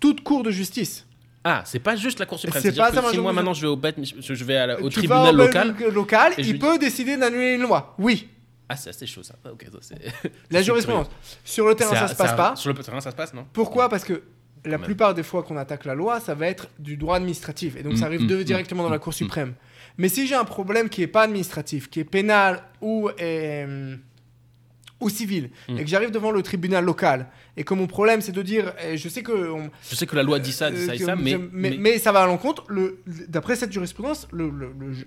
Toute cour de justice. Ah, c'est pas juste la Cour suprême. C'est pas que si moi maintenant je vais au, bête, je vais à la- au Tu tribunal vas au local. il lui peut décider d'annuler une loi. Oui. Ah, c'est assez chaud ça. Ah, ça. La jurisprudence. Sur le terrain, ça se passe pas. Sur le terrain, ça se passe, non? Pourquoi? Parce que la même. plupart des fois qu'on attaque la loi, ça va être du droit administratif. Et donc Mm, ça arrive mm, de- mm, directement dans la mm, Cour mm. suprême. Mais si j'ai un problème qui est pas administratif, qui est pénal ou, euh, ou civil, Mm. et que j'arrive devant le tribunal local, et que mon problème c'est de dire, eh, je sais que on- Je sais que la loi dit ça, dit Euh, ça et ça, mais. mais, mais- mais ça va à l'encontre. Le, D'après cette jurisprudence, le,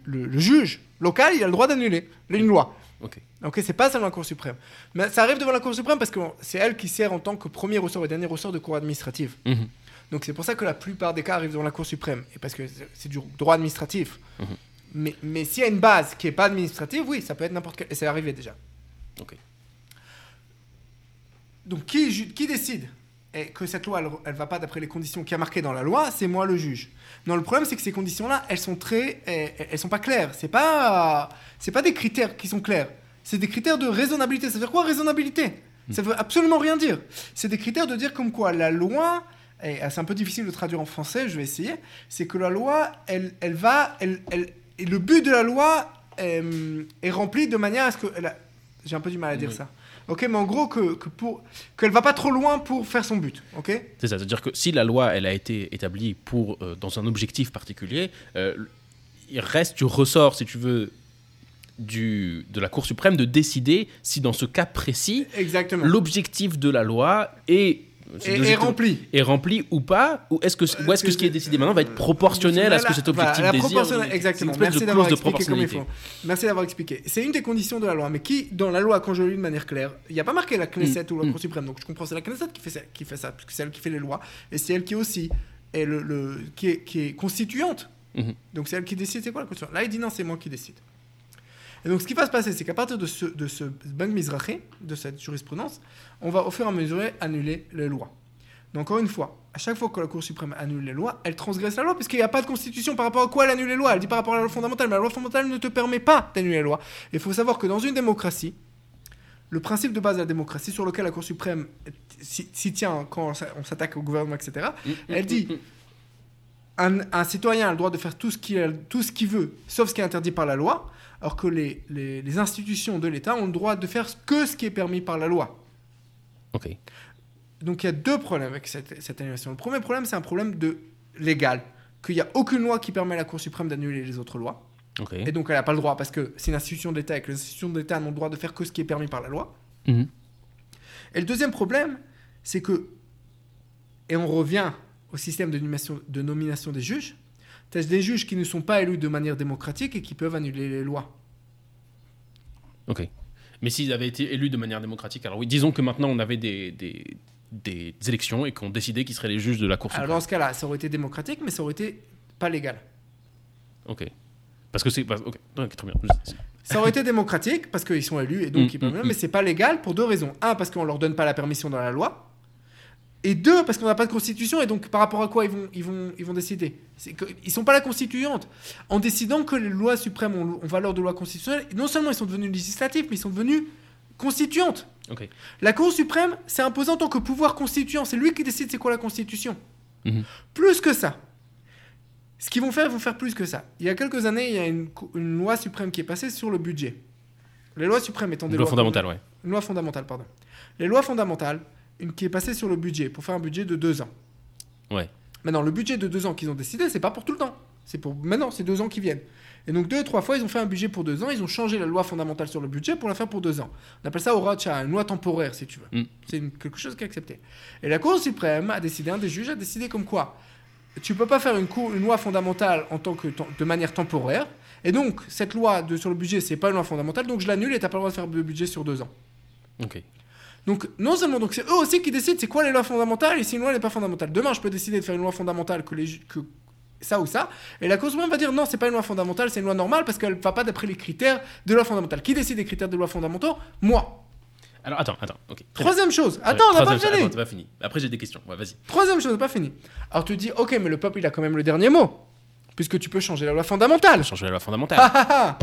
le- juge local, il a le droit d'annuler une loi. Ok. Ok, c'est pas seulement la Cour suprême. Mais ça arrive devant la Cour suprême parce que c'est elle qui sert en tant que premier ressort et dernier ressort de cour administrative. Mhm. Donc c'est pour ça que la plupart des cas arrivent devant la Cour suprême. Et parce que c'est du droit administratif. Mhm. Mais, mais s'il y a une base qui est pas administrative, oui, ça peut être n'importe quel. Et c'est arrivé déjà. Ok. Donc qui, qui décide? Et que cette loi, elle, elle va pas d'après les conditions qui a marquées dans la loi, c'est moi le juge. Non, le problème c'est que ces conditions-là, elles sont très, elles, elles sont pas claires. C'est pas, c'est pas des critères qui sont clairs. C'est des critères de raisonnabilité. Ça veut dire quoi raisonnabilité? Ça veut absolument rien dire. C'est des critères de dire comme quoi la loi, et ah, c'est un peu difficile de traduire en français, je vais essayer. C'est que la loi, elle, elle va, elle, elle- et le but de la loi euh, est rempli de manière à ce que, j'ai un peu du mal à dire Oui. ça. Ok, mais en gros que, que pour qu'elle va pas trop loin pour faire son but. Ok? C'est ça, c'est-à-dire que si la loi elle a été établie pour euh, dans un objectif particulier, euh, il reste du ressort, si tu veux, du, de la Cour suprême de décider si dans ce cas précis Exactement. l'objectif de la loi est, l'objectif- rempli. est rempli ou pas, ou est-ce que, ou est-ce que ce qui est décidé maintenant va être proportionnel à ce que cet Voilà, objectif la désire Exactement. Merci d'avoir expliqué comme il proportionnalité. faut. Merci d'avoir expliqué. C'est une des conditions de la loi, mais qui, dans la loi, quand je lis de manière claire, il n'y a pas marqué la Knesset ou la Mm. Cour suprême. Donc je comprends, c'est la Knesset qui fait ça, qui fait ça, parce que c'est elle qui fait les lois, et c'est elle qui aussi est le, le- qui, est, qui est constituante. Mhm. Donc c'est elle qui décide. C'est quoi la constitution? Là, il dit non, c'est moi qui décide. Et donc ce qui va se passer, c'est qu'à partir de ce, de ce de cette jurisprudence, on va au fur et à mesure annuler les lois. Donc encore une fois, à chaque fois que la Cour suprême annule les lois, elle transgresse la loi, puisqu'il n'y a pas de constitution par rapport à quoi elle annule les lois. Elle dit par rapport à la loi fondamentale, mais la loi fondamentale ne te permet pas d'annuler les lois. Il faut savoir que dans une démocratie, le principe de base de la démocratie, sur lequel la Cour suprême s'y tient quand on s'a- on s'attaque au gouvernement, etc., elle dit un, citoyen a le droit de faire tout ce qu'il qu'il veut, sauf ce qui est interdit par la loi, alors que les, les- les institutions de l'État ont le droit de faire que ce qui est permis par la loi. Ok. Donc il y a deux problèmes avec cette, cette annulation. Le premier problème, c'est un problème de légal, qu'il n'y a aucune loi qui permet à la Cour suprême d'annuler les autres lois. Ok. Et donc elle n'a pas le droit parce que c'est une institution de l'État et que les institutions de l'État n'ont le droit de faire que ce qui est permis par la loi. Mhm. Et le deuxième problème, c'est que, et on revient au système de nomination, de nomination des juges, tu as des juges qui ne sont pas élus de manière démocratique et qui peuvent annuler les lois. Ok. Mais s'ils avaient été élus de manière démocratique, alors oui, disons que maintenant on avait des, des, des élections et qu'on décidait qui seraient les juges de la Cour Alors suprême. dans ce cas-là, ça aurait été démocratique, mais ça aurait été pas légal. Ok. Parce que c'est. Ok, très bien. Ça aurait été démocratique parce qu'ils sont élus et donc Mm, ils peuvent. mm, Mais c'est pas légal pour deux raisons. Un, parce qu'on leur donne pas la permission dans la loi. Et deux, parce qu'on n'a pas de constitution et donc par rapport à quoi ils vont, ils vont, ils vont décider? Que, Ils sont pas la constituante. En décidant que les lois suprêmes ont, ont valeur de loi constitutionnelle, non seulement ils sont devenus législatifs, mais ils sont devenus constituantes. La Cour suprême s'est imposée en tant que pouvoir constituant. C'est lui qui décide c'est quoi la constitution. Mhm. Plus que ça. Ce qu'ils vont faire, ils vont faire plus que ça. Il y a quelques années, il y a une, une loi suprême qui est passée sur le budget. Les lois suprêmes étant des Loi lois fondamentale, ouais. une loi fondamentale, pardon. Les lois fondamentales, une qui est passée sur le budget, pour faire un budget de deux ans. Ouais. Maintenant, le budget de deux ans qu'ils ont décidé, c'est pas pour tout le temps. C'est pour maintenant, c'est deux ans qui viennent. Et donc, deux, trois fois, ils ont fait un budget pour deux ans. Ils ont changé la loi fondamentale sur le budget pour la faire pour deux ans. On appelle ça au une loi temporaire, si tu veux. Mm. C'est quelque chose qui est accepté. Et la Cour suprême a décidé, un des juges a décidé comme quoi tu peux pas faire une, cour- une loi fondamentale en tant que de manière temporaire. Et donc, cette loi de, sur le budget, c'est pas une loi fondamentale, donc je l'annule et t'as pas le droit de faire le budget sur deux ans. Ok. Donc, non seulement, donc c'est eux aussi qui décident c'est quoi les lois fondamentales et si une loi n'est pas fondamentale. Demain, je peux décider de faire une loi fondamentale que, les, que ça ou ça, et la Cour suprême va dire non, c'est pas une loi fondamentale, c'est une loi normale parce qu'elle va pas d'après les critères de loi fondamentale. Qui décide des critères de loi fondamentaux? Moi. Alors, attends, attends. Ok. Bien. Troisième chose. Attends, on n'a pas fini. Attends, t'as pas fini. Après, j'ai des questions. Ouais, vas-y. Troisième chose, pas fini. Alors tu dis, ok, mais le peuple, il a quand même le dernier mot. Puisque tu peux changer la loi fondamentale. Changer la loi fondamentale.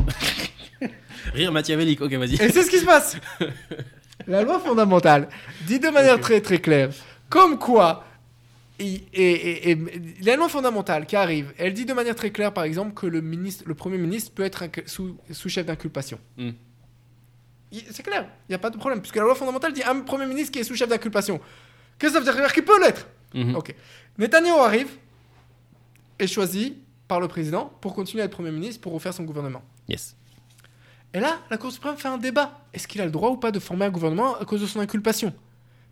Rire machiavélique. Ok, vas-y. Et c'est ce qui se passe. La loi fondamentale dit de manière très très claire, comme quoi, et, et- et- et la loi fondamentale qui arrive, elle dit de manière très claire, par exemple, que le, ministre, le Premier ministre peut être sous, sous chef d'inculpation. Hmm. C'est clair, il n'y a pas de problème, puisque la loi fondamentale dit un Premier ministre qui est sous chef d'inculpation. Qu'est-ce que ça veut dire qu'il peut l'être Mhm. Ok. Netanyahu arrive, est choisi par le président pour continuer à être Premier ministre, pour refaire son gouvernement. Yes. Et là, la Cour suprême fait un débat. Est-ce qu'il a le droit ou pas de former un gouvernement à cause de son inculpation?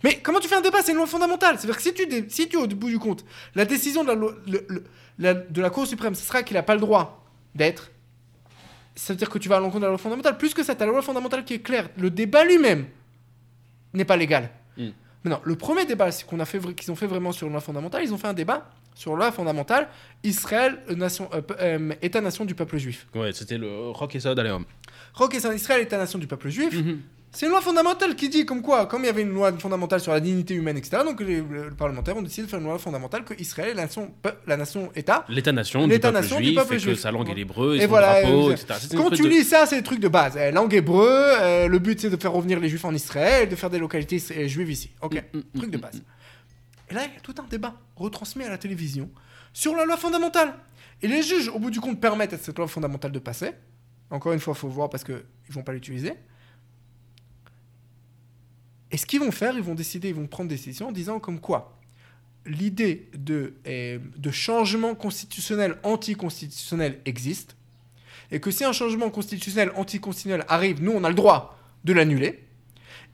Mais comment tu fais un débat? C'est une loi fondamentale. C'est-à-dire que si tu, dé- si tu, au bout du compte, la décision de la, loi- le- le- la- de la Cour suprême, ce sera qu'il n'a pas le droit d'être, ça veut dire que tu vas à l'encontre de la loi fondamentale. Plus que ça, tu as la loi fondamentale qui est claire. Le débat lui-même n'est pas légal. Mm. Maintenant, le premier débat c'est qu'on a fait, qu'ils ont fait vraiment sur une loi fondamentale, ils ont fait un débat sur la loi fondamentale Israël, euh, nation, euh, euh, État-nation du peuple juif. Ouais, c'était le rock et soda, allez, homme. Rock et Saint Israël, État-nation du peuple juif. Mhm. C'est une loi fondamentale qui dit comme quoi, comme il y avait une loi fondamentale sur la dignité humaine, etc., donc les, les parlementaires ont décidé de faire une loi fondamentale que Israël est la nation, la nation État. L'état-nation du peuple L'état-nation du juif, peuple et que juif. sa langue est l'hébreu, et, Et son voilà, drapeau, euh, etc. Quand tu de- lis ça, c'est les trucs de base. Euh, langue hébreu, euh, le but c'est de faire revenir les juifs en Israël, de faire des localités juives ici. Ok, Mm, mm, truc de mm, base. Et là, il y a tout un débat retransmis à la télévision sur la loi fondamentale. Et les juges, au bout du compte, permettent à cette loi fondamentale de passer. Encore une fois, il faut voir parce qu'ils ne vont pas l'utiliser. Et ce qu'ils vont faire, ils vont décider, ils vont prendre des décisions en disant comme quoi l'idée de, euh, de changement constitutionnel anticonstitutionnel existe. Et que si un changement constitutionnel anticonstitutionnel arrive, nous, on a le droit de l'annuler.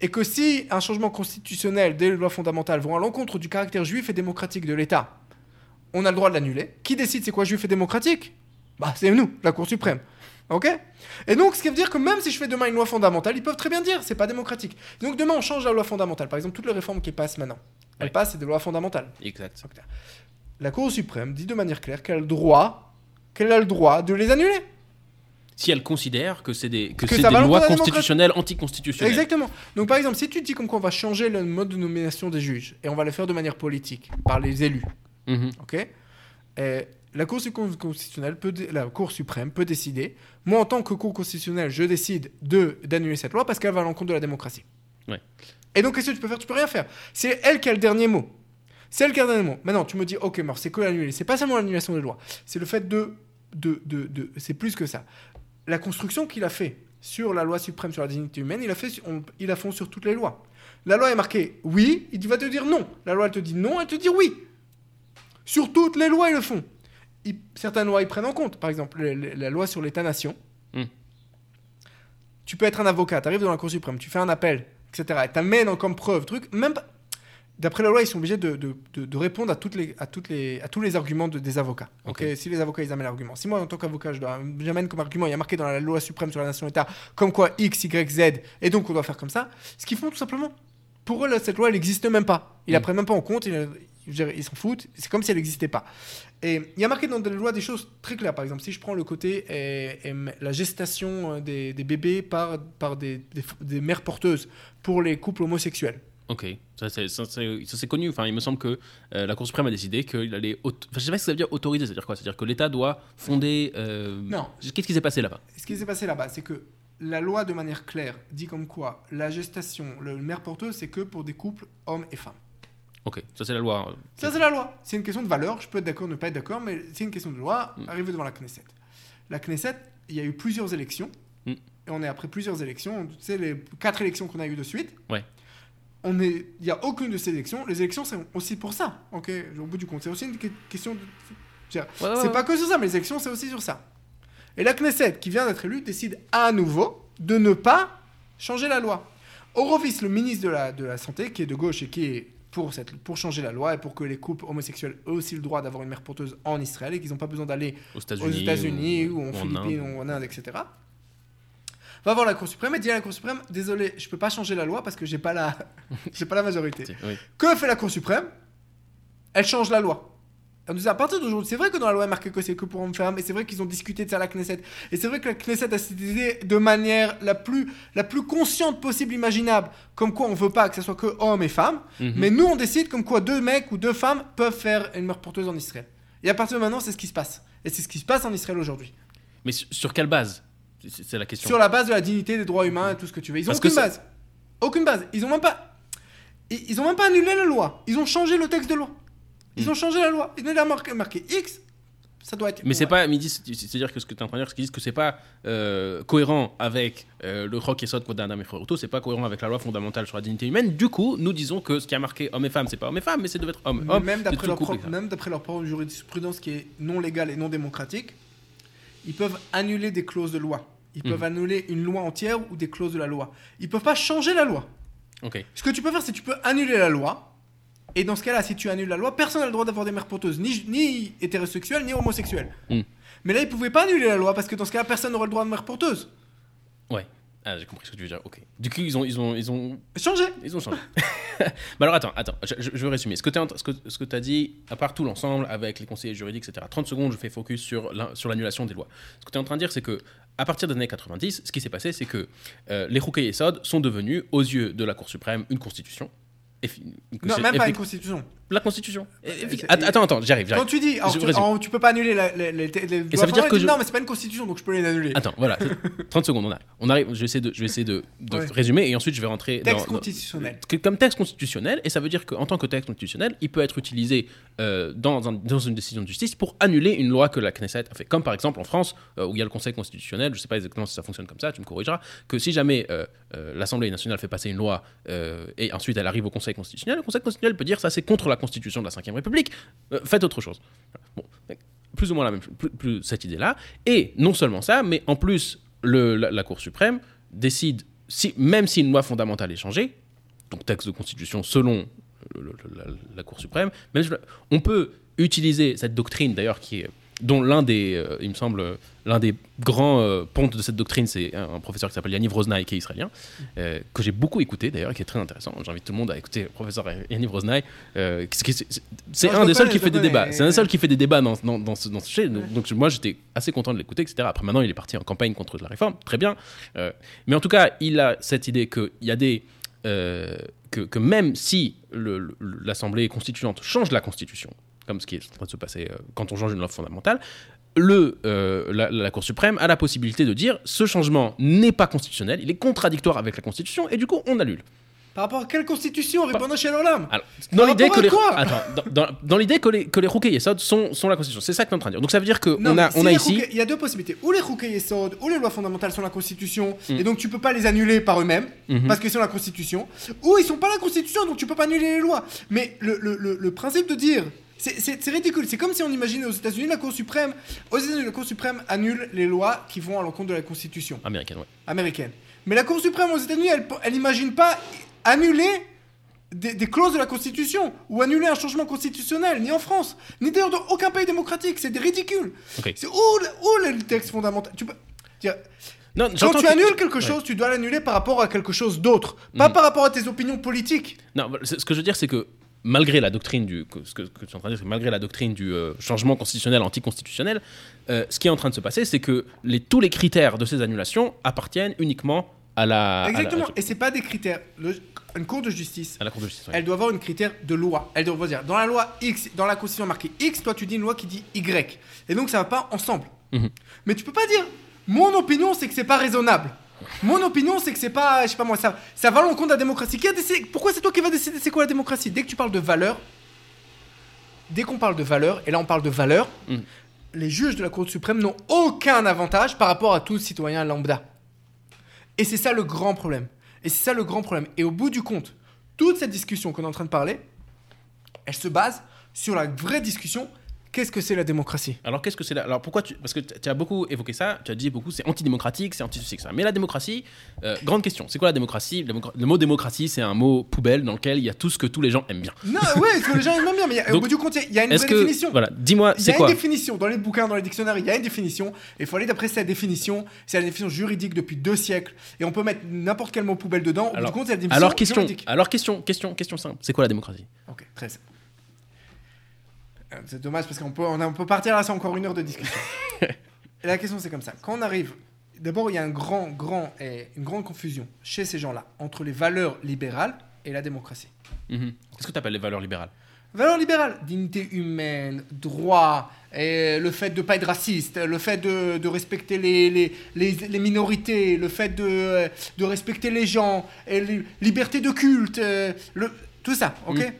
Et que si un changement constitutionnel des lois fondamentales vont à l'encontre du caractère juif et démocratique de l'État, on a le droit de l'annuler. Qui décide c'est quoi juif et démocratique? Bah, c'est nous, la Cour suprême. Ok Et donc, ce qui veut dire que même si je fais demain une loi fondamentale, ils peuvent très bien dire c'est pas démocratique. Donc, demain, on change la loi fondamentale. Par exemple, toutes les réformes qui passent maintenant, elles Ouais. passent, c'est des lois fondamentales. Exact. La Cour suprême dit de manière claire qu'elle a le droit, qu'elle a le droit de les annuler. Si elle considère que c'est des, que Que c'est des lois constitutionnelles anticonstitutionnelles. Exactement. Donc par exemple, si tu dis comme quoi on va changer le mode de nomination des juges et on va le faire de manière politique par les élus, Mhm. ok? Et La Cour constitutionnelle peut, dé- la Cour suprême peut décider. Moi, en tant que Cour constitutionnelle, je décide de d'annuler cette loi parce qu'elle va à l'encontre de la démocratie. Ouais. Et donc, qu'est-ce que tu peux faire? Tu peux rien faire. C'est elle qui a le dernier mot. C'est elle qui a le dernier mot. Maintenant, tu me dis, ok, mort, c'est que l'annuler. C'est pas seulement l'annulation des lois. C'est le fait de, de, de, de- c'est plus que ça. La construction qu'il a fait sur la loi suprême sur la dignité humaine, il a fait, on- il la fond sur toutes les lois. La loi est marquée oui, il va te dire non. La loi elle te dit non, elle te dit oui. Sur toutes les lois, ils le font. Ils- certaines lois, ils prennent en compte. Par exemple, le- le- la loi sur l'État-nation. Hmm. Tu peux être un avocat, tu arrives dans la Cour suprême, tu fais un appel, etc. Et t'amènes comme preuve, truc. Même D'après la loi, ils sont obligés de, de- de- de répondre à, toutes les, à, toutes les, à tous les arguments de- des avocats. Si les avocats, ils amènent l'argument. Si moi, en tant qu'avocat, je j'amène comme argument, il y a marqué dans la loi suprême sur la nation-État, comme quoi X, Y, Z, et donc on doit faire comme ça. Ce qu'ils font tout simplement, pour eux, là, cette loi, elle n'existe même pas. Ils la Mm. prennent même pas en compte, ils s'en foutent. C'est comme si elle n'existait pas. Et il y a marqué dans la loi des choses très claires. Par exemple, si je prends le côté euh, euh, la gestation euh, des, des bébés par, par des, des, des mères porteuses pour les couples homosexuels. Ok, ça c'est, connu. Enfin, il me semble que euh, la Cour suprême a décidé qu'il allait. Enfin, je sais pas ce que ça veut dire autoriser, c'est-à-dire quoi? C'est-à-dire que l'État doit fonder. euh, Non. Qu'est-ce qui s'est passé là-bas? Ce qui s'est passé là-bas, c'est que la loi, de manière claire, dit comme quoi la gestation, le mère porteuse, c'est que pour des couples hommes et femmes. Ok, ça c'est la loi. Ça, c'est la loi. C'est une question de valeur. Je peux être d'accord, ne pas être d'accord, mais c'est une question de loi. Mm. Arrivé devant la Knesset. La Knesset, il y a eu plusieurs élections. Mm. Et on est après plusieurs élections. Tu sais, les quatre élections qu'on a eues de suite. Ouais. On est, il y a aucune de ces élections. Les élections, c'est aussi pour ça. Ok. Au bout du compte, c'est aussi une que- question de. ouais, c'est ouais. pas que sur ça, mais les élections, c'est aussi sur ça. Et la Knesset, qui vient d'être élue, décide à nouveau de ne pas changer la loi. Orovis, le ministre de la, de la Santé, qui est de gauche et qui est pour, cette, pour changer la loi et pour que les couples homosexuels aient aussi le droit d'avoir une mère porteuse en Israël et qu'ils n'ont pas besoin d'aller aux États-Unis, ou, en Philippines ou en Inde, etc. Va voir la Cour suprême et dit à la Cour suprême Désolé, je peux pas changer la loi parce que j'ai pas la, j'ai pas la majorité. Oui. Que fait la Cour suprême? Elle change la loi. Nous dit à partir d'aujourd'hui, c'est vrai que dans la loi il est marqué que c'est que pour hommes-femmes, et c'est vrai qu'ils ont discuté de ça à la Knesset, et c'est vrai que la Knesset a décidé de manière la plus, la plus consciente possible, imaginable, comme quoi on veut pas que ce soit que hommes et femmes, Mhm. mais nous on décide comme quoi deux mecs ou deux femmes peuvent faire une mère porteuse en Israël. Et à partir de maintenant, c'est ce qui se passe. Et c'est ce qui se passe en Israël aujourd'hui. Mais sur, quelle base? C'est la question. Sur la base de la dignité des droits humains et tout ce que tu veux. Ils ont Parce aucune base. Aucune base. Ils ont même pas. Ils ils ont même pas annulé la loi. Ils ont changé le texte de loi. Ils Mm. ont changé la loi. Ils ont marqué, marqué X. Ça doit être. Mais c'est pas, midi, c'est- c'est-à-dire que ce que tu es en train de dire, c'est qu'ils disent que c'est pas euh, cohérent avec euh, le rock et sod Code d'Adam et Frérotto, c'est pas cohérent avec la loi fondamentale sur la dignité humaine. Du coup, nous disons que ce qui a marqué homme et femme, c'est pas homme et femme, mais c'est devait être homme. Homme même d'après leur, propre- même leur propre jurisprudence qui est non légale et non démocratique, ils peuvent annuler des clauses de loi. Ils Mhm. peuvent annuler une loi entière ou des clauses de la loi. Ils peuvent pas changer la loi. Ok. Ce que tu peux faire, c'est que tu peux annuler la loi. Et dans ce cas-là, si tu annules la loi, personne n'a le droit d'avoir des mères porteuses, ni, ni hétérosexuelles, ni homosexuelles. Mm. Mais là, ils pouvaient pas annuler la loi parce que dans ce cas-là, personne n'aurait le droit de mère porteuse. Ouais. Ah, j'ai compris ce que tu veux dire. Ok. Du coup, ils ont, ils ont, ils ont, Changer. ils ont changé. Mais alors, attends, attends. Je, je- je veux résumer. Ce que tu as, ce que, ce que as dit, à part tout l'ensemble, avec les conseillers juridiques, etc. 30 secondes, je fais focus sur l'annulation des lois. Ce que tu es en train de dire, c'est que à partir des années 90, ce qui s'est passé, c'est que euh, les Rouquet et Sod sont devenus, aux yeux de la Cour suprême, une constitution. Non, même pas une constitution. La constitution. Att- Attends, attends, j'arrive, Quand tu dis, alors, tu, alors, tu peux pas annuler les, les, ça veut dire que je- Non, mais c'est pas une constitution, donc je peux les annuler. Attends, voilà, 30 secondes, on arrive. On arrive je vais essayer de, je vais essayer de, de Ouais. résumer et ensuite je vais rentrer Texte dans, constitutionnel. comme texte constitutionnel, et ça veut dire qu'en tant que texte constitutionnel, il peut être utilisé euh, dans, un- dans une décision de justice pour annuler une loi que la Knesset a fait. Comme par exemple en France, euh, où il y a le Conseil constitutionnel, je ne sais pas exactement si ça fonctionne comme ça, tu me corrigeras, que si jamais euh, euh, l'Assemblée nationale fait passer une loi euh, et ensuite elle arrive au Conseil constitutionnel, le Conseil constitutionnel peut dire ça c'est contre la Constitution de la Ve République, euh, faites autre chose. Plus ou moins la même plus, cette idée-là. Et non seulement ça, mais en plus, la, Cour suprême décide, si, même si une loi fondamentale est changée, donc texte de constitution selon la, Cour suprême, même on peut utiliser cette doctrine d'ailleurs qui est dont l'un des, euh, il me semble, l'un des grands euh, pontes de cette doctrine, c'est un, un professeur qui s'appelle Yaniv Rosnay, qui est israélien, euh, que j'ai beaucoup écouté d'ailleurs, qui est très intéressant. J'invite tout le monde à écouter le professeur Yaniv qui- c'est un des seuls qui fait des débats. C'est un des seuls qui fait des débats dans, dans, dans ce, dans ce sujet. Donc, moi, j'étais assez content de l'écouter, etc. Après, maintenant, il est parti en campagne contre la réforme. Très bien. Mais en tout cas, il a cette idée qu'il y a des. que, que même si l'Assemblée constituante change la Constitution, comme ce qui est en train de se passer euh, quand on change une loi fondamentale, le, euh, la, la Cour suprême a la possibilité de dire ce changement n'est pas constitutionnel, il est contradictoire avec la Constitution, et du coup, on annule. Par rapport à quelle constitution Répondons chez l'Olam. Dans l'idée que les, attends, dans, dans- dans l'idée que les, que les Rouquet sont, sont la Constitution, c'est ça que tu es en train de dire. Donc ça veut dire que Non, on a, mais si on a ici. Il y a deux possibilités. Ou les Chouké Yesod, ou les lois fondamentales sont la Constitution, Mm. et donc tu peux pas les annuler par eux-mêmes, Mhm. parce que c'est la Constitution. Ou ils sont pas la Constitution, donc tu peux pas annuler les lois. Mais le, le- le- le principe de dire. C'est ridicule. C'est comme si on imaginait aux États-Unis la Cour suprême. Aux États-Unis, la Cour suprême annule les lois qui vont à l'encontre de la Constitution Américaine, ouais. américaine. Mais la Cour suprême aux États-Unis, elle, elle imagine pas annuler des, des clauses de la Constitution ou annuler un changement constitutionnel, ni en France, ni d'ailleurs dans aucun pays démocratique. C'est. Ok. C'est où, le- où le texte fondamental? Tu peux dire, Non, quand tu que- annules quelque Ouais. chose, tu dois l'annuler par rapport à quelque chose d'autre, pas Mhm. par rapport à tes opinions politiques. Non, ce que je veux dire, c'est que malgré la doctrine du, ce que, que tu es en train de dire, malgré la doctrine du euh, changement constitutionnel anticonstitutionnel, euh, ce qui est en train de se passer, c'est que les, tous les critères de ces annulations appartiennent uniquement à la, à la- Exactement. Et c'est pas des critères. Le- une cour de justice, à la Cour de justice. elle doit avoir une critère de loi. Elle doit dire dans la loi X, dans la constitution marqué X, toi tu dis une loi qui dit Y. Et donc ça va pas ensemble. Mhm. Mais tu peux pas dire mon opinion c'est que c'est pas raisonnable. Mon opinion c'est que c'est pas, je sais pas moi, ça, ça va l'encontre de la démocratie. Qui a décidé Pourquoi c'est toi qui vas décider c'est quoi la démocratie? Dès que tu parles de valeur, dès qu'on parle de valeur, et là on parle de valeur, Mhm. les juges de la Cour suprême n'ont aucun avantage par rapport à tout citoyen lambda. Et c'est ça le grand problème. Et c'est ça le grand problème. Et au bout du compte, toute cette discussion qu'on est en train de parler, elle se base sur la vraie discussion qu'est-ce que c'est la démocratie? Alors qu'est-ce que c'est là Alors pourquoi tu parce que tu as beaucoup évoqué ça, tu as dit beaucoup c'est antidémocratique, c'est ça. Mais la démocratie, euh, grande question, c'est quoi la démocratie? La démocra- Le mot démocratie, c'est un mot poubelle dans lequel il y a tout ce que tous les gens aiment bien. Non, ouais, ce que les gens aiment bien, mais il y a- au bout du compte, il y a une que définition. voilà, dis-moi, Il y c'est a quoi? une définition dans les bouquins, dans les dictionnaires, il y a une définition. Et il faut aller d'après cette définition. C'est la définition juridique depuis deux siècles. Et on peut mettre n'importe quel mot poubelle dedans. Au bout Alors- du compte, c'est la définition Alors question, juridique. alors question, question, question simple. C'est quoi la démocratie? Ok, très simple. Euh, C'est dommage parce qu'on peut, on, a- on peut partir là, c'est encore une heure de discussion. Et la question, c'est comme ça. Quand on arrive, d'abord, il y a un grand, grand, et une grande confusion chez ces gens-là entre les valeurs libérales et la démocratie. Mhm. Qu'est-ce que tu appelles les valeurs libérales? Valeurs libérales, dignité humaine, droit, et le fait de ne pas être raciste, le fait de, de respecter les, les, les, les minorités, le fait de, de respecter les gens, et liberté de culte, euh, le, tout ça, ok? Mm.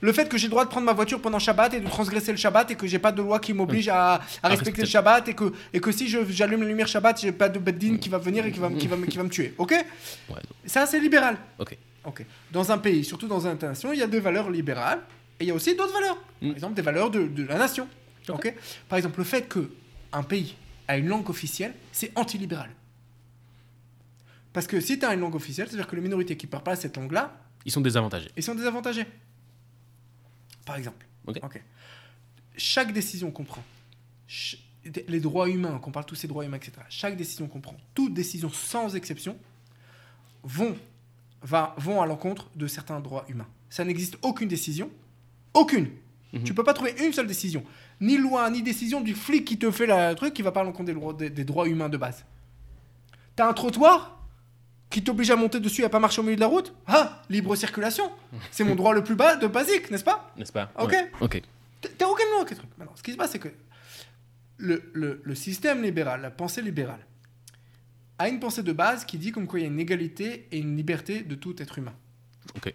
Le fait que j'ai le droit de prendre ma voiture pendant Shabbat et de transgresser le Shabbat et que j'ai pas de loi qui m'oblige à, à respecter respecter. le Shabbat et que, et que si j'allume la lumière Shabbat, j'ai pas de beddin qui va venir et qui va, me- qui va, me- qui va me tuer. Ok? Ouais. Ça, c'est libéral. Ok. Ok. Dans un pays, surtout dans une nation, il y a des valeurs libérales et il y a aussi d'autres valeurs. Mm. Par exemple, des valeurs de, de la nation. Ok. Ok? Par exemple, le fait que un pays a une langue officielle, c'est antilibéral. Parce que si tu as une langue officielle, c'est-à-dire que les minorités qui ne parlent pas cette langue-là, Ils sont désavantagés. ils sont désavantagés. Par exemple. Ok. Chaque décision qu'on prend, les droits humains, qu'on parle tous ces droits humains, etc. Chaque décision qu'on prend, toute décision sans exception, vont, va, vont à l'encontre de certains droits humains. Ça n'existe aucune décision, aucune. Mhm. Tu peux pas trouver une seule décision, ni loi, ni décision du flic qui te fait la truc qui va pas à l'encontre des, droits- des- des droits humains de base. T'as un trottoir qui t'oblige à monter dessus et à pas marcher au milieu de la route Ah, libre circulation. C'est mon droit le plus bas de basique, n'est-ce pas N'est-ce pas Ok. Ouais. Ok. T- T'as aucun nom, aucun truc. Maintenant, ce qui se passe, c'est que le, le- le système libéral, la pensée libérale, a une pensée de base qui dit comme quoi il y a une égalité et une liberté de tout être humain. Ok.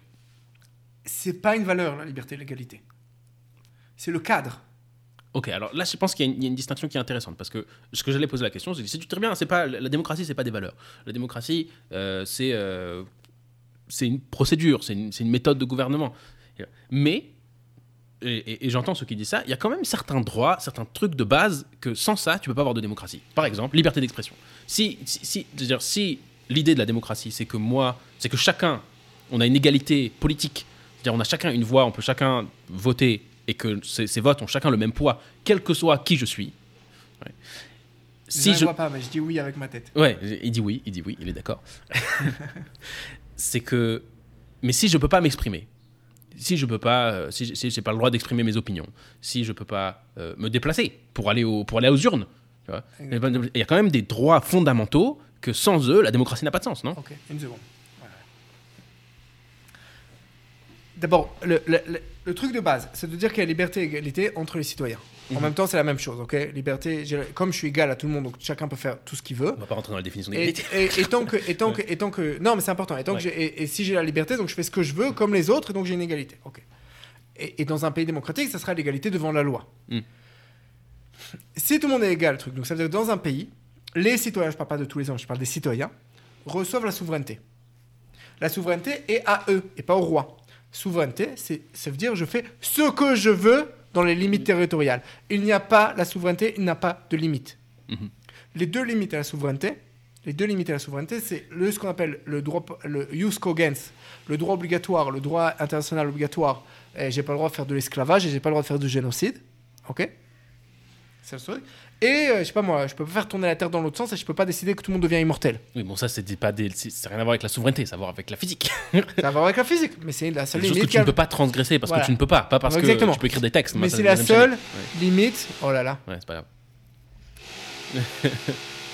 C'est pas une valeur, la liberté et l'égalité. C'est le cadre. Ok, alors là, je pense qu'il y, a une- distinction qui est intéressante parce que ce que j'allais poser la question, c'est que tu te bien, c'est pas la démocratie, c'est pas des valeurs. La démocratie, euh, c'est euh, c'est une procédure, c'est une, méthode de gouvernement. Mais et, j'entends ceux qui disent ça, il y a quand même certains droits, certains trucs de base que sans ça, tu peux pas avoir de démocratie. Par exemple, liberté d'expression. Si, si, si, dire, si l'idée de la démocratie, c'est que moi, c'est que chacun, on a une égalité politique, c'est-à-dire on a chacun une voix, on peut chacun voter et que ces, ces votes ont chacun le même poids, quel que soit qui je suis. Ouais. je ne vois pas, mais je dis oui avec ma tête. Ouais, il dit oui, il dit oui, il est d'accord. c'est que. Mais si je peux pas m'exprimer, si je peux pas, euh, si j'ai si pas le droit d'exprimer mes opinions, si je peux pas euh, me déplacer pour aller, au, pour aller aux urnes, il y a quand même des droits fondamentaux que sans eux, la démocratie n'a pas de sens, non? Ok, une seconde. Voilà. D'abord, le, le- le- le truc de base, c'est de dire qu'il y a liberté et égalité entre les citoyens. En Mhm. même temps, c'est la même chose, ok? Liberté, comme je suis égal à tout le monde, donc chacun peut faire tout ce qu'il veut. On va pas rentrer dans la définition d'égalité. et- et tant que, et tant que, et tant que, non, mais c'est important. Et, tant que Ouais. et, si j'ai la liberté, donc je fais ce que je veux, comme les autres, et donc j'ai une égalité. Ok. Et, dans un pays démocratique, ça sera l'égalité devant la loi. Mm. Si tout le monde est égal, truc. Donc ça veut dire que dans un pays, les citoyens, je parle pas de tous les hommes, je parle des citoyens, reçoivent la souveraineté. La souveraineté est à eux et pas au roi. Souveraineté, c'est, ça veut dire je fais ce que je veux dans les limites territoriales. Il n'y a pas la souveraineté, il n'y a pas de limite. Mhm. Les deux limites à la souveraineté, les deux limites à la souveraineté, c'est le, ce qu'on appelle le droit, le jus cogens, le droit obligatoire, le droit international obligatoire. Et j'ai pas le droit de faire de l'esclavage et j'ai pas le droit de faire du génocide. Ok? C'est le truc. Et euh, je sais pas moi, je peux pas faire tourner la Terre dans l'autre sens et je peux pas décider que tout le monde devient immortel. Oui, bon, ça, c'est pas des... c'est- rien à voir avec la souveraineté, ça a à voir avec la physique. Ça va voir avec la physique, mais c'est la seule des choses que limite. tu ne peux a- pas transgresser parce Voilà. que tu ne peux pas. Pas parce Exactement. que tu peux écrire des textes. Mais c'est la seule limite. Oh là là, Ouais, c'est pas grave.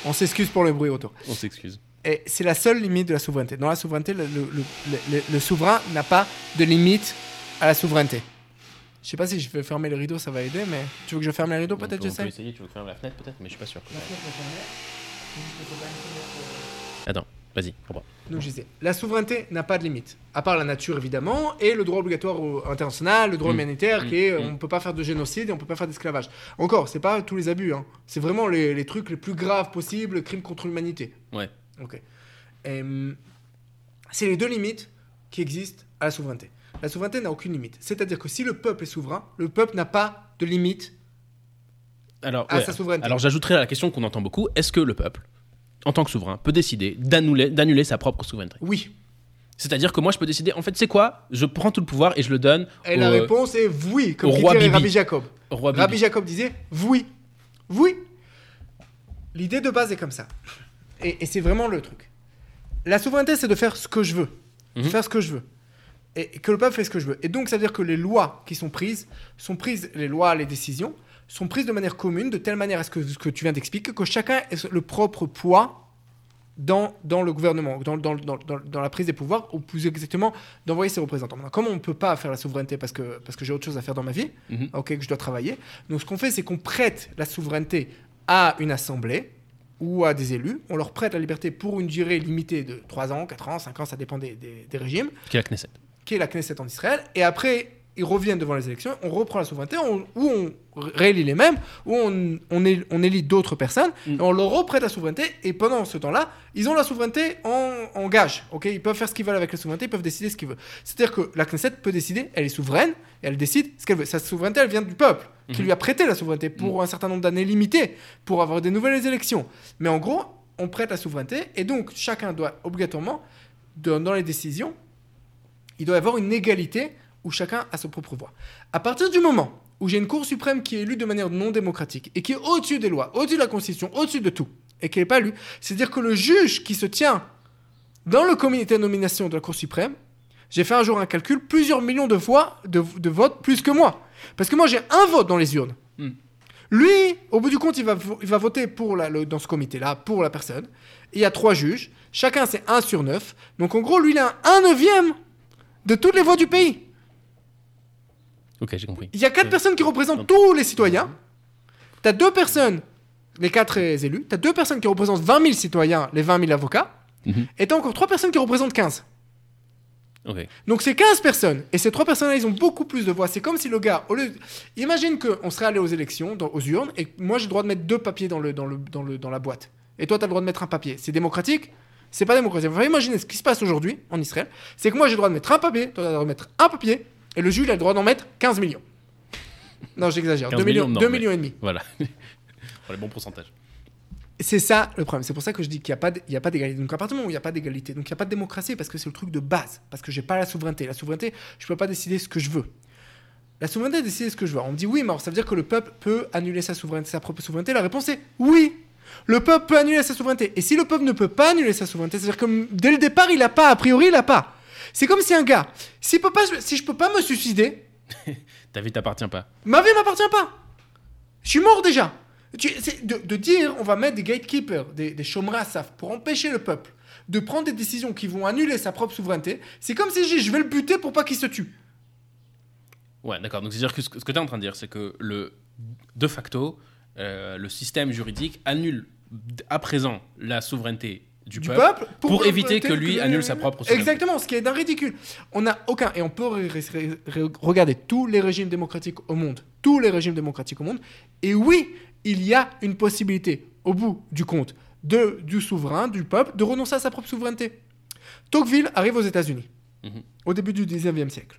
on s'excuse pour le bruit autour. On s'excuse. Et c'est la seule limite de la souveraineté. Dans la souveraineté, le, le- le- le- le souverain n'a pas de limite à la souveraineté. Je sais pas si je vais fermer les rideaux, ça va aider, mais tu veux que je ferme les rideaux peut-être, peut- je on peut sais essayer, tu veux fermer la fenêtre peut-être, mais je suis pas sûr. Attends, vas-y, reprends. Donc je disais, la souveraineté n'a pas de limite, à part la nature évidemment, et le droit obligatoire au- international, le droit Mm. humanitaire, qui est, Mm. on ne peut pas faire de génocide et on peut pas faire d'esclavage. Encore, c'est pas tous les abus, hein. c'est vraiment les, les trucs les plus graves possibles, crimes contre l'humanité. Ouais. Ok. C'est les deux limites qui existent à la souveraineté. La souveraineté n'a aucune limite. C'est-à-dire que si le peuple est souverain, le peuple n'a pas de limite Alors, à ouais. sa souveraineté. Alors j'ajouterai à la question qu'on entend beaucoup est-ce que le peuple, en tant que souverain, peut décider d'annuler, sa propre souveraineté? Oui. C'est-à-dire que moi, je peux décider, en fait, c'est quoi? Je prends tout le pouvoir et je le donne Et au, la euh, réponse est oui, comme roi Bibi. Rabbi Jacob. au roi Bibi. Rabbi Jacob disait oui. Oui. L'idée de base est comme ça. Et, et c'est vraiment le truc. La souveraineté, c'est de faire ce que je veux. Mhm. faire ce que je veux. Et, et que le peuple fait ce que je veux. Et donc, ça veut dire que les lois qui sont prises, sont prises, les lois, les décisions, sont prises de manière commune, de telle manière à ce que, ce que tu viens d'expliquer, que chacun ait le propre poids dans, dans le gouvernement, dans, dans, dans, dans, la prise des pouvoirs, ou plus exactement, d'envoyer ses représentants. Maintenant, comme on ne peut pas faire la souveraineté parce que, parce que j'ai autre chose à faire dans ma vie, Mhm. ok, que je dois travailler, donc ce qu'on fait, c'est qu'on prête la souveraineté à une assemblée ou à des élus. On leur prête la liberté pour une durée limitée de 3 ans, 4 ans, 5 ans, ça dépend des, des- des régimes, Qui est la Knesset. Qui est la Knesset en Israël. Et après, ils reviennent devant les élections, on reprend la souveraineté, on- ou on réélit les mêmes, ou on, on, él- on élit d'autres personnes, Mm. et on leur reprête la souveraineté, et pendant ce temps-là, ils ont la souveraineté en, en gage. ok? Ils peuvent faire ce qu'ils veulent avec la souveraineté, ils peuvent décider ce qu'ils veulent. C'est-à-dire que la Knesset peut décider, elle est souveraine, et elle décide ce qu'elle veut. Sa souveraineté, elle vient du peuple, qui Mhm. lui a prêté la souveraineté pour un certain nombre d'années limitées, pour avoir des nouvelles élections. Mais en gros, on prête la souveraineté, et donc chacun doit obligatoirement, dans les décisions, il doit y avoir une égalité où chacun a son propre voix. À partir du moment où j'ai une Cour suprême qui est élue de manière non démocratique et qui est au-dessus des lois, au-dessus de la Constitution, au-dessus de tout, et qui n'est pas élue, c'est-à-dire que le juge qui se tient dans le comité de nomination de la Cour suprême, j'ai fait un jour un calcul, plusieurs millions de voix, de, de votes plus que moi. Parce que moi j'ai un vote dans les urnes. Hmm. Lui, au bout du compte, il va, il va voter pour la- le- dans ce comité-là, pour la personne. Et il y a trois juges. Chacun, c'est 1 sur 9. Donc, en gros, lui, il a un 1 neuvième de toutes les voix du pays. Ok, j'ai compris. Il y a quatre Ouais. personnes qui représentent tous les citoyens. Tu as deux personnes, les quatre élus. Tu as deux personnes qui représentent 20 000 citoyens, les 20 000 avocats. Mhm. Et tu as encore trois personnes qui représentent 15. Ok. Donc c'est 15 personnes. Et ces trois personnes-là, ils ont beaucoup plus de voix. C'est comme si le gars, au lieu... Imagine qu'on serait allé aux élections, dans- aux urnes, et moi j'ai le droit de mettre deux papiers dans, le, dans, le, dans, le, dans la boîte. Et toi, tu as le droit de mettre un papier. C'est démocratique C'est pas démocratique. Enfin, imaginez ce qui se passe aujourd'hui en Israël. C'est que moi j'ai le droit de mettre un papier, toi tu as le droit de mettre un papier, et le juge il a le droit d'en mettre 15 millions. Non, j'exagère. 15 2 millions, millions, non, 2 mais- millions et demi. Voilà. Pour les bons pourcentages. C'est ça le problème. C'est pour ça que je dis qu'il n'y a pas a d'égalité. Donc à partir du moment où il n'y a pas d'égalité, donc il n'y a pas de démocratie parce que c'est le truc de base. Parce que j'ai pas la souveraineté. La souveraineté, je peux pas décider ce que je veux. La souveraineté, décider ce que je veux. On me dit oui, mais alors ça veut dire que le peuple peut annuler sa souveraineté, sa propre souveraineté? La réponse est oui. Le peuple peut annuler sa souveraineté. Et si le peuple ne peut pas annuler sa souveraineté, c'est-à-dire que dès le départ, il a pas, a priori, il a pas. C'est comme si un gars, si, peut pas, si je peux pas me suicider, Ta vie t'appartient pas. Ma vie m'appartient pas. Je suis mort déjà. Tu- de, de dire on va mettre des gatekeepers, des, des saf pour empêcher le peuple de prendre des décisions qui vont annuler sa propre souveraineté, c'est comme si je dis je vais le buter pour pas qu'il se tue. Ouais, d'accord. Donc, c'est-à-dire que ce que tu es en train de dire, c'est que le, de facto, euh, le système juridique annule à présent la souveraineté du, Du peuple, peuple, pour, éviter que lui annule sa propre souveraineté. Exactement, ce qui est d'un ridicule. On n'a aucun, et on peut regarder tous les régimes démocratiques au monde, tous les régimes démocratiques au monde, et oui, il y a une possibilité, au bout du compte, de, du souverain, du peuple, de renoncer à sa propre souveraineté. Tocqueville arrive aux États-Unis, Mhm. au début du 19e siècle.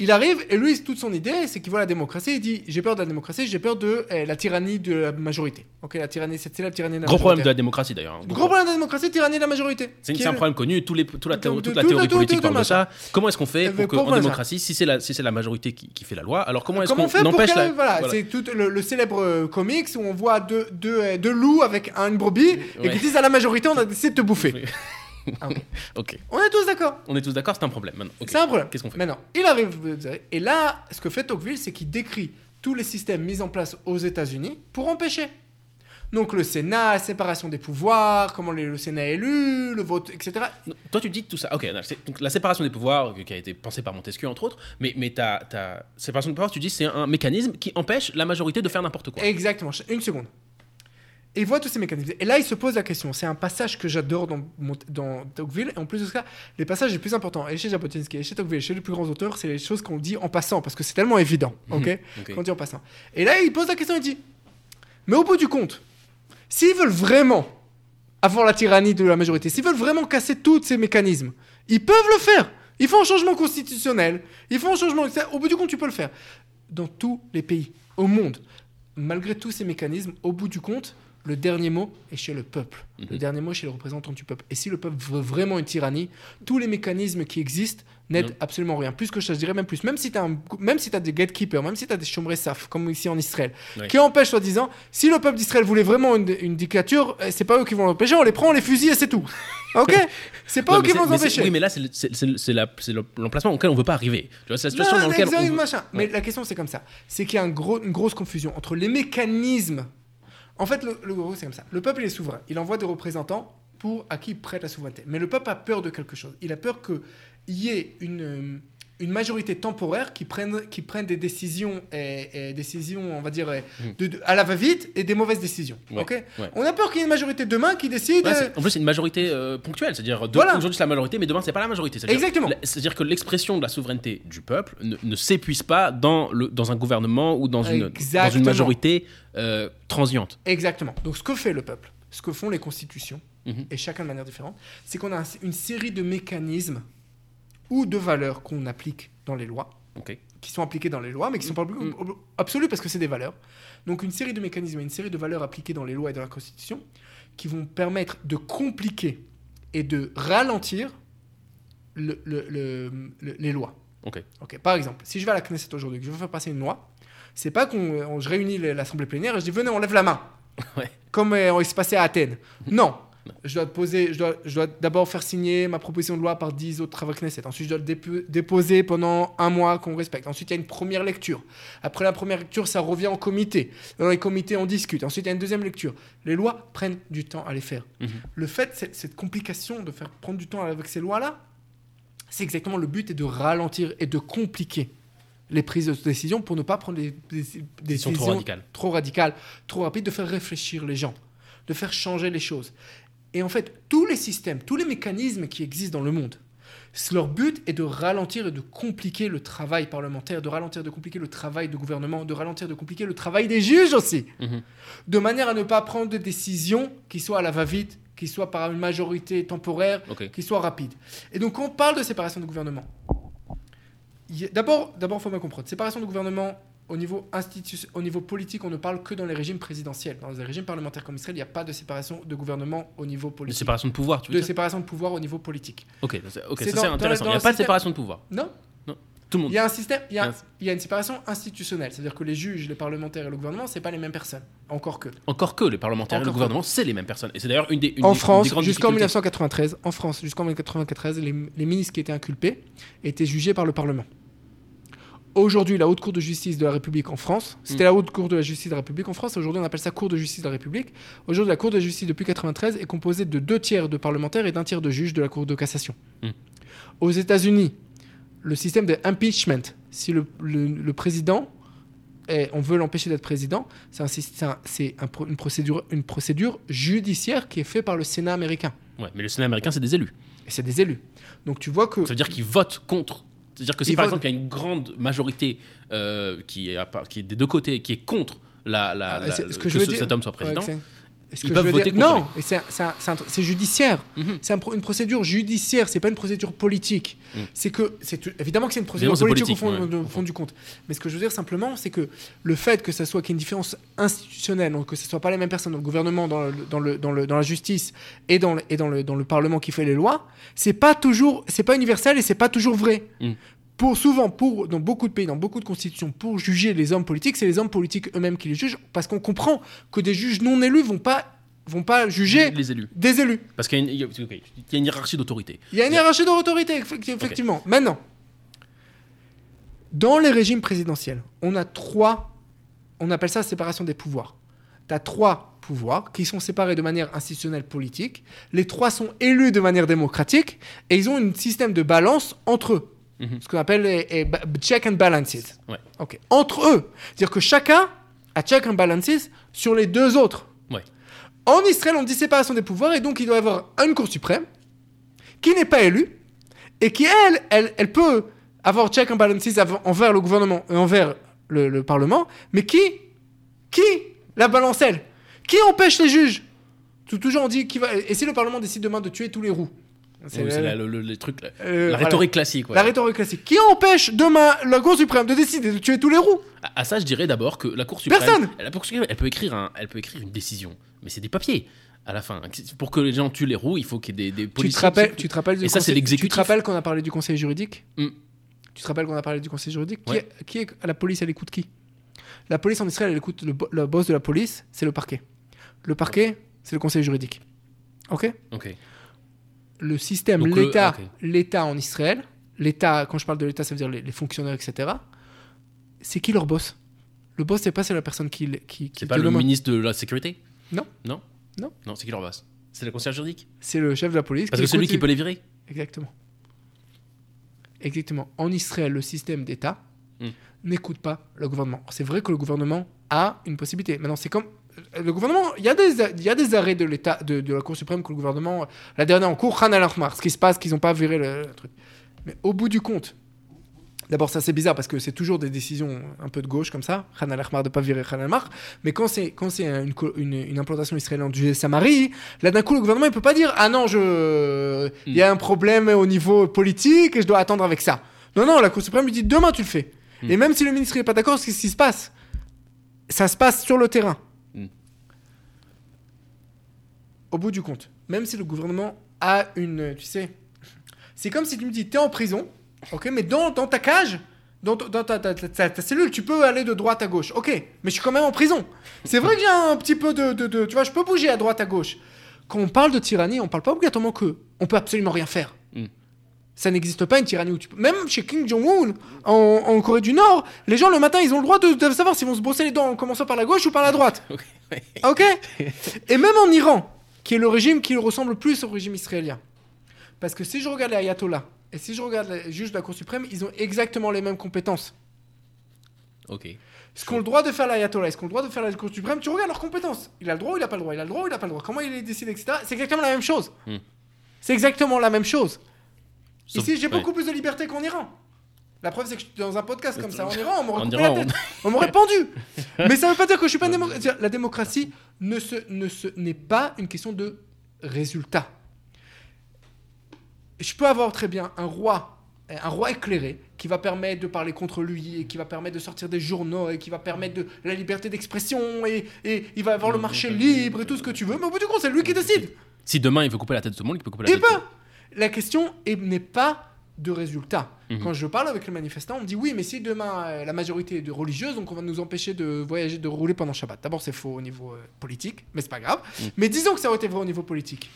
Il arrive et lui, toute son idée, c'est qu'il voit la démocratie. Il dit J'ai peur de la démocratie, j'ai peur de eh, la tyrannie de la majorité. Ok, la tyrannie, c'est la tyrannie de la Gros problème de la démocratie d'ailleurs. hein. Gros problème de la démocratie, tyrannie de la majorité. C'est un problème connu, les, tout la De- théo- de- toute la théorie tout- politique parle de ça. Comment est-ce qu'on fait pour que, pour en moi, ça. démocratie, si c'est la, si c'est la majorité qui, qui fait la loi, alors comment est-ce qu'on fait pour empêche la... Voilà, voilà. c'est tout le, le célèbre euh, comics où on voit deux, deux, euh, deux loups avec une brebis et qui disent à la majorité on a décidé de te bouffer. Ah, ok. Ok, On est tous d'accord. on est tous d'accord, c'est un problème maintenant. C'est un problème. Qu'est-ce qu'on fait Maintenant, il arrive. Et là, ce que fait Tocqueville, c'est qu'il décrit tous les systèmes mis en place aux États-Unis pour empêcher. Donc le Sénat, la séparation des pouvoirs, comment le Sénat est élu, le vote, etc. Non, Toi, tu dis tout ça. Ok, non, donc la séparation des pouvoirs, euh, qui a été pensée par Montesquieu, entre autres, mais, mais ta, ta séparation des pouvoirs, tu dis c'est un mécanisme qui empêche la majorité de faire n'importe quoi. Exactement, une seconde. Et il voit tous ces mécanismes. Et là, il se pose la question. C'est un passage que j'adore dans, dans Tocqueville. Et en plus de ça, les passages les plus importants, et chez Jabotinsky, et chez Tocqueville, et chez les plus grands auteurs, c'est les choses qu'on dit en passant, parce que c'est tellement évident. Ok Ok. Qu'on dit en passant. Et là, il pose la question, il dit Mais au bout du compte, s'ils veulent vraiment avoir la tyrannie de la majorité, s'ils veulent vraiment casser tous ces mécanismes, ils peuvent le faire. Ils font un changement constitutionnel, ils font un changement. Au bout du compte, tu peux le faire. Dans tous les pays, au monde, malgré tous ces mécanismes, au bout du compte, le dernier mot est chez le peuple. Le Mhm. dernier mot est chez les représentants du peuple. Et si le peuple veut vraiment une tyrannie, tous les mécanismes qui existent n'aident absolument rien. Plus que je te dirais même plus. Même si tu as, même si as des gatekeepers, même si tu as des chômeurs saf, comme ici en Israël, qui empêchent soi-disant, si le peuple d'Israël voulait vraiment une, une dictature, eh, c'est pas eux qui vont l'empêcher, on les prend, on les fusille et c'est tout. Ok? C'est pas eux mais qui vont nous mais c'est- empêcher. Oui, mais là, c'est le- c'est- c'est- c'est la- c'est le- l'emplacement auquel on veut pas arriver. Tu vois, c'est la situation Non, dans laquelle on veut- machin. Mais Ouais. la question, c'est comme ça. C'est qu'il y a un gros, une grosse confusion entre les mécanismes. En fait, le, le c'est comme ça. Le peuple il est souverain. Il envoie des représentants pour à qui il prête la souveraineté. Mais le peuple a peur de quelque chose. Il a peur qu'il y ait une, euh, une majorité temporaire qui prenne, qui prenne des décisions, et, et décisions, on va dire, de- de- à la va-vite et des mauvaises décisions. Ouais, ok? ouais. On a peur qu'il y ait une majorité demain qui décide. Ouais, euh, en plus, c'est une majorité euh, ponctuelle. C'est-à-dire, Voilà. aujourd'hui, c'est la majorité, mais demain, c'est pas la majorité. Exactement. C'est-à-dire que l'expression de la souveraineté du peuple ne, ne s'épuise pas dans, le, dans un gouvernement ou dans une, dans une majorité euh, transiente. Exactement. Donc ce que fait le peuple, ce que font les constitutions, Mhm. et chacun de manière différente, c'est qu'on a un- une série de mécanismes ou de valeurs qu'on applique dans les lois, qui sont appliquées dans les lois, mais qui sont pas ob- absolues parce que c'est des valeurs. Donc une série de mécanismes et une série de valeurs appliquées dans les lois et dans la Constitution qui vont permettre de compliquer et de ralentir le- le- le- le- les lois. Ok. Ok, Par exemple, si je vais à la Knesset aujourd'hui, que je veux faire passer une loi, c'est pas qu'on on- je réunis l'Assemblée plénière et je dis venez, on lève la main. Ouais. Comme euh, il se passait à Athènes. Non. Je dois, poser, je dois, je dois d'abord faire signer ma proposition de loi par 10 autres travaux Knesset. Ensuite, je dois le dépo- déposer pendant un mois qu'on respecte. Ensuite, il y a une première lecture. Après la première lecture, ça revient en comité. Dans les comités, on discute. Ensuite, il y a une deuxième lecture. Les lois prennent du temps à les faire. Mhm. Le fait, cette complication de faire prendre du temps avec ces lois-là, c'est exactement le but est de ralentir et de compliquer les prises de décision pour ne pas prendre des, des- des Décision trop radicales. trop radicales, trop rapides, de faire réfléchir les gens, de faire changer les choses. Et en fait, tous les systèmes, tous les mécanismes qui existent dans le monde, leur but est de ralentir et de compliquer le travail parlementaire, de ralentir, de compliquer le travail de gouvernement, de ralentir, de compliquer le travail des juges aussi, Mhm. de manière à ne pas prendre de décisions qui soient à la va-vite, qui soient par une majorité temporaire, qui soient rapides. Et donc, quand on parle de séparation de gouvernement, d'abord, d'abord, faut bien comprendre, séparation de gouvernement au niveau, au niveau politique, on ne parle que dans les régimes présidentiels. Dans les régimes parlementaires comme Israël, il n'y a pas de séparation de gouvernement au niveau De politique. séparation de pouvoir, tu veux de dire séparation de pouvoir au niveau politique. Ok, ok, C'est intéressant. Il n'y a pas de séparation de pouvoir. Non Tout le monde. Il y a un système, il y a, il y a une séparation institutionnelle, c'est-à-dire que les juges, les parlementaires et le gouvernement, c'est pas les mêmes personnes. Encore que. Encore que les parlementaires et le gouvernement, c'est les mêmes personnes. Et c'est d'ailleurs une des, une en des- France, jusqu'en difficultés. 1993, en France, jusqu'en 1993, les, les ministres qui étaient inculpés étaient jugés par le Parlement. Aujourd'hui, la Haute Cour de justice de la République en France, c'était Mm. la Haute Cour de la justice de la République en France, aujourd'hui on appelle ça Cour de justice de la République. Aujourd'hui, la Cour de justice depuis 93 est composée de deux tiers de parlementaires et d'un tiers de juges de la Cour de cassation. Mm. Aux États-Unis, le système de impeachment, si le, le- le président, on veut l'empêcher d'être président, c'est un un- un une, procédure, une procédure judiciaire qui est faite par le Sénat américain. Ouais, mais le Sénat américain, c'est des élus. Et c'est des élus. Donc tu vois que. Ça veut dire qu'ils votent contre. C'est-à-dire que si par exemple il y a une grande majorité euh, qui, est, à part- qui est des deux côtés, qui est contre la, la, Ah, la- que ce- cet homme soit président, Ce Ils que peuvent je veux voter dire- Non, c'est un- judiciaire. Mhm. C'est une procédure judiciaire, c'est pas une procédure politique. Mm. C'est que, c'est évidemment que c'est une procédure politique, au, fond, politique, ouais, au au fond du compte. Mais ce que je veux dire simplement, c'est que le fait que ça soit qu'il y ait une différence institutionnelle, donc que ce soit pas les mêmes personnes dans le gouvernement, dans, le, dans, le, dans, le- dans la justice et dans le, et dans le, dans le parlement qui fait les lois, c'est pas toujours, c'est pas universel et c'est pas toujours vrai. Mm. Pour souvent, pour dans beaucoup de pays, dans beaucoup de constitutions, pour juger les hommes politiques, c'est les hommes politiques eux-mêmes qui les jugent, parce qu'on comprend que des juges non élus vont pas vont pas juger les élus. des élus. Parce qu'il y, a une- y a- hiérarchie d'autorité. Il y a une hiérarchie d'autorité, effecti- effectivement. Maintenant, dans les régimes présidentiels, on a trois, on appelle ça séparation des pouvoirs. Tu as trois pouvoirs qui sont séparés de manière institutionnelle politique. Les trois sont élus de manière démocratique et ils ont un système de balance entre eux. Mhm. Ce qu'on appelle les, les ba- check and balances. Ouais. Entre eux. C'est-à-dire que chacun a check and balances sur les deux autres. Ouais. En Israël, on dit séparation des pouvoirs et donc il doit y avoir une Cour suprême qui n'est pas élue et qui, elle, elle, elle peut avoir check and balances envers le gouvernement et envers le, le Parlement, mais qui, qui la balance elle? Qui empêche les juges? Tout, Toujours on dit qui va. Et si le Parlement décide demain de tuer tous les roues C'est le- la, le- le- les trucs, la, euh, la voilà. rhétorique classique. ouais. La rhétorique classique. Qui empêche demain la Cour suprême de décider de tuer tous les roues À, à ça, je dirais d'abord que la Cour suprême, Personne La Cour suprême, elle peut écrire un, elle peut écrire une décision, mais c'est des papiers. À la fin, pour que les gens tuent les roues, il faut qu'il y ait des, des Tu te policiers. rappelles, qui- tu te rappelles Et ça, c'est l'exécutif. Tu te rappelles qu'on a parlé du conseil juridique? Mm. Tu te rappelles qu'on a parlé du conseil juridique? Qui Ouais. est- qui, est, la police, elle écoute qui? La police en Israël, elle écoute le, le boss de la police, c'est le parquet. Le parquet, c'est le conseil juridique. Ok? Ok. Le système, le- l'État, en Israël, l'État, quand je parle de l'État, ça veut dire les, les fonctionnaires, etc. C'est qui leur boss? Le boss, c'est pas c'est la personne qui, qui, qui C'est pas le ministre de la sécurité? Non. Non? Non. Non, c'est qui leur boss? C'est le conseiller juridique? C'est le chef de la police. Parce que c'est lui qui peut les virer. Exactement. Exactement. En Israël, le système d'État Hmm. n'écoute pas le gouvernement. C'est vrai que le gouvernement a une possibilité. Maintenant, c'est comme le gouvernement. Il y a des, il y a des arrêts de l'État, de, de la Cour suprême que le gouvernement. La dernière en cours, Khan al ce qui se passe, qu'ils n'ont pas viré le, le truc. Mais au bout du compte. D'abord, ça c'est bizarre parce que c'est toujours des décisions un peu de gauche comme ça, Khan al-Ahmar de pas virer Khan al-Ahmar. Mais quand c'est quand c'est une, co- une, une implantation israélienne du Samarie, là d'un coup le gouvernement il peut pas dire ah non je il y a un problème au niveau politique et je dois attendre avec ça. Non non la Cour suprême lui dit demain tu le fais. Mm. Et même si le ministre n'est pas d'accord, c'est ce qui se passe? Ça se passe sur le terrain. Mm. Au bout du compte, même si le gouvernement a une tu sais, c'est comme si tu me dis t'es en prison, ok, mais dans, dans ta cage. Dans, dans ta, ta- ta- ta- cellule, tu peux aller de droite à gauche. Ok, mais je suis quand même en prison. C'est vrai que j'ai un petit peu de, de- de- Tu vois, je peux bouger à droite, à gauche. Quand on parle de tyrannie, on parle pas obligatoirement que on peut absolument rien faire. Mm. Ça n'existe pas une tyrannie où tu peux. Même chez Kim Jong-un, en, en Corée du Nord, les gens le matin, ils ont le droit de, de savoir s'ils vont se brosser les dents en commençant par la gauche ou par la droite. Ok? Et même en Iran, qui est le régime qui ressemble plus au régime israélien. Parce que si je regarde les ayatollahs et si je regarde les juges de la Cour suprême, ils ont exactement les mêmes compétences. Ok. Ce qu'ont le droit de faire l'ayatollah, est-ce qu'on a le droit de faire la Cour suprême, tu regardes leurs compétences. Il a le droit ou il a pas le droit Il a le droit ou il a pas le droit Comment il décide, etc. C'est exactement la même chose. Hmm. C'est exactement la même chose. Sauf- Ici, j'ai ouais. beaucoup plus de liberté qu'en Iran. La preuve, c'est que je suis dans un podcast comme ça en Iran, on m'aurait coupé Iran, la tête. On m'aurait pendu. Mais ça veut pas dire que je suis pas une démocratie. La démocratie ne se, ne se, n'est pas une question de résultat. Je peux avoir très bien un roi, un roi éclairé, qui va permettre de parler contre lui et qui va permettre de sortir des journaux et qui va permettre de la liberté d'expression et, et il va avoir le marché libre et tout ce que tu veux. Mais au bout du compte, c'est lui qui décide. Si demain il veut couper la tête de tout le monde, il peut couper la Et tête. le pas La question est- n'est pas de résultat. Mhm. Quand je parle avec les manifestants, on me dit oui, mais si demain euh, la majorité est de religieuse, donc on va nous empêcher de voyager, de rouler pendant Shabbat. D'abord, c'est faux au niveau euh, politique, mais c'est pas grave. Mhm. Mais disons que ça aurait été vrai au niveau politique.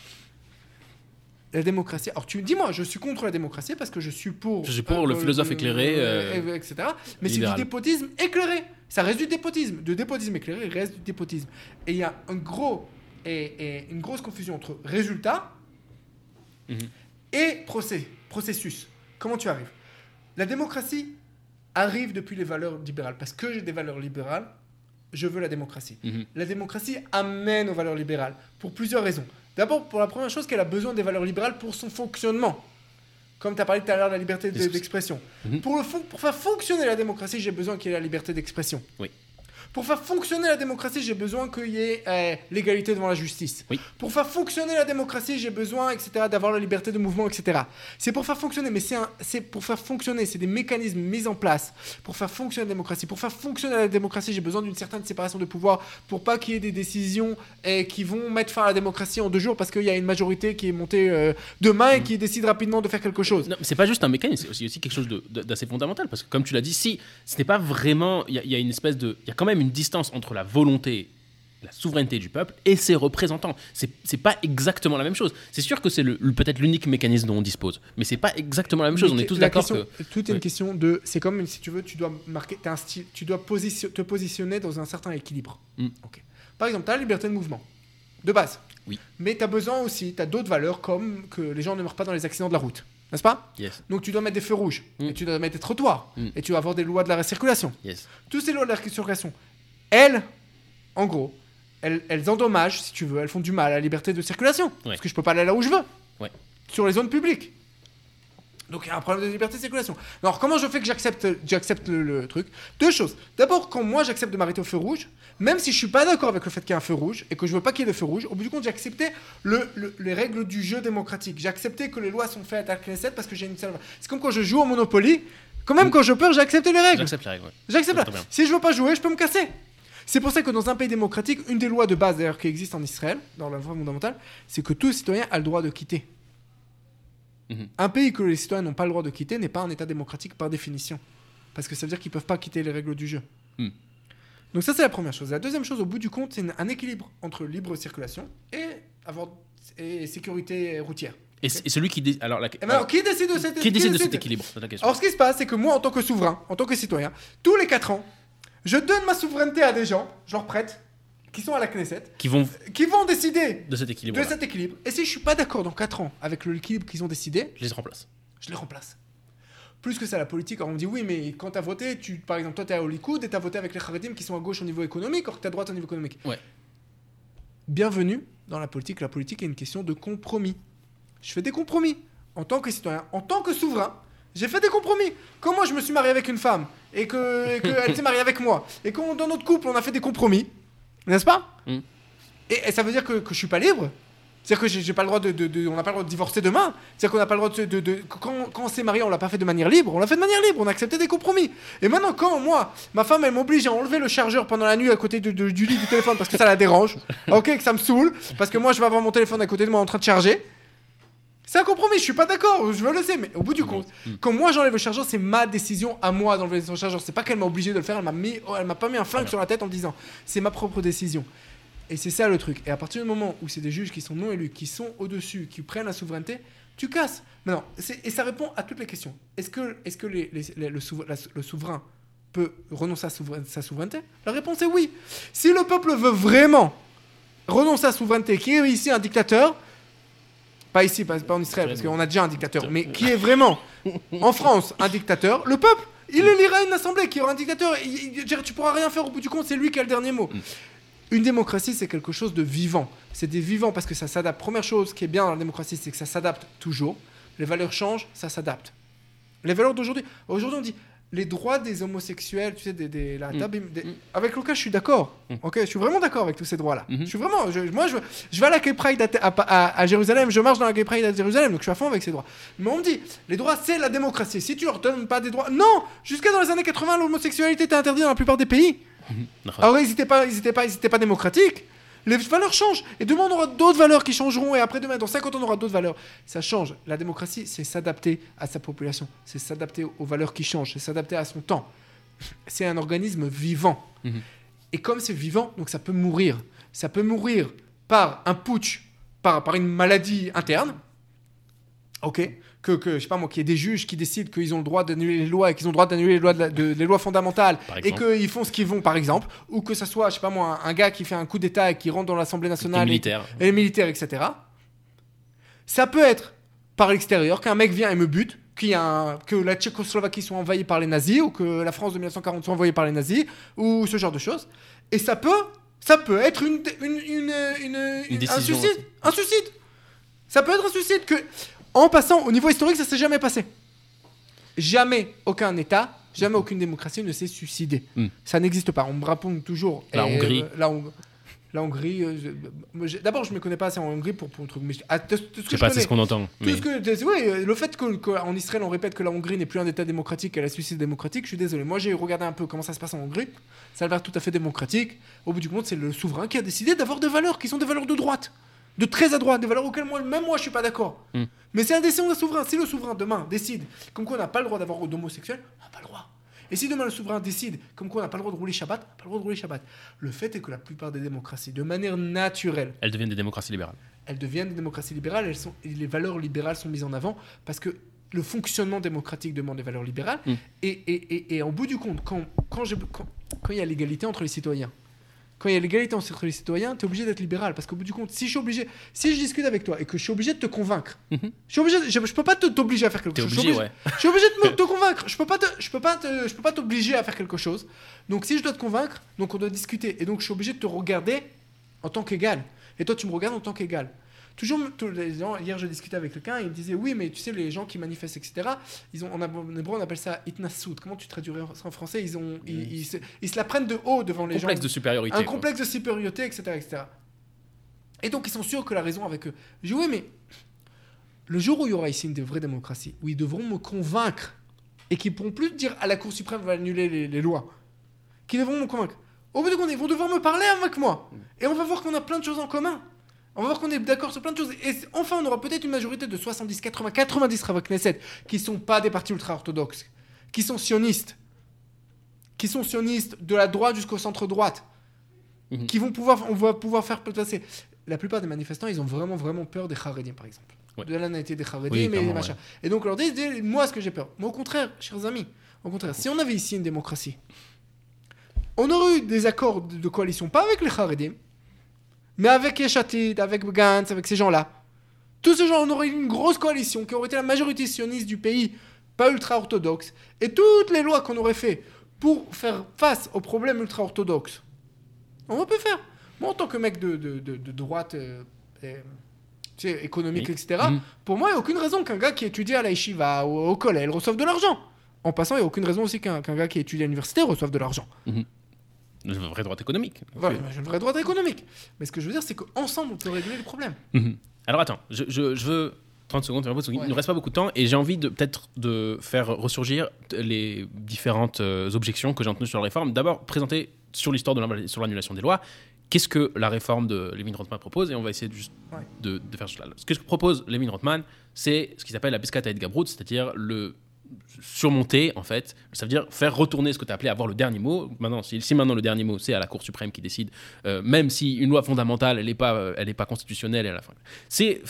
La démocratie. Alors tu me dis moi, je suis contre la démocratie parce que je suis pour. Je suis pour le philosophe éclairé, euh, etc. Mais c'est du dépotisme éclairé. Ça reste du dépotisme. De dépotisme éclairé, il reste du dépotisme. Et il y a un gros et, et une grosse confusion entre résultat Mhm. et procès, processus. Comment tu arrives? La démocratie arrive depuis les valeurs libérales. Parce que j'ai des valeurs libérales, je veux la démocratie. Mhm. La démocratie amène aux valeurs libérales pour plusieurs raisons. D'abord, pour la première chose, qu'elle a besoin des valeurs libérales pour son fonctionnement. Comme tu as parlé tout à l'heure de la liberté d'expression. Mhm. Pour, le fon- pour faire fonctionner la démocratie, j'ai besoin qu'il y ait la liberté d'expression. Oui. Pour faire fonctionner la démocratie, j'ai besoin qu'il y ait euh, l'égalité devant la justice. Oui. Pour faire fonctionner la démocratie, j'ai besoin, etc., d'avoir la liberté de mouvement, etc. C'est pour faire fonctionner, mais c'est pour faire fonctionner, c'est des mécanismes mis en place pour faire fonctionner la démocratie. Pour faire fonctionner la démocratie, j'ai besoin d'une certaine séparation de pouvoir pour pas qu'il y ait des décisions eh, qui vont mettre fin à la démocratie en deux jours parce qu'il y a une majorité qui est montée euh, demain et qui décide rapidement de faire quelque chose. C'est pas juste un mécanisme, c'est aussi, aussi quelque chose d'assez fondamental. Parce que, comme tu l'as dit, si ce n'est pas vraiment. Il y, y a une espèce de. Il y a quand même une distance entre la volonté, la souveraineté du peuple et ses représentants. C'est c'est pas exactement la même chose. C'est sûr que c'est le- le- peut-être l'unique mécanisme dont on dispose. Mais c'est pas exactement la même chose. On est tous d'accord question- que. Tout est une Oui. question de. C'est comme si tu veux, tu dois marquer. un style, tu dois position- te positionner dans un certain équilibre. Mm. Par exemple, tu as la liberté de mouvement, de base. Oui. Mais tu as besoin aussi, tu as d'autres valeurs comme que les gens ne meurent pas dans les accidents de la route. N'est-ce pas? Yes, Donc tu dois mettre des feux rouges, Mm. et tu dois mettre des trottoirs, Mm. et tu vas avoir des lois de la circulation. yes. Toutes ces lois de la circulation, elles, en gros, elles, elles endommagent, si tu veux, elles font du mal à la liberté de circulation. Parce que je peux pas aller là où je veux. Ouais. Sur les zones publiques. Donc il y a un problème de liberté de circulation. Alors comment je fais que j'accepte, j'accepte le, le truc? Deux choses. D'abord, quand moi j'accepte de m'arrêter au feu rouge, même si je suis pas d'accord avec le fait qu'il y ait un feu rouge et que je veux pas qu'il y ait de feu rouge, au bout du compte, j'ai accepté le, le- les règles du jeu démocratique. J'ai accepté que les lois sont faites à la Knesset parce que j'ai une seule. C'est comme quand je joue au Monopoly. Quand même, quand je perds, j'ai accepté les règles. J'accepte les règles. ouais. J'accepte. Si je veux pas jouer, je peux me casser. C'est pour ça que dans un pays démocratique, une des lois de base d'ailleurs qui existe en Israël, dans la loi fondamentale, c'est que tout citoyen a le droit de quitter. Mhm. Un pays que les citoyens n'ont pas le droit de quitter n'est pas un État démocratique par définition. Parce que ça veut dire qu'ils peuvent pas quitter les règles du jeu. Mhm. Donc ça c'est la première chose. La deuxième chose, au bout du compte, c'est un équilibre entre libre circulation et, avoir, et sécurité routière. Et, celui qui. dé- Alors, la- Et maintenant, qui décide de cet qui décide de cet équilibre? C'est la question. alors, ce qui se passe, c'est que moi, en tant que souverain, en tant que citoyen, tous les 4 ans, je donne ma souveraineté à des gens, je leur prête, qui sont à la Knesset, Qui vont qui vont décider de cet équilibre. de cet équilibre. Et si je suis pas d'accord dans 4 ans avec l'équilibre qu'ils ont décidé, Je les remplace. je les remplace. Plus que ça, la politique, alors on me dit oui, mais quand t'as voté, tu, par exemple, toi t'es au Likoud et t'as voté avec les Haredim qui sont à gauche au niveau économique, alors que t'es à droite au niveau économique. Ouais. Bienvenue dans la politique. La politique est une question de compromis. Je fais des compromis. En tant que citoyen, en tant que souverain, j'ai fait des compromis. Comme moi, je me suis marié avec une femme et que- qu'elle s'est mariée avec moi, et qu'on dans notre couple, on a fait des compromis, n'est-ce pas Mm. et, et ça veut dire que, que je suis pas libre c'est-à-dire que j'ai pas le droit de, de- de- on n'a pas le droit de divorcer demain. C'est-à-dire qu'on n'a pas le droit de, de, quand, quand on s'est marié, on l'a pas fait de manière libre. On l'a fait de manière libre. On a accepté des compromis. Et maintenant, quand moi, ma femme, elle m'oblige à enlever le chargeur pendant la nuit à côté du lit du téléphone parce que ça la dérange, ok, que ça me saoule, parce que moi, je vais avoir mon téléphone à côté de moi en train de charger. C'est un compromis, je suis pas d'accord, je veux le sais, mais au bout du compte, quand moi j'enlève le chargeur, c'est ma décision à moi d'enlever le chargeur. C'est pas qu'elle m'a obligé de le faire, elle m'a mis, elle m'a pas mis un flingue sur la tête en me disant, c'est ma propre décision. Et c'est ça le truc. Et à partir du moment où c'est des juges qui sont non élus, qui sont au-dessus, qui prennent la souveraineté, tu casses. Maintenant, et ça répond à toutes les questions. Est-ce que, est que les- les- les- le, souver- la- le souverain peut renoncer à sa souveraineté La réponse est oui. Si le peuple veut vraiment renoncer à sa souveraineté, qui est ici un dictateur, pas ici, pas, pas en Israël, parce qu'on a déjà un dictateur, mais qui est vraiment en France un dictateur, le peuple, il élira une assemblée qui aura un dictateur. Il- il- tu pourras rien faire au bout du compte, c'est lui qui a le dernier mot. Une démocratie, c'est quelque chose de vivant. C'est des vivants parce que ça s'adapte. Première chose qui est bien dans la démocratie, c'est que ça s'adapte toujours. Les valeurs changent, ça s'adapte. Les valeurs d'aujourd'hui. Aujourd'hui, on dit les droits des homosexuels, tu sais, des, des- la Mm. des- Mm. avec lequel je suis d'accord. Mm. Ok, je suis vraiment d'accord avec tous ces droits-là. Mhm. Je suis vraiment. je- moi, je, je vais à la Gay Pride à, à- à- à Jérusalem, je marche dans la Gay Pride à Jérusalem, donc je suis à fond avec ces droits. Mais on me dit, les droits, c'est la démocratie. Si tu leur donnes pas des droits, non. Jusqu'à dans les années 80, l'homosexualité était interdite dans la plupart des pays. D'accord. Alors ils n'étaient pas, ils étaient pas, ils étaient pas démocratiques. Les valeurs changent. Et demain, on aura d'autres valeurs qui changeront. Et après demain, dans 50 ans, on aura d'autres valeurs. Ça change. La démocratie, c'est s'adapter à sa population. C'est s'adapter aux valeurs qui changent. C'est s'adapter à son temps. C'est un organisme vivant. Mhm. Et comme c'est vivant, donc ça peut mourir. Ça peut mourir par un putsch, par, par une maladie interne. Ok que, que, je sais pas moi, qu'il y ait des juges qui décident qu'ils ont le droit d'annuler les lois et qu'ils ont le droit d'annuler les lois, de la- de- les lois fondamentales et qu'ils font ce qu'ils vont, par exemple, ou que ça soit, je sais pas moi, un, un gars qui fait un coup d'État et qui rentre dans l'Assemblée nationale et, militaires. et les militaires, etc. Ça peut être par l'extérieur, qu'un mec vient et me bute, qu'il y a un- que la Tchécoslovaquie soit envahie par les nazis, ou que la France de 1940 soit envahie par les nazis, ou ce genre de choses. Et ça peut, ça peut être une, une, une, une- un suicide. Un suicide. Ça peut être un suicide que, en passant au niveau historique, ça s'est jamais passé. Jamais aucun État Jamais aucune démocratie ne s'est suicidée. Mm. Ça n'existe pas. On me répond toujours. La Et, Hongrie. euh, la, Hong- la Hongrie. euh, je- D'abord, je me connais pas assez en Hongrie pour, pour un truc. Mais je- ah, ce que Je pas, c'est ce qu'on entend. tout mais- ce que, de- ouais, euh, le fait que- qu'en Israël on répète que la Hongrie n'est plus un État démocratique, qu'elle a suicide démocratique, je suis désolé. Moi j'ai regardé un peu comment ça se passe en Hongrie. Ça a l'air tout à fait démocratique. Au bout du compte, c'est le souverain qui a décidé d'avoir des valeurs qui sont des valeurs de droite, de très à droite, des valeurs auxquelles moi, même moi je suis pas d'accord. Mm. Mais c'est un décision d'un souverain. Si le souverain demain décide comme quoi on n'a pas le droit d'avoir d'homosexuels, on n'a pas le droit. Et si demain le souverain décide comme quoi on n'a pas le droit de rouler Shabbat, on n'a pas le droit de rouler Shabbat. Le fait est que la plupart des démocraties, de manière naturelle, Elles deviennent des démocraties libérales. elles deviennent des démocraties libérales, elles sont, et les valeurs libérales sont mises en avant parce que le fonctionnement démocratique demande des valeurs libérales. Mm. Et, et, et, et en bout du compte, quand, quand, j'ai- quand, quand il y a l'égalité entre les citoyens, quand il y a l'égalité entre les citoyens, tu es obligé d'être libéral. Parce qu'au bout du compte, si je suis obligé, si je discute avec toi et que je suis obligé de te convaincre, Mhm. je, suis obligé, je, je peux pas t'obliger à faire quelque chose. Je suis obligé, ouais. je suis obligé de me- te convaincre. Je peux pas te, je peux pas te- je peux pas t'obliger à faire quelque chose. Donc si je dois te convaincre, donc on doit discuter. Et donc je suis obligé de te regarder en tant qu'égal. Et toi tu me regardes en tant qu'égal. Toujours, les gens, hier je discutais avec quelqu'un, il me disait oui mais tu sais les gens qui manifestent etc. Ils ont, en hébreu on appelle ça itnasout. Comment tu traduirais ça en français? Ils ont, ils, ils se, ils se la prennent de haut devant les Complexe gens. de supériorité. Un quoi. complexe de supériorité etc etc. Et donc ils sont sûrs que la raison avec eux. Je dis oui mais le jour où il y aura ici une vraie démocratie, où ils devront me convaincre et qu'ils pourront plus dire à la Cour suprême va annuler les, les lois, qu'ils devront me convaincre. Au bout de compte, ils vont devoir me parler avec moi. Et on va voir qu'on a plein de choses en commun. On va voir qu'on est d'accord sur plein de choses. Et enfin, on aura peut-être une majorité de 70, 80, 90 Rav Knesset qui sont pas des partis ultra-orthodoxes, qui sont sionistes, qui sont sionistes de la droite jusqu'au centre-droite, Mhm. qui vont pouvoir, on va pouvoir faire passer. La plupart des manifestants, ils ont vraiment, vraiment peur des Haredim, par exemple. Ouais. De la naïveté des Haredim Oui, et clairement, machin. Et donc, on leur dit, moi, ce que j'ai peur. Moi, au contraire, chers amis, au contraire, si on avait ici une démocratie, on aurait eu des accords de, de coalition, pas avec les Haredim, mais avec Yeshatid, avec Gantz, avec ces gens-là. Tous ces gens, on aurait eu une grosse coalition qui aurait été la majorité sioniste du pays, pas ultra-orthodoxe. Et toutes les lois qu'on aurait fait pour faire face aux problèmes ultra-orthodoxes, on peut faire. Moi, en tant que mec de, de, de- de droite euh, euh, tu sais, économique, Oui. etc., Mhm. pour moi, il n'y a aucune raison qu'un gars qui étudie à la yeshiva ou au collège reçoive de l'argent. En passant, il n'y a aucune raison aussi qu'un qu'un gars qui étudie à l'université reçoive de l'argent. Le vrai droit économique. Voilà, j'ai une vraie droite économique. Mais ce que je veux dire, c'est qu'ensemble, on peut régler le problème. Mhm. Alors attends, je, je- je veux 30 secondes, Ouais. ne nous reste pas beaucoup de temps et j'ai envie de peut-être de faire ressurgir les différentes euh, objections que j'ai entendues sur la réforme. D'abord, présenter sur l'histoire de sur l'annulation des lois. Qu'est-ce que la réforme de Levin Rothman propose Et on va essayer de, juste Ouais. de, de faire cela. Ce que propose Levin Rothman, c'est ce qu'il appelle la Piscata et Gabrut, c'est-à-dire le surmonter, en fait. Ça veut dire faire retourner ce que tu appelé avoir le dernier mot. Maintenant, si, si maintenant le dernier mot, c'est à la Cour suprême qui décide, euh, même si une loi fondamentale, elle n'est pas, euh, elle est pas constitutionnelle. C'est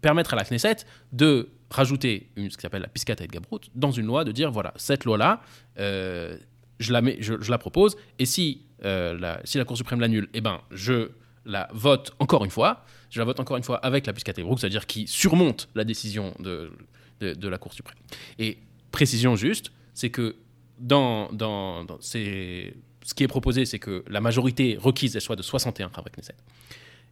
permettre à la Knesset de rajouter une, ce qui s'appelle la Piscata et Gabrut dans une loi, de dire voilà, cette loi-là, euh, je, la je, la propose, et si, la, si la Cour suprême l'annule, eh ben, je la vote encore une fois. Je la vote encore une fois avec la Piscata et c'est-à-dire qui surmonte la décision de, de, de la Cour suprême. Et précision juste, c'est que dans, dans, dans ces- ce qui est proposé, c'est que la majorité requise elle soit de 61 avec Knesset.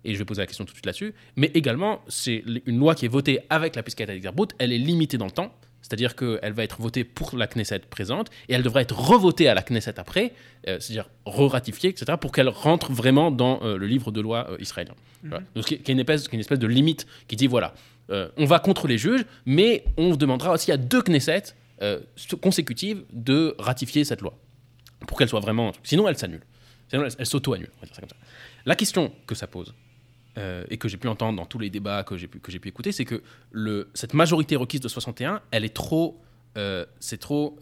Et je vais poser la question tout de suite là-dessus. Mais également, c'est une loi qui est votée avec la Piscata Gabrut, elle est limitée dans le temps. C'est-à-dire qu'elle va être votée pour la Knesset présente et elle devra être revotée à la Knesset après, euh, c'est-à-dire re-ratifiée, etc., pour qu'elle rentre vraiment dans euh, le livre de loi euh, israélien. Voilà. Donc, qui est, une espèce, une espèce de limite qui dit voilà, on va contre les juges, mais on demandera aussi à deux Knesset euh, consécutives de ratifier cette loi pour qu'elle soit vraiment. Sinon, elle s'annule. Sinon, elle, s'auto-annule. La question que ça pose, euh, et que j'ai pu entendre dans tous les débats que j'ai pu, que pu écouter, c'est que le, cette majorité requise de 61, elle est trop. euh, c'est trop,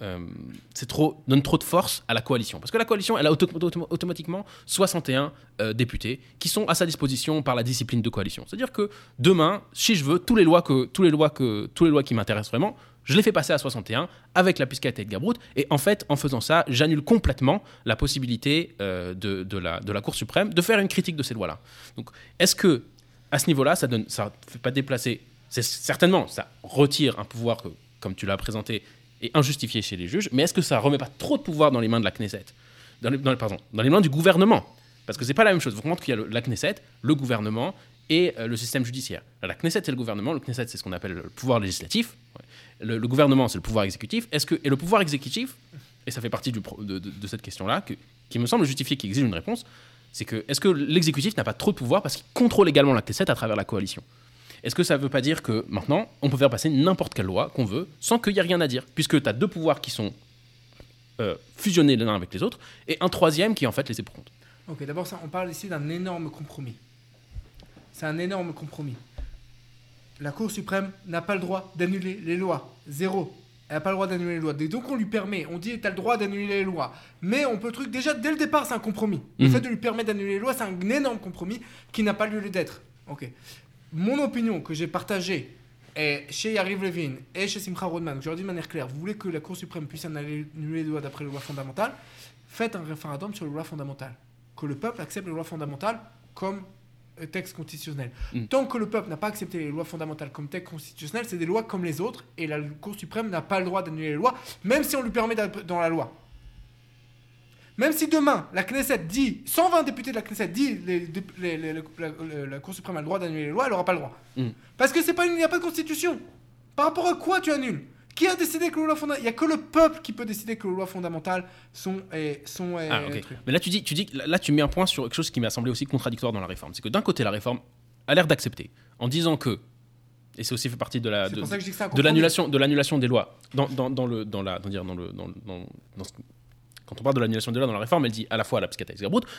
c'est trop, donne trop de force à la coalition. Parce que la coalition, elle a auto- auto- automatiquement 61 euh, députés qui sont à sa disposition par la discipline de coalition. C'est-à-dire que demain, si je veux, tous les lois, que, tous les lois, que, tous les lois qui m'intéressent vraiment, je les fais passer à 61 avec la et de Gabrut. Et en fait, en faisant ça, j'annule complètement la possibilité euh, de, la, Cour suprême de faire une critique de ces lois-là. Donc, est-ce que à ce niveau-là, ça ne fait pas déplacer C'est certainement, ça retire un pouvoir que, comme tu l'as présenté, est injustifié chez les juges. Mais est-ce que ça remet pas trop de pouvoir dans les mains de la Knesset? Dans les, dans les- mains du gouvernement Parce que c'est pas la même chose. Vous comprenez qu'il y a la Knesset, le gouvernement et euh, le système judiciaire. La Knesset, c'est le gouvernement. Le Knesset, c'est ce qu'on appelle le pouvoir législatif. Le, gouvernement, c'est le pouvoir exécutif. Est-ce que et le pouvoir exécutif et ça fait partie de, cette question-là, que- qui me semble justifier, qui exige une réponse, c'est que est-ce que l'exécutif n'a pas trop de pouvoir parce qu'il contrôle également la Knesset à travers la coalition? Est-ce que ça ne veut pas dire que maintenant, on peut faire passer n'importe quelle loi qu'on veut sans qu'il y ait rien à dire? Puisque tu as deux pouvoirs qui sont euh, fusionnés l'un avec les autres, et un troisième qui est en fait pour compte. Ok, d'abord, on parle ici d'un énorme compromis. C'est un énorme compromis. La Cour suprême n'a pas le droit d'annuler les lois. Zéro. Elle n'a pas le droit d'annuler les lois. Et donc, on lui permet, on dit, tu as le droit d'annuler les lois. Mais on peut le truc, déjà, dès le départ, c'est un compromis. Le Mhm. fait de lui permettre d'annuler les lois, c'est un énorme compromis qui n'a pas lieu d'être. Ok. Mon opinion que j'ai partagée est chez Yariv Levin et chez Simcha Rodman, je leur dis de manière claire, vous voulez que la Cour suprême puisse annuler les lois d'après les lois fondamentales, faites un référendum sur les lois fondamentales. Que le peuple accepte les lois fondamentales comme texte constitutionnel. Mm. Tant que le peuple n'a pas accepté les lois fondamentales comme texte constitutionnel, c'est des lois comme les autres, et la Cour suprême n'a pas le droit d'annuler les lois, même si on lui permet dans la loi. Même si demain, la Knesset dit, 120 députés de la Knesset dit, les, dép- les- les- la, Cour suprême a le droit d'annuler les lois, elle n'aura pas le droit. Mm. Parce que c'est pas il n'y a pas de constitution. Par rapport à quoi tu annules? Qui a décidé que les lois fondamentales... Il n'y a que le peuple qui peut décider que les lois fondamentales sont... eh, sont Ah, ok. trucs. Mais là, tu dis, tu dis, là, tu mets un point sur quelque chose qui m'a semblé aussi contradictoire dans la réforme. C'est que d'un côté, la réforme a l'air d'accepter, en disant que, et c'est aussi fait partie de la, de, l'annulation, de l'annulation des lois. Dans, dans, dans le, dans la, dans, dire, dans le, dans, ce- quand on parle de l'annulation des lois dans la réforme, elle dit à la fois la psychiatrie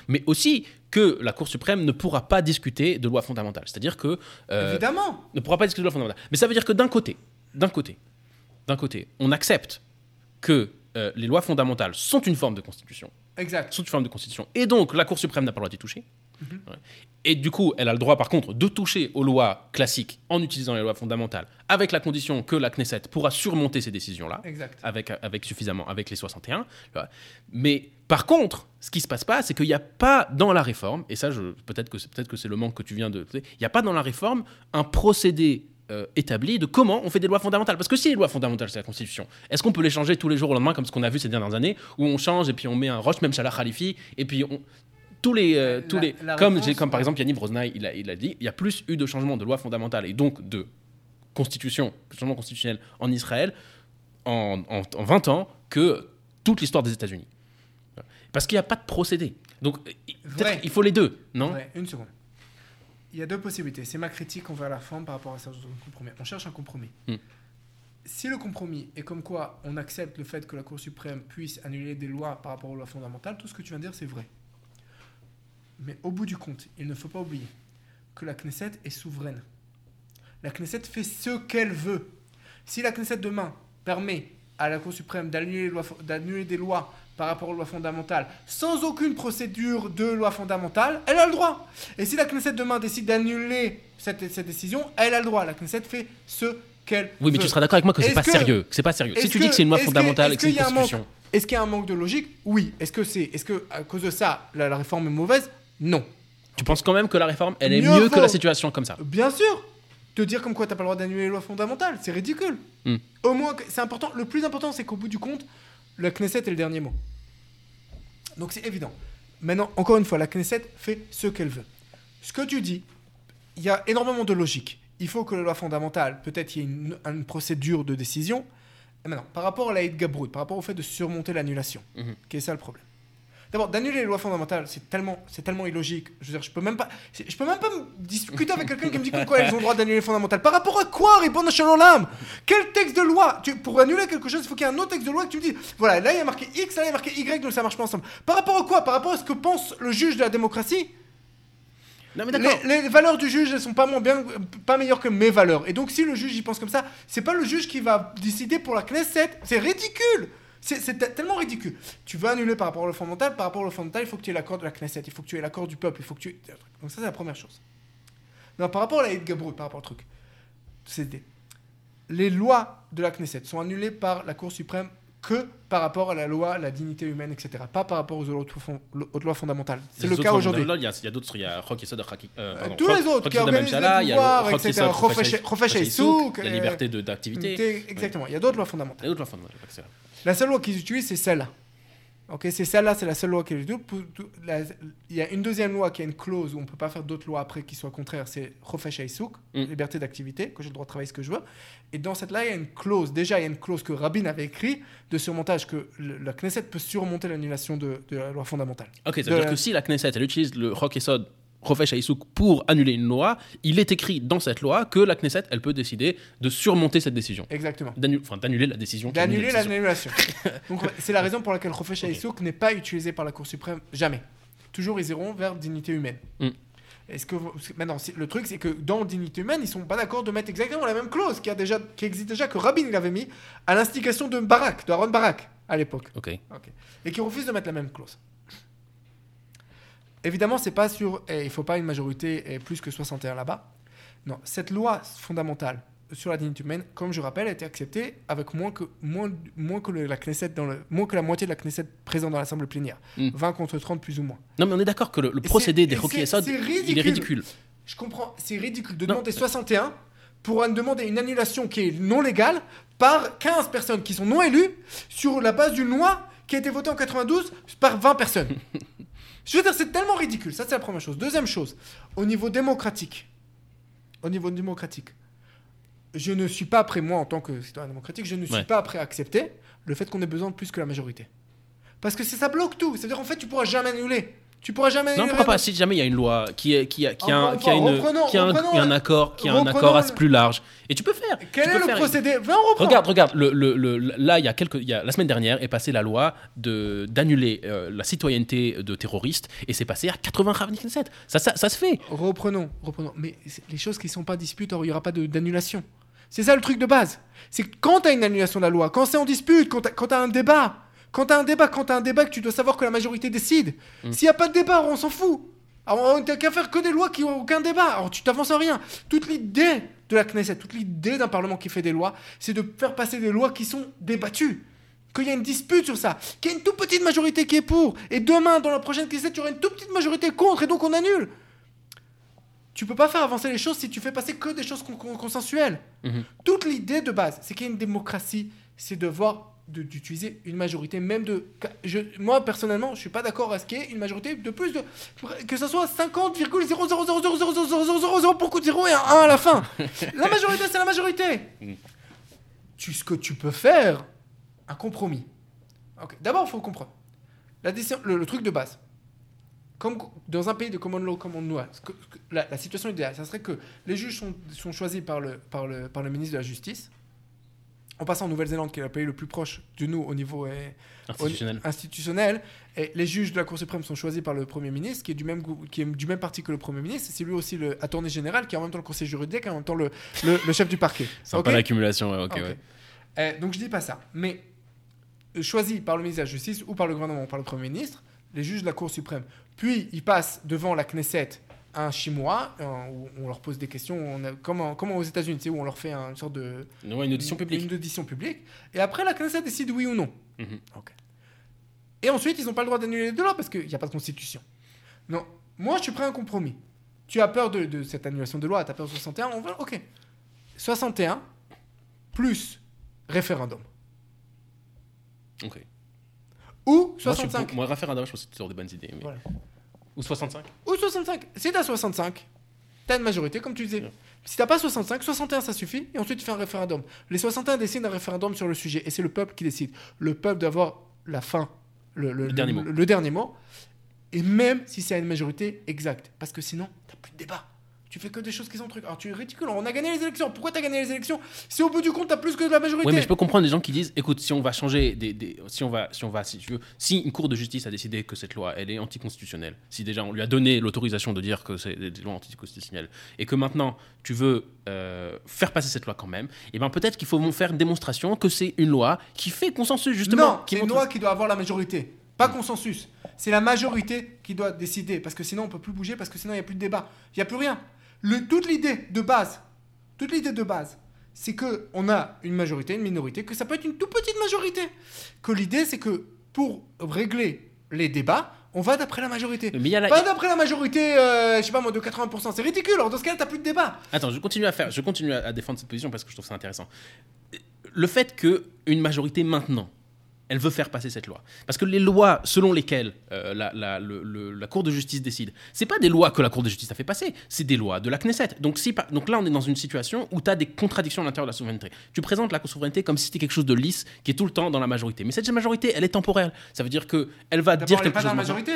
mais aussi que la Cour suprême ne pourra pas discuter de lois fondamentales. C'est-à-dire que euh, Évidemment ne pourra pas discuter de loi fondamentale. Mais ça veut dire que d'un côté, d'un côté, d'un côté, on accepte que euh, les lois fondamentales sont une forme de constitution, Exact. sont une forme de constitution, et donc la Cour suprême n'a pas le droit d'y toucher. Mhm. Ouais. Et du coup, elle a le droit, par contre, de toucher aux lois classiques en utilisant les lois fondamentales, avec la condition que la Knesset pourra surmonter ces décisions-là Exact. avec, avec suffisamment, avec les 61. tu vois. Mais par contre, ce qui se passe pas, c'est qu'il n'y a pas dans la réforme, et ça, peut-être que c'est peut-être que c'est le manque que tu viens de. Il n'y a pas dans la réforme un procédé euh, établi de comment on fait des lois fondamentales. Parce que si les lois fondamentales, c'est la Constitution, est-ce qu'on peut les changer tous les jours au lendemain, comme ce qu'on a vu ces dernières années, où on change et puis on met un roche, même Salah Khalifi, et puis on. Tous les, euh, La- tous les, la comme, réponse, comme par exemple Yannick Brosnaï, il a, il a dit, il y a plus eu de changements de lois fondamentales et donc de constitution, changement constitutionnel en Israël en, en- en 20 ans que toute l'histoire des États-Unis. Parce qu'il n'y a pas de procédé. Donc, il faut les deux, non? Ouais, une seconde. Il y a deux possibilités. C'est ma critique envers la forme par rapport à ça. compromis. On cherche un compromis. Hmm. Si le compromis est comme quoi on accepte le fait que la Cour suprême puisse annuler des lois par rapport aux lois fondamentales, tout ce que tu viens de dire, c'est vrai. Mais au bout du compte, il ne faut pas oublier que la Knesset est souveraine. La Knesset fait ce qu'elle veut. Si la Knesset demain permet à la Cour suprême d'annuler des lois par rapport aux lois fondamentales sans aucune procédure de loi fondamentale, elle a le droit. Et si la Knesset demain décide d'annuler cette, cette décision, elle a le droit. La Knesset fait ce qu'elle Oui, mais veut. tu seras d'accord avec moi que c'est Est-ce pas que- sérieux. C'est pas sérieux. Si tu dis que c'est une loi fondamentale que c'est une qu'il y a un manque- constitution. Est-ce qu'il y a un manque de logique? Oui. Est-ce que c'est, est-ce que à cause de ça, la, la réforme est mauvaise? Non. Tu penses quand même que la réforme, elle est Mieux mieux que la situation comme ça? Bien sûr. Te dire comme quoi t'as pas le droit d'annuler les lois fondamentales, c'est ridicule. Hmm. Au moins, c'est important. Le plus important, c'est qu'au bout du compte, la Knesset est le dernier mot. Donc c'est évident. Maintenant, encore une fois, la Knesset fait ce qu'elle veut. Ce que tu dis, il y a énormément de logique. Il faut que les lois fondamentales, peut-être il y ait une, une procédure de décision. Et maintenant, par rapport à la Gabrut, par rapport au fait de surmonter l'annulation, Mhm. qui est ça le problème D'abord, d'annuler les lois fondamentales, c'est tellement, c'est tellement illogique. Je veux dire, je peux même pas, je peux même pas me discuter avec quelqu'un qui me dit que quoi ils ont le droit d'annuler les fondamentales. Par rapport à quoi, répondre à Shalom Quel texte de loi? Tu, Pour annuler quelque chose, il faut qu'il y ait un autre texte de loi que tu me dis. Voilà, là il y a marqué X, là il y a marqué Y, donc ça marche pas ensemble. Par rapport à quoi? Par rapport à ce que pense le juge de la démocratie? Non, mais d'accord. les, les valeurs du juge, elles sont pas, moins bien, pas meilleures que mes valeurs. Et donc, si le juge il pense comme ça, c'est pas le juge qui va décider pour la Knesset. C'est ridicule. C'est c'est te- tellement ridicule. Tu veux annuler par rapport au fondamental. Par rapport au fondamental, il faut que tu aies l'accord de la Knesset. Il faut que tu aies l'accord du peuple. Il faut que tu. Donc, ça, c'est la première chose. Non, par rapport à la Gabrut, par rapport au truc. C'était. Les lois de la Knesset sont annulées par la Cour suprême que par rapport à la loi, la dignité humaine, etc. Pas par rapport aux autres, fond- aux lois fondamentales. C'est Les le cas aujourd'hui. Il y a, d'autres, il y a Rock Yesod, euh, Euh, tous Rock- les autres qui organisent Amemshala, le il y a pouvoir, Rock etc. La euh, liberté de- d'activité. Exactement, il y a d'autres lois fondamentales. La seule loi qu'ils utilisent, c'est celle-là. Ok, c'est celle-là, c'est la seule loi qui est double. Pour tout- la- Il y a une deuxième loi qui a une clause où on ne peut pas faire d'autres lois après qui soient contraires, c'est Chofesh Haïsouk, Mm. liberté d'activité, que j'ai le droit de travailler ce que je veux. Et dans cette là, il y a une clause, déjà il y a une clause que Rabin avait écrite de surmontage, que le- la Knesset peut surmonter l'annulation de, de la loi fondamentale. Ok, ça De veut dire la- que si la Knesset elle utilise le Rock Esod Rofesh Haïsouk pour annuler une loi, il est écrit dans cette loi que la Knesset elle peut décider de surmonter cette décision. Exactement. Enfin, d'annuler la décision. D'annuler l'annulation. Donc c'est la raison pour laquelle Chofesh Haïsouk n'est pas utilisé par la Cour suprême, jamais. Toujours ils iront vers dignité humaine. Mm. Est-ce que vous- maintenant le truc c'est que dans dignité humaine ils sont pas d'accord de mettre exactement la même clause qui a déjà qui existe déjà que Rabin il avait mis à l'instigation de Barak, de Aaron Barak à l'époque. Ok. Et qui refuse de mettre la même clause. Évidemment, c'est pas sur. eh, il faut pas une majorité eh, plus que 61 là-bas. Non, cette loi fondamentale sur la dignité humaine, comme je rappelle, a été acceptée avec moins que, moins, moins que le- la Knesset dans le, moins que la moitié de la Knesset présente dans l'Assemblée plénière. Mm. 20 contre 30 plus ou moins. Non, mais on est d'accord que le, procédé des et Rock c'est- Esod, c'est il est ridicule. Je comprends, c'est ridicule de Non. demander 61 pour demander une annulation qui est non légale par 15 personnes qui sont non élues sur la base d'une loi qui a été votée en 92 par 20 personnes. Je veux dire, c'est tellement ridicule. Ça, c'est la première chose. Deuxième chose, au niveau démocratique, au niveau démocratique, je ne suis pas prêt, moi, en tant que citoyen démocratique, je ne suis Ouais. pas prêt à accepter le fait qu'on ait besoin de plus que la majorité. Parce que ça bloque tout. C'est-à-dire, en fait, tu pourras jamais annuler. Tu pourras jamais Non, pourquoi pas Si jamais il y a une loi qui, est, qui, a, qui, a, qui a une qui a un, accord, qui a un accord assez plus large, et tu peux faire. Quel est le procédé. Regarde, regarde, le, le- le- là, il y a quelques, y la semaine dernière est passée la loi de d'annuler euh, la citoyenneté de terroristes, et c'est passé à 80 Ravni Knesset. Ça, ça, ça se fait. Reprenons, reprenons. Mais les choses qui ne sont pas disputes, il n'y aura pas d'annulation. C'est ça le truc de base. C'est quand tu as une annulation de la loi, quand c'est en dispute, quand tu as, un débat, quand tu as un débat, quand tu un débat que tu dois savoir que la majorité décide. Mm. S'il n'y a pas de débat, on s'en fout. Alors, on n'a qu'à faire que des lois qui n'ont aucun débat. Alors tu t'avances en rien. Toute l'idée de la Knesset, toute l'idée d'un Parlement qui fait des lois, c'est de faire passer des lois qui sont débattues. Qu'il y a une dispute sur ça, qu'il y a une toute petite majorité qui est pour, et demain, dans la prochaine Knesset, tu auras une toute petite majorité contre, et donc on annule. Tu peux pas faire avancer les choses si tu fais passer que des choses con-. Mhm. Toute l'idée de base, c'est qu'il y a une démocratie, c'est de voir d'utiliser une majorité, même de. Je, moi, personnellement, je suis pas d'accord à ce qu'il y ait une majorité de plus de. Que ce soit 50,000000000 beaucoup de 0 et un 1 à la fin. La majorité, c'est la majorité. Mm. Tu, ce que tu peux faire, un compromis. Ok, D'abord, il faut comprendre. La décision, le, le truc de base. Comme dans un pays de common law, que- ce que- la, la situation idéale, ça serait que les juges sont, sont choisis par le, par, le, par le ministre de la Justice. En passant en Nouvelle-Zélande, qui est le pays le plus proche de nous au niveau euh, Institutionnel. au- institutionnel, et les juges de la Cour suprême sont choisis par le Premier ministre, qui est du même, qui est du même parti que le Premier ministre. C'est lui aussi le attorney général, qui est en même temps le conseiller juridique, et en même temps le, le, le chef du parquet. C'est Ok pas l'accumulation, ouais, ok, ouais. Euh, donc je dis pas ça. Mais euh, choisi par le ministre de la Justice ou par le gouvernement ou par le Premier ministre, les juges de la Cour suprême. Puis ils passent devant la Knesset un chimois euh, où on leur pose des questions, on a- comme, en- comme aux États-Unis, tu sais, où on leur fait un- une sorte de. Ouais, une audition publique. Une audition publique. Et après, la Knesset décide oui ou non. Mhm. Et ensuite, ils n'ont pas le droit d'annuler les deux lois parce qu'il n'y a pas de constitution. Non, moi, je suis prêt à un compromis. Tu as peur de, de cette annulation de loi, tu as peur de 61, on va. Ok. 61 plus référendum. Ok. Ou Moi, je suis 65. pour- Moi, référendum, je pense que c'est toujours des bonnes idées. mais- Voilà. Ou 65. Ou 65. Si t'as 65, t'as une majorité, comme tu disais. Ouais. Si t'as pas 65, 61 ça suffit, et ensuite tu fais un référendum. Les 61 décident un référendum sur le sujet, et c'est le peuple qui décide. Le peuple doit avoir la fin, le, Le dernier mot. le dernier mot. Et même si c'est à une majorité exacte. Parce que sinon, t'as plus de débat. Tu fais que des choses qui sont trucs. Alors tu es ridicule, on a gagné les élections. Pourquoi t'as gagné les élections Si au bout du compte, t'as plus que de la majorité. Oui, mais je peux comprendre les gens qui disent écoute, si on va changer, des, des- si on va, si on va, si tu veux, si une cour de justice a décidé que cette loi, elle est anticonstitutionnelle, si déjà on lui a donné l'autorisation de dire que c'est des lois anticonstitutionnelles, et que maintenant tu veux euh, faire passer cette loi quand même, et ben peut-être qu'il faut faire une démonstration que c'est une loi qui fait consensus justement. Non, qui c'est une loi qui doit avoir la majorité. Pas consensus. C'est la majorité qui doit décider. Parce que sinon, on peut plus bouger. Parce que sinon, il n'y a plus de débat. Il n'y a plus rien. Le, toute l'idée de base, toute l'idée de base, c'est que on a une majorité, une minorité, que ça peut être une toute petite majorité. Que l'idée, c'est que pour régler les débats, on va d'après la majorité. Mais il y a la- Pas d'après la majorité, euh, je sais pas moi, de 80%. C'est ridicule. Alors dans ce cas-là, t'as plus de débat. Attends, je continue à faire, je continue à défendre cette position parce que je trouve ça intéressant. Le fait que une majorité maintenant elle veut faire passer cette loi. Parce que les lois selon lesquelles euh, la, la- le- le- la Cour de justice décide, c'est pas des lois que la Cour de justice a fait passer, c'est des lois de la Knesset. Donc, si, donc là, on est dans une situation où tu as des contradictions à l'intérieur de la souveraineté. Tu présentes la souveraineté comme si c'était quelque chose de lisse qui est tout le temps dans la majorité. Mais cette majorité, elle est temporelle. Ça veut dire que elle va dire quelque pas chose dans la majorité.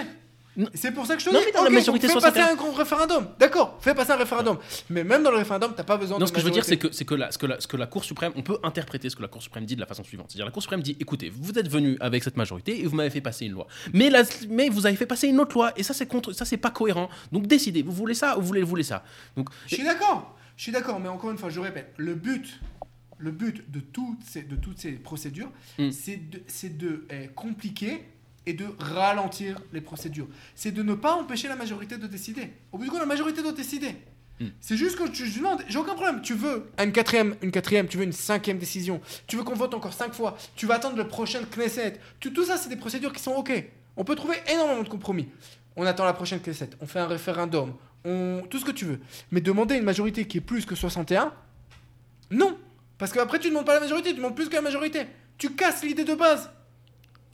C'est pour ça que je te Non, dis. mais dans la majorité fais 61. passer un grand référendum. D'accord, fais passer un référendum. Mais même dans le référendum, t'as pas besoin Non, de ce que je veux dire, c'est que, c'est que, la, ce, que la, ce que la Cour suprême, on peut interpréter ce que la Cour suprême dit de la façon suivante. C'est-à-dire, la Cour suprême dit écoutez, vous êtes venu avec cette majorité et vous m'avez fait passer une loi. Mais, la- mais vous avez fait passer une autre loi et ça, c'est contre, ça, c'est pas cohérent. Donc décidez, vous voulez ça ou vous voulez, vous voulez ça. Donc, Je suis d'accord. Je suis d'accord, mais encore une fois, je répète, le but, le but de toutes ces, de toutes ces procédures, Mm. c'est de, de euh, compliquer et de ralentir les procédures. C'est de ne pas empêcher la majorité de décider. Au bout du compte, la majorité doit décider. Mm. C'est juste que je, je demande, j'ai aucun problème. Tu veux une quatrième, une quatrième, tu veux une cinquième décision, tu veux qu'on vote encore cinq fois, tu vas attendre le prochain Knesset. Tu- tout ça, c'est des procédures qui sont ok. On peut trouver énormément de compromis. On attend la prochaine Knesset, on fait un référendum, on... tout ce que tu veux. Mais demander une majorité qui est plus que 61, non. Parce qu'après, tu ne demandes pas la majorité, tu demandes plus que la majorité. Tu casses l'idée de base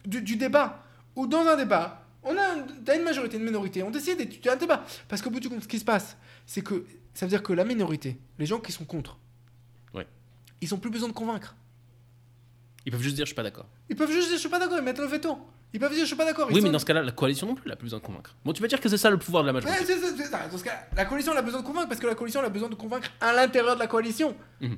du, du débat. Ou dans un débat, on a un- une majorité, une minorité, on décide et tu tu as un débat. Parce qu'au bout du compte, ce qui se passe, c'est que ça veut dire que la minorité, les gens qui sont contre, Ouais. ils ont plus besoin de convaincre. ils peuvent juste dire je suis pas d'accord. Ils peuvent juste dire je suis pas d'accord, ils mettent le veto. Ils peuvent dire je suis pas d'accord. Oui, mais dans ce cas-là, la coalition non plus, elle a plus besoin de convaincre. Bon, tu vas dire que c'est ça le pouvoir de la Ouais, majorité. ça. Dans ce cas, la coalition elle a besoin de convaincre parce que la coalition elle a besoin de convaincre à l'intérieur de la coalition. Mhm.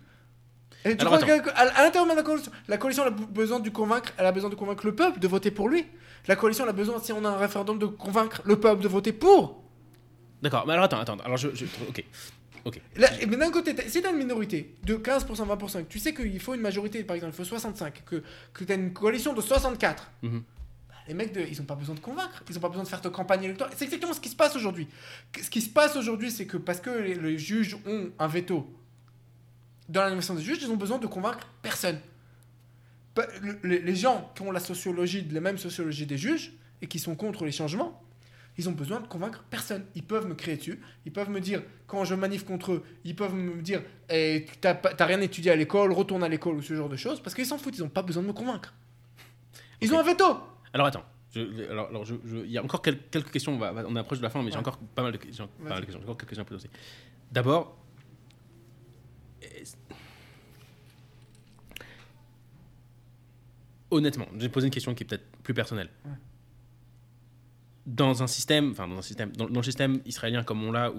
Et tu Alors, crois qu'à à l'intérieur de la coalition, la coalition a besoin de convaincre, elle a besoin de convaincre le peuple de voter pour lui. La coalition elle a besoin, si on a un référendum, de convaincre le peuple de voter pour. D'accord, mais alors attends, attends. Alors je. je- ok. Ok. Là, mais d'un côté, t'as- si t'as une minorité de 15%, 20%, que tu sais qu'il faut une majorité, par exemple, il faut 65, que, que t'as une coalition de 64, Mhm. bah, les mecs, de, ils ont pas besoin de convaincre, ils ont pas besoin de faire de campagne électorale. C'est exactement ce qui se passe aujourd'hui. Ce qui se passe aujourd'hui, c'est que parce que les, les juges ont un veto dans la nomination des juges, ils ont besoin de convaincre personne. Les, gens qui ont la sociologie, la même sociologie des juges, et qui sont contre les changements, ils ont besoin de convaincre personne. Ils peuvent me créer dessus. Ils peuvent me dire, quand je manif contre eux, ils peuvent me dire, eh, t'as rien étudié à l'école, retourne à l'école ou ce genre de choses, parce qu'ils s'en foutent. Ils n'ont pas besoin de me convaincre. Ils ont un veto. Alors attends. Je- alors, alors je- je- il y a encore quel- quelques questions. On, va- on approche de la fin, mais j'ai encore pas mal de. J'ai encore quelques questions à poser. D'abord. est- Honnêtement, j'ai posé une question qui est peut-être plus personnelle. Ouais. Dans un système, enfin dans un système, dans, dans le système israélien comme on l'a, où,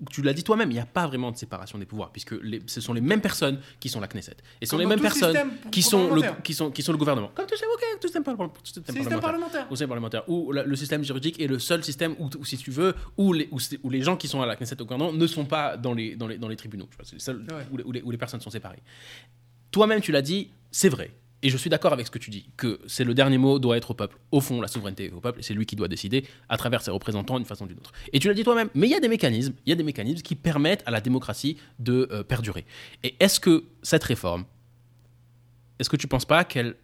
où tu l'as dit toi-même, il n'y a pas vraiment de séparation des pouvoirs, puisque les- ce sont les mêmes personnes qui sont la Knesset, et ce sont Comme les mêmes personnes qui sont, le, qui, sont, qui sont le gouvernement. Comme tout système, ok, tout système, tout système Système parlementaire au système parlementaire, où la- le système juridique est le seul système où, où, si tu veux, où les, où, c'est- où les gens qui sont à la Knesset au gouvernement ne sont pas dans les, dans les, dans les tribunaux. C'est le seul Ouais. où, les, où les- où les personnes sont séparées. Toi-même, tu l'as dit, c'est vrai. Et je suis d'accord avec ce que tu dis, que c'est le dernier mot doit être au peuple. Au fond, la souveraineté est au peuple, et c'est lui qui doit décider à travers ses représentants d'une façon ou d'une autre. Et tu l'as dit toi-même, mais il y a des mécanismes, il y a des mécanismes qui permettent à la démocratie de euh, perdurer. Et est-ce que cette réforme, est-ce que tu penses pas qu'elle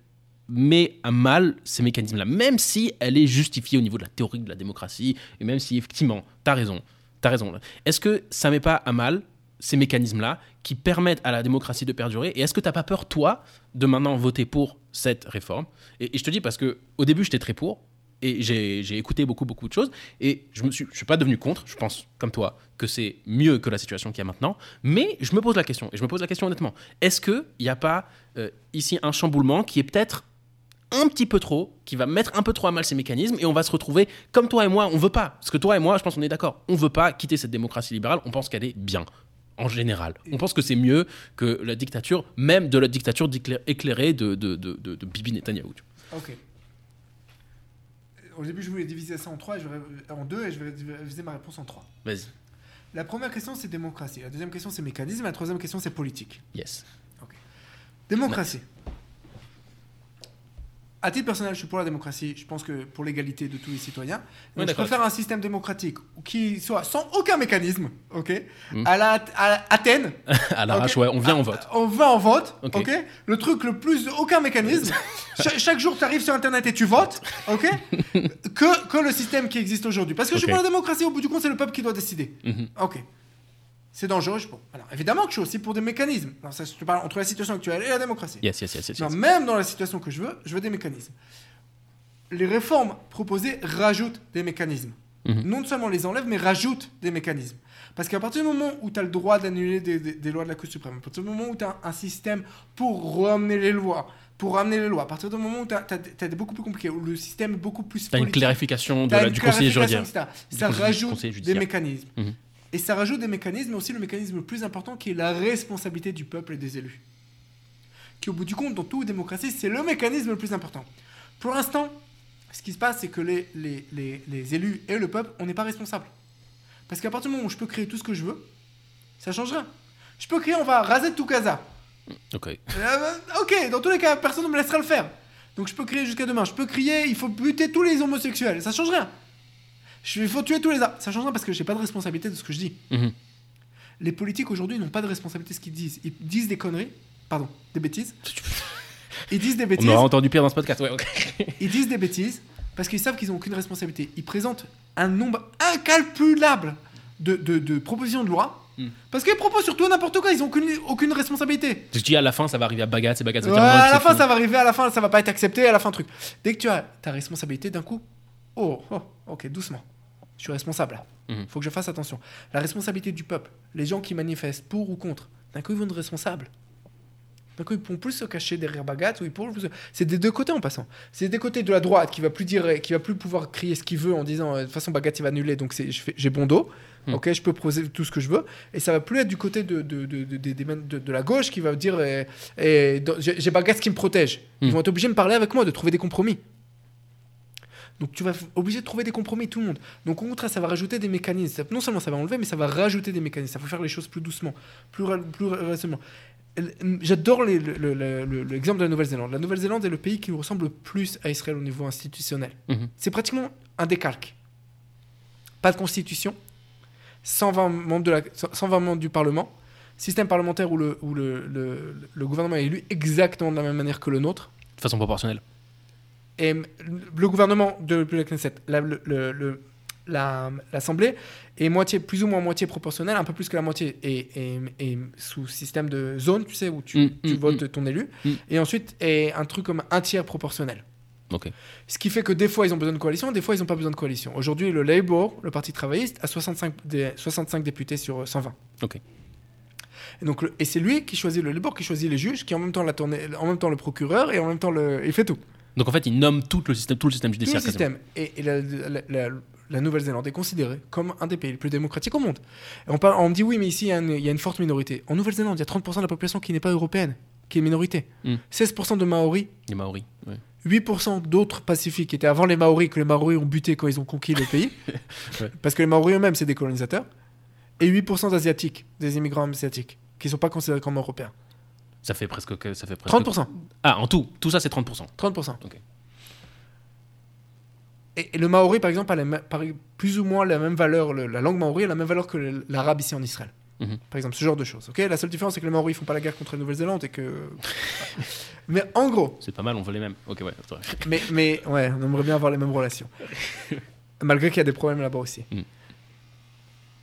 met à mal ces mécanismes-là, même si elle est justifiée au niveau de la théorie de la démocratie, et même si effectivement, tu as raison, tu raison. Est-ce que ça met pas à mal ces mécanismes-là qui permettent à la démocratie de perdurer. Et est-ce que tu n'as pas peur, toi, de maintenant voter pour cette réforme? Et, je te dis parce que au début, j'étais très pour, et j'ai écouté beaucoup, beaucoup de choses, et je ne suis, pas devenu contre, je pense, comme toi, que c'est mieux que la situation qu'il y a maintenant, mais je me pose la question, et je me pose la question honnêtement, est-ce qu'il n'y a pas euh, ici un chamboulement qui est peut-être un petit peu trop, qui va mettre un peu trop à mal ces mécanismes, et on va se retrouver comme toi et moi, on veut pas, parce que toi et moi, je pense qu'on est d'accord, on veut pas quitter cette démocratie libérale, on pense qu'elle est bien. En général, on pense que c'est mieux que la dictature, même de la dictature éclairée de, de, de, de- Bibi vois. Ok. Au début, je voulais diviser ça en trois, en deux, et je vais diviser ma réponse en trois. Vas-y. La première question, c'est démocratie. La deuxième question, c'est mécanisme. La troisième question, c'est politique. Yes. Démocratie. À titre personnel, je suis pour la démocratie. Je pense que pour l'égalité de tous les citoyens. Donc, je préfère un système démocratique qui soit sans aucun mécanisme, ok Mm. À la à Athènes, À l'arrache, Ok. ouais, on vient, on vote. On va en vote, Ok. Le truc le plus aucun mécanisme. Cha- chaque jour, tu arrives sur Internet et tu votes, ok que, que le système qui existe aujourd'hui. Parce que je suis pour la démocratie, au bout du compte, c'est le peuple qui doit décider. Mhm. Ok. C'est dangereux. je- bon, alors, évidemment que je suis aussi pour des mécanismes. Ça, je te parle entre la situation actuelle et la démocratie. Yes, yes, yes, yes. Non, yes. même dans la situation que je veux, je veux des mécanismes. Les réformes proposées rajoutent des mécanismes. Mhm. Non seulement les enlèvent, mais rajoutent des mécanismes. Parce qu'à partir du moment où tu as le droit d'annuler des, des- des lois de la Cour suprême, à partir du moment où tu as un système pour ramener les lois, pour ramener les lois, à partir du moment où tu as, beaucoup plus compliqué, où le système est beaucoup plus T'as une politique, clarification de t'as la- une du conseiller. Du Ça conseiller- rajoute conseiller des mécanismes. Mhm. Et ça rajoute des mécanismes, mais aussi le mécanisme le plus important qui est la responsabilité du peuple et des élus. Qui, au bout du compte, dans toute démocratie, c'est le mécanisme le plus important. Pour l'instant, ce qui se passe, c'est que les, les, les, les élus et le peuple, on n'est pas responsable. Parce qu'à partir du moment où je peux créer tout ce que je veux, ça change rien. Je peux créer, on va raser tout Gaza. Ok. Euh, ok, dans tous les cas, personne ne me laissera le faire. Donc je peux crier jusqu'à demain. Je peux crier, il faut buter tous les homosexuels. Ça change rien. Je- Il faut tuer tous les arbres. Ça change rien parce que j'ai pas de responsabilité de ce que je dis. Mhm. Les politiques aujourd'hui n'ont pas de responsabilité de ce qu'ils disent. Ils disent des conneries, pardon, des bêtises. Ils disent des On bêtises. aura entendu pire dans ce podcast. Ouais, ok. Ils disent des bêtises parce qu'ils savent qu'ils n'ont aucune responsabilité. Ils présentent un nombre incalculable de, de- de propositions de loi Mm. parce qu'ils proposent surtout n'importe quoi. Ils n'ont aucune, aucune responsabilité. Je dis à la fin, ça va arriver à Bagat, c'est Bagat. Ouais, à la fin, fini. ça va arriver, à la fin, ça va pas être accepté, à la fin, truc. Dès que tu as ta responsabilité, d'un coup, oh, oh, ok, doucement. Je suis responsable là. Mhm. Faut que je fasse attention. La responsabilité du peuple, les gens qui manifestent pour ou contre, d'un coup, ils vont être responsables. D'un coup, ils pourront plus se cacher derrière Bagat ou ils pourront plus C'est des deux côtés en passant. C'est des côtés de la droite qui va plus dire, qui va plus pouvoir crier ce qu'il veut en disant euh, de toute façon Bagat il va annuler donc j'ai bon dos. Mhm. Ok, je peux proposer tout ce que je veux. Et ça va plus être du côté de, de, de, de- la gauche qui va dire euh, eh, j'ai Bagat qui me protège. Ils Mhm. vont être obligés de me parler avec moi, de trouver des compromis. Donc tu vas obligé de trouver des compromis, tout le monde. Donc au contraire, ça va rajouter des mécanismes. Non seulement ça va enlever, mais ça va rajouter des mécanismes. Ça va faire les choses plus doucement, plus, plus raisonnablement. J'adore l'exemple de la Nouvelle-Zélande. La Nouvelle-Zélande est le pays qui nous ressemble le plus à Israël au niveau institutionnel. Mhm. C'est pratiquement un décalque. Pas de constitution, 120 membres, de la, 120 membres du Parlement, système parlementaire où, le, où le, le- le gouvernement est élu exactement de la même manière que le nôtre. De façon proportionnelle. Et le gouvernement de la Knesset, la- le- le- le- la- l'Assemblée est moitié, plus ou moins moitié proportionnelle, un peu plus que la moitié, et, et- et sous système de zone, tu sais, où tu, Mm, tu mm, votes ton élu, Mm. et ensuite est un truc comme un tiers proportionnel. Ok. Ce qui fait que des fois ils ont besoin de coalition, des fois ils n'ont pas besoin de coalition. Aujourd'hui, le Labour, le Parti travailliste, a 65, des, 65 députés sur euh, 120. Ok. Et, donc, le- et c'est lui qui choisit le Labour, qui choisit les juges, qui en même temps, la tournée, en même temps le procureur, et en même temps le, il fait tout. Donc en fait, il nomme tout le système, tout le système Tout le judiciaire. système. Et, et la, la- la- la Nouvelle-Zélande est considérée comme un des pays les plus démocratiques au monde. Et on, parle, on me dit oui, mais ici il y, a une, il y a une forte minorité. En Nouvelle-Zélande, il y a 30% de la population qui n'est pas européenne, qui est minorité. Mm. 16% de Maoris, Les Maoris. ouais. 8% d'autres pacifiques qui étaient avant les Maoris, que les Maoris ont buté quand ils ont conquis le pays. Ouais. Parce que les Maoris eux-mêmes, c'est des colonisateurs. Et 8% d'Asiatiques, des immigrants asiatiques, qui ne sont pas considérés comme européens. Ça fait presque. que- Ça fait presque 30%. Ah, en tout. Tout ça, c'est 30%. 30%. Ok. Et, et le maori, par exemple, a la par- plus ou moins la même valeur, le- la langue maori a la même valeur que l'arabe ici en Israël. Mhm. Par exemple, ce genre de choses. ok? La seule différence, c'est que les maoris font pas la guerre contre la Nouvelle-Zélande et que. mais en gros, C'est pas mal, on veut les mêmes. Ok, ouais. mais, mais ouais, on aimerait bien avoir les mêmes relations. Malgré qu'il y a des problèmes là-bas aussi. Mm.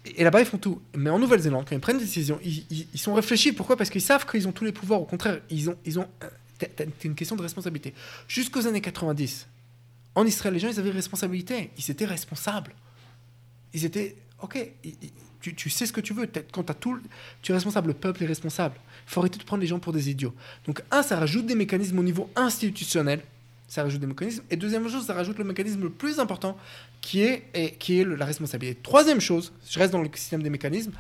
Et, là-bas, ils font tout. Mais en Nouvelle-Zélande, quand ils prennent des décisions, ils, sont réfléchis. Pourquoi? Parce qu'ils savent qu'ils ont tous les pouvoirs. Au contraire, ils ont. Ils ont euh, t'as- t'as une question de responsabilité. Jusqu'aux années 90, en Israël, les gens, ils avaient responsabilité. Ils étaient responsables. Ils étaient. Ok, tu, tu sais ce que tu veux. Quand as tout, tu es responsable, le peuple est responsable. Il faut arrêter de prendre les gens pour des idiots. Donc, un, ça rajoute des mécanismes au niveau institutionnel. Ça rajoute des mécanismes. Et deuxième chose, ça rajoute le mécanisme le plus important qui est, et, qui est le- la responsabilité. Troisième chose, je reste dans le système des mécanismes.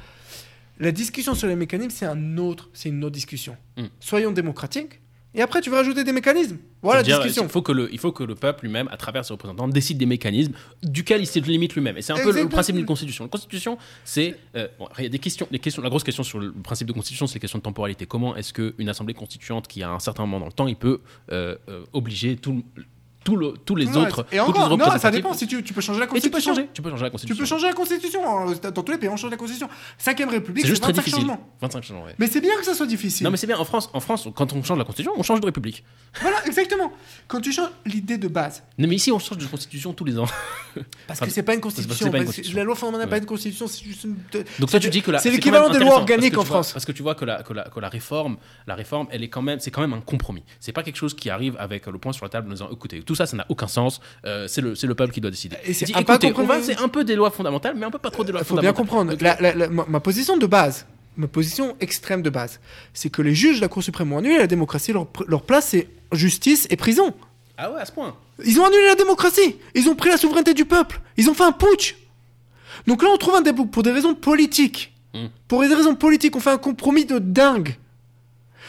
La discussion sur les mécanismes, c'est un autre, c'est une autre discussion. Mm. Soyons démocratiques. Et après, tu veux rajouter des mécanismes. Voilà la discussion. Il faut, que le, il faut que le peuple lui-même, à travers ses représentants, décide des mécanismes duquel il se limite lui-même. Et c'est un peu le, principe d'une constitution. Une constitution, c'est. euh, bon, il y a des questions, des questions. La grosse question sur le principe de constitution, c'est la question de temporalité. Comment est-ce qu'une assemblée constituante qui a un certain moment dans le temps, il peut euh, euh, obliger tout, le- tout le- tous les Ouais, autres. Et encore, non, ça dépend. Si tu, tu peux changer la Et tu peux constitution. changer. Tu peux changer la Tu constitution. peux changer la constitution. hein. Dans tous les pays, on change la constitution. Cinquième République, C'est c'est juste très 25 difficile. changements. 25 changements. ouais. Mais c'est bien que ça soit difficile. Non mais c'est bien. En France, en France, quand on change la constitution, on change de république. Voilà, exactement. Quand tu changes l'idée de base, Non mais ici, on change de constitution tous les ans. parce que c'est pas une constitution. pas une constitution. La loi fondamentale n'est pas Ouais. une constitution, c'est juste une. Donc toi tu dis que la c'est l'équivalent des lois organiques en tu France. parce que tu vois que la, que la, que la réforme, la réforme, elle est quand même, c'est quand même un compromis. C'est pas quelque chose qui arrive avec le point sur la table en disant écoutez, tout ça, ça n'a aucun sens. euh, c'est le, le peuple qui doit décider. Et c'est un peu des lois fondamentales, mais un peu pas trop des lois Il faut bien fondamentales. comprendre. Donc, La- la- la- ma, ma position de base, ma position extrême de base, c'est que les juges de la Cour suprême ont annulé la démocratie. Leur, leur place, c'est justice et prison. Ah ouais, à ce point. Ils ont annulé la démocratie. Ils ont pris la souveraineté du peuple. Ils ont fait un putsch. Donc là, on trouve un débat pour des raisons politiques. Hmm. Pour des raisons politiques, on fait un compromis de dingue.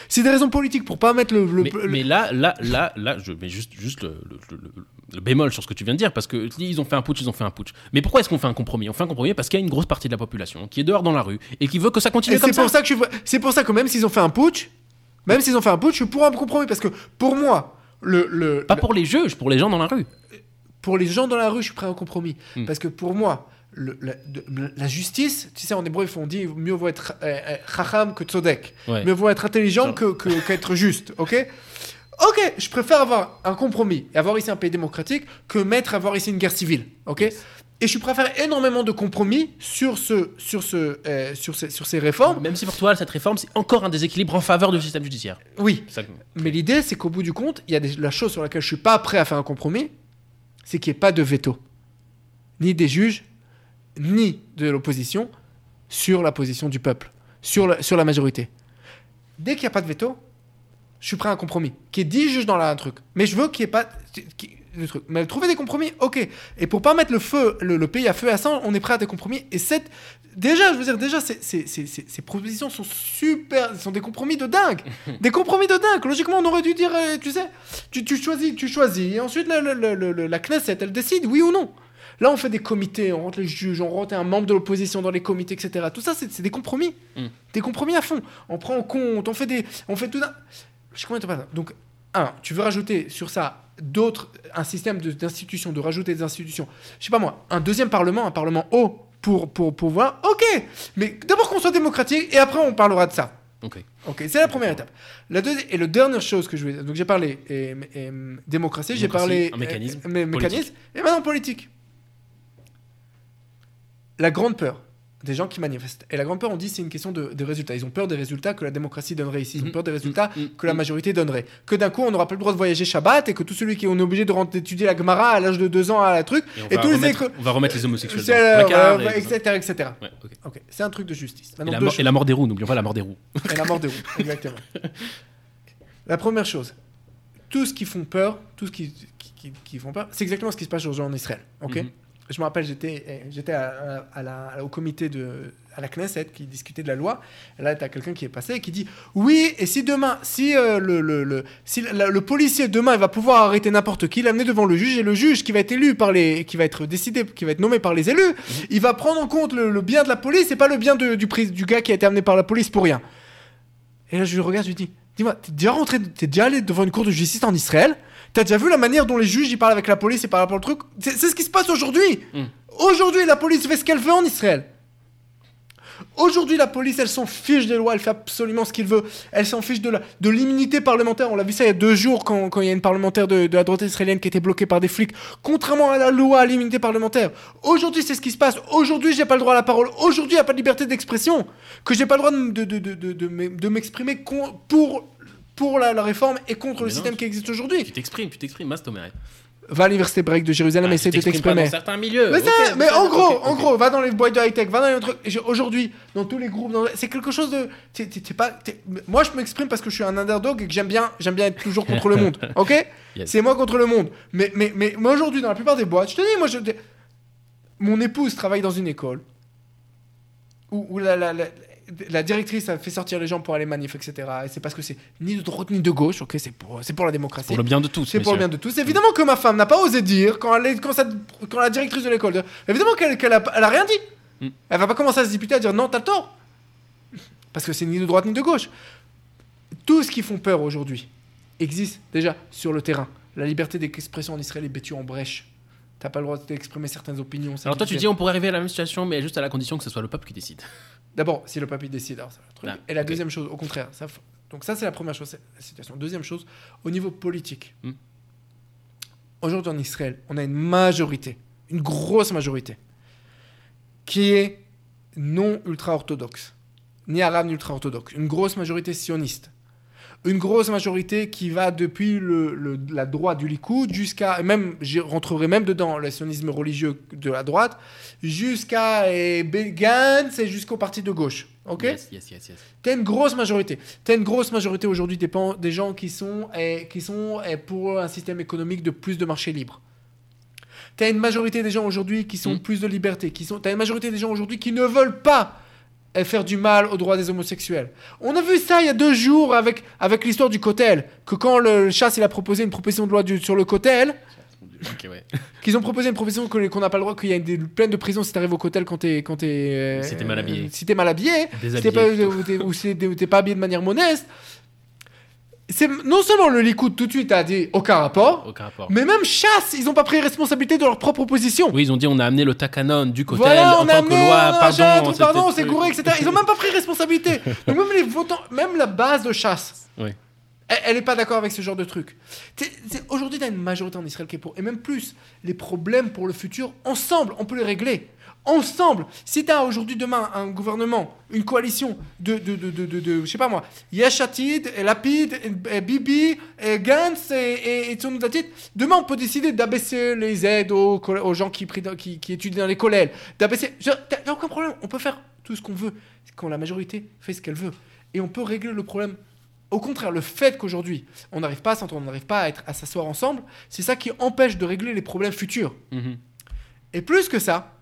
C'est des raisons politiques pour pas mettre le. le- mais, le- mais là, là, là, là, je mets juste, juste le, bémol sur ce que tu viens de dire, parce que ils ont fait un putsch, ils ont fait un putsch. Mais pourquoi est-ce qu'on fait un compromis? On fait un compromis parce qu'il y a une grosse partie de la population qui est dehors dans la rue et qui veut que ça continue Et comme ça. pour ça que je suis- c'est pour ça que même s'ils ont fait un putsch, même s'ils ont fait un putsch, je suis pour un compromis parce que pour moi, le, le Pas pour les juges, pour les gens dans la rue. pour les gens dans la rue, je suis prêt à un compromis. Hmm. Parce que pour moi, le- la, de- la justice, tu sais, en hébreu, ils font dit mieux vaut être euh, euh, chacham que tzodek. Ouais. Mieux vaut être intelligent Genre. que, que- qu'être juste, ok? Ok, je préfère avoir un compromis et avoir ici un pays démocratique que mettre avoir ici une guerre civile, ok? Yes. Et je préfère énormément de compromis sur, ce, sur, ce, euh, sur, ces, sur ces réformes. Même si pour toi, cette réforme, c'est encore un déséquilibre en faveur du système judiciaire. Oui, ça mais l'idée, c'est qu'au bout du compte, il y a des- la chose sur laquelle je suis pas prêt à faire un compromis, c'est qu'il n'y ait pas de veto, ni des juges, ni de l'opposition, sur la position du peuple, sur la, sur la majorité. Dès qu'il n'y a pas de veto, je suis prêt à un compromis. Qu'il y ait 10 juges dans la, un truc. Mais je veux qu'il n'y ait pas le truc. Mais trouver des compromis, ok. Et pour pas mettre le feu, le, le pays à feu et à sang, on est prêt à des compromis. Et cette, déjà, je veux dire, déjà, ces, ces, ces, ces- ces propositions sont super, sont des compromis de dingue. des compromis de dingue. Logiquement, on aurait dû dire, euh, tu sais, tu, tu choisis, tu choisis. Et ensuite, la, la, la, la- la Knesset, elle décide, oui ou non. Là, on fait des comités, on rentre les juges, on rentre un membre de l'opposition dans les comités, etc. Tout ça, c'est des compromis. Mm. Des compromis à fond. On prend en compte, on fait des, on fait tout. un- Je temps passe. Donc, un, tu veux rajouter sur ça d'autres, un système d'institutions, de, rajouter des institutions. Je sais pas moi, un deuxième parlement, un parlement haut pour pour pour voir. Ok, mais d'abord qu'on soit démocratique et après on parlera de ça. Ok. Ok, c'est la première étape. La deuxième et la dernière chose que je voulais, donc j'ai parlé et, et, démocratie, j'ai parlé un mécanisme euh, politique. mécanisme, et maintenant politique. La grande peur des gens qui manifestent. Et la grande peur, on dit, c'est une question de, de résultats. Ils ont peur des résultats que la démocratie donnerait ici. Ils ont Mhm. peur des résultats Mhm. que la majorité donnerait. Que d'un coup, on n'aura pas le droit de voyager Shabbat et que tout celui qui on est obligé de rentrer étudier la Gemara à l'âge de 2 ans à la truc. Et, on, Et va tous les remettre, écro- on va remettre les homosexuels dans le placard. et etc., etc. Ouais, c'est un truc de justice. Et la, deux mort, choses. et la mort des roues, n'oublions pas la mort des roues. Et la mort des roues, exactement. La première chose, tout ce qui font peur, tout ce qui, qui, qui- qui font peur, c'est exactement ce qui se passe aujourd'hui en Israël. Ok Mhm. Je me rappelle, j'étais, j'étais à, à- au comité de à la Knesset qui discutait de la loi. Et là, tu as quelqu'un qui est passé et qui dit Oui, et si demain, si, euh, le, le, le- si la- le policier demain il va pouvoir arrêter n'importe qui, l'amener devant le juge, et le juge qui va être élu par les. qui va être décidé, qui va être nommé par les élus, il va prendre en compte le, bien de la police et pas le bien de- du, du gars qui a été amené par la police pour rien. Et là, je lui regarde, je lui dis Dis-moi, t'es déjà rentré, t'es déjà allé devant une cour de justice en Israël? T'as déjà vu la manière dont les juges ils parlent avec la police et par rapport au truc? C'est ce qui se passe aujourd'hui Mm. Aujourd'hui, la police fait ce qu'elle veut en Israël. Aujourd'hui, la police, elle s'en fiche des lois, elle fait absolument ce qu'il veut. Elle s'en fiche de la- de l'immunité parlementaire. On l'a vu ça il y a deux jours quand, quand il y a une parlementaire de, de la droite israélienne qui était bloquée par des flics, contrairement à la loi à l'immunité parlementaire. Aujourd'hui, c'est ce qui se passe. Aujourd'hui, j'ai pas le droit à la parole. Aujourd'hui, il n'y a pas de liberté d'expression. Que j'ai pas le droit de, de, de, de, de, de m'e- de m'exprimer pour, pour la, la réforme et contre le non, système tu- qui existe Tu aujourd'hui. t'exprimes, tu t'exprimes, Mastomeret. Va à l'université break de Jérusalem et essaie de t'exprimer. dans certains milieux. Mais, ok, ça, mais ça, en gros, en gros, va dans les boîtes de high-tech, va dans les j'ai- Aujourd'hui, dans tous les groupes, dans- c'est quelque chose de. t'es pas, Moi, je m'exprime parce que je suis un underdog et que j'aime bien, j'aime bien être toujours contre le monde. Ok? Yes. C'est moi contre le monde. Mais, mais, mais, mais aujourd'hui, dans la plupart des boîtes, je te dis, moi, je. Mon épouse travaille dans une école où, où la, la, la, la directrice a fait sortir les gens pour aller manif, etc. Et c'est parce que c'est ni de droite ni de gauche, ok C'est pour, c'est pour la démocratie. Pour le bien de tous. C'est pour le bien de tous. Évidemment que ma femme n'a pas osé dire quand, elle est- quand, ça- quand la directrice de l'école. Évidemment qu'elle qu'elle a, elle a rien dit. Mm. Elle va pas commencer à se disputer à dire non, t'as tort. Parce que c'est ni de droite ni de gauche. Tout ce qui font peur aujourd'hui existe déjà sur le terrain. La liberté d'expression en Israël est battue en brèche. T'as pas le droit d'exprimer certaines opinions. Alors toi, tu dis on pourrait arriver à la même situation, mais juste à la condition que ce soit le peuple qui décide. D'abord, si le papier décide, alors c'est le truc. Ah, Et la deuxième chose, au contraire, ça, donc ça c'est la première chose, c'est la situation. Deuxième chose, au niveau politique. Hmm. Aujourd'hui en Israël, on a une majorité, une grosse majorité, qui est non ultra-orthodoxe, ni arabe ni ultra-orthodoxe, une grosse majorité sioniste. Une grosse majorité qui va depuis le, le- la droite du Likoud jusqu'à, même, j'y rentrerai même dedans, le sionisme religieux de la droite, jusqu'à Gantz et jusqu'au parti de gauche. Ok? Yes, yes, yes, yes. T'as une grosse majorité. T'as une grosse majorité aujourd'hui des, des gens qui sont, eh, qui sont eh, pour un système économique de plus de marché libre. T'as une majorité des gens aujourd'hui qui sont Mm. plus de liberté. Qui sont, t'as une majorité des gens aujourd'hui qui ne veulent pas faire du mal aux droits des homosexuels. On a vu ça il y a deux jours avec, avec l'histoire du cotel. Que quand le chasse il a proposé une proposition de loi du- sur le cotel, ouais. qu'ils ont proposé une proposition qu'on n'a pas le droit, qu'il y a des peines de prison si t'arrives au cotel quand t'es. Quand euh, Si t'es mal habillé. euh, Si t'es mal habillé. Si pas, ou t'es pas habillé de manière modeste. C'est non seulement le Likoud tout de suite a dit aucun rapport, Aucun rapport. mais même chasse, ils ont pas pris responsabilité de leur propre position. Oui, ils ont dit on a amené le takanon du cotel Voilà, en on a tant que amené, loi, on a pardon, pardon, c'est gouré, etc. Ils ont même pas pris responsabilité. Donc même les votants, même la base de chasse, Oui. elle, elle est pas d'accord avec ce genre de truc. Aujourd'hui, t'as une majorité en Israël qui est pour, et même plus, les problèmes pour le futur, ensemble, on peut les régler. Ensemble, si tu as aujourd'hui, demain, un gouvernement, une coalition de, de, de, de, je sais pas moi, Yesh Atid, et Lapid, Bibi, Gantz, et, et, demain, on peut décider d'abaisser les aides aux, aux gens qui, qui, qui étudient dans les collèges, d'abaisser... T'as aucun problème, on peut faire tout ce qu'on veut, quand la majorité fait ce qu'elle veut. Et on peut régler le problème au contraire, le fait qu'aujourd'hui, on n'arrive pas à s'entendre, on n'arrive pas à, être, à s'asseoir ensemble, c'est ça qui empêche de régler les problèmes futurs. Mhm. Et plus que ça,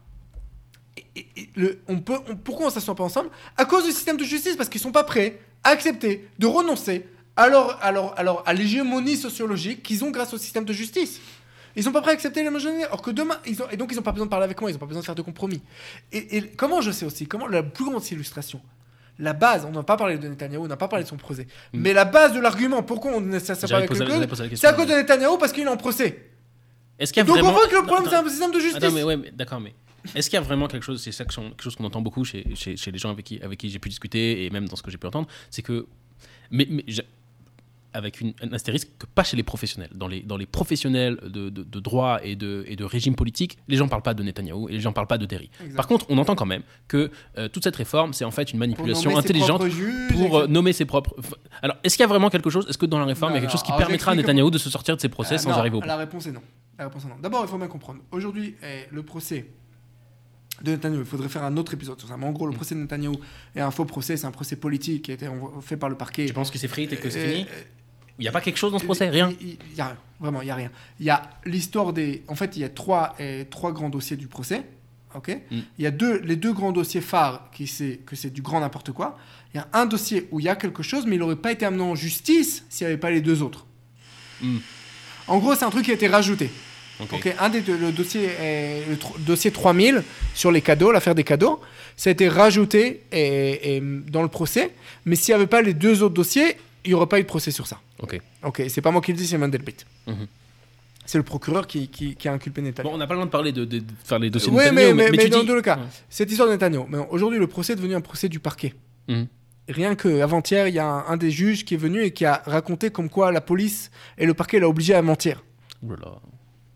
et- et- et le- on peut, on- pourquoi on ne s'assoit pas ensemble? À cause du système de justice, parce qu'ils sont pas prêts à accepter de renoncer à, leur- à, leur- à l'hégémonie sociologique qu'ils ont grâce au système de justice. Ils sont pas prêts à accepter majorité. Or que demain, ils ont, et donc ils n'ont pas besoin de parler avec moi, ils n'ont pas besoin de faire de compromis. Et, et comment je sais aussi Comment la plus grande illustration la base, on n'a pas parlé de Netanyahou, on n'a pas parlé de son procès. Mais la base de l'argument, pourquoi on ne s'assoit pas avec le c'est à cause de Netanyahou parce qu'il est en procès. Est-ce qu'il y a Donc vraiment... on voit que le problème, c'est un système de justice. Attends, mais ouais, d'accord, mais est-ce qu'il y a vraiment quelque chose, c'est ça que quelque chose qu'on entend beaucoup chez, chez, chez les gens avec qui, avec qui j'ai pu discuter et même dans ce que j'ai pu entendre, c'est que, mais, avec une, un astérisque, que pas chez les professionnels. Dans les, dans les professionnels de, de, de droit et de, et de régime politique, les gens parlent pas de Netanyahou et les gens parlent pas de Derry. Par contre, on entend quand même que euh, toute cette réforme, c'est en fait une manipulation intelligente juges, pour euh, nommer ses propres. Alors, est-ce qu'il y a vraiment quelque chose Est-ce que dans la réforme, Non, il y a quelque non, chose qui permettra à Netanyahou de se sortir de ses procès Euh, sans non, arriver au bout? La réponse est non. La réponse est non. D'abord, il faut bien comprendre. Aujourd'hui, le procès de Netanyahou, il faudrait faire un autre épisode sur ça. Mais en gros, le procès de Netanyahou est un faux procès, c'est un procès politique qui a été fait par le parquet. Tu penses que c'est frite et que c'est fini Il n'y a pas quelque chose dans ce procès? Rien? Il il y a rien. Vraiment, il y a rien. Il y a l'histoire des. En fait, il y a trois, eh, trois grands dossiers du procès. Ok? Mm. Il y a deux, les deux grands dossiers phares qui c'est que c'est du grand n'importe quoi. Il y a un dossier où il y a quelque chose, mais il n'aurait pas été amené en justice s'il n'y avait pas les deux autres. Mm. En gros, c'est un truc qui a été rajouté. Ok. Un des deux, le dossier, est- le dossier 3000 sur les cadeaux, l'affaire des cadeaux, ça a été rajouté et, et, dans le procès. Mais s'il n'y avait pas les deux autres dossiers, il n'y aurait pas eu de procès sur ça. Ok. Ok, c'est pas moi qui le dis, c'est Mandelblit. Mhm. C'est le procureur qui, qui, qui a inculpé Netanyahu. Bon, on n'a pas le droit de parler de, de- de faire les dossiers de Ouais, Netanyahu, mais- mais- mais tu dans dis- les cas. Ouais. Cette histoire de Netanyahu. Mais aujourd'hui, le procès est devenu un procès du parquet. Mhm. Rien que avant-hier, il y a un, un des juges qui est venu et qui a raconté comme quoi la police et le parquet l'ont obligé à mentir. Là.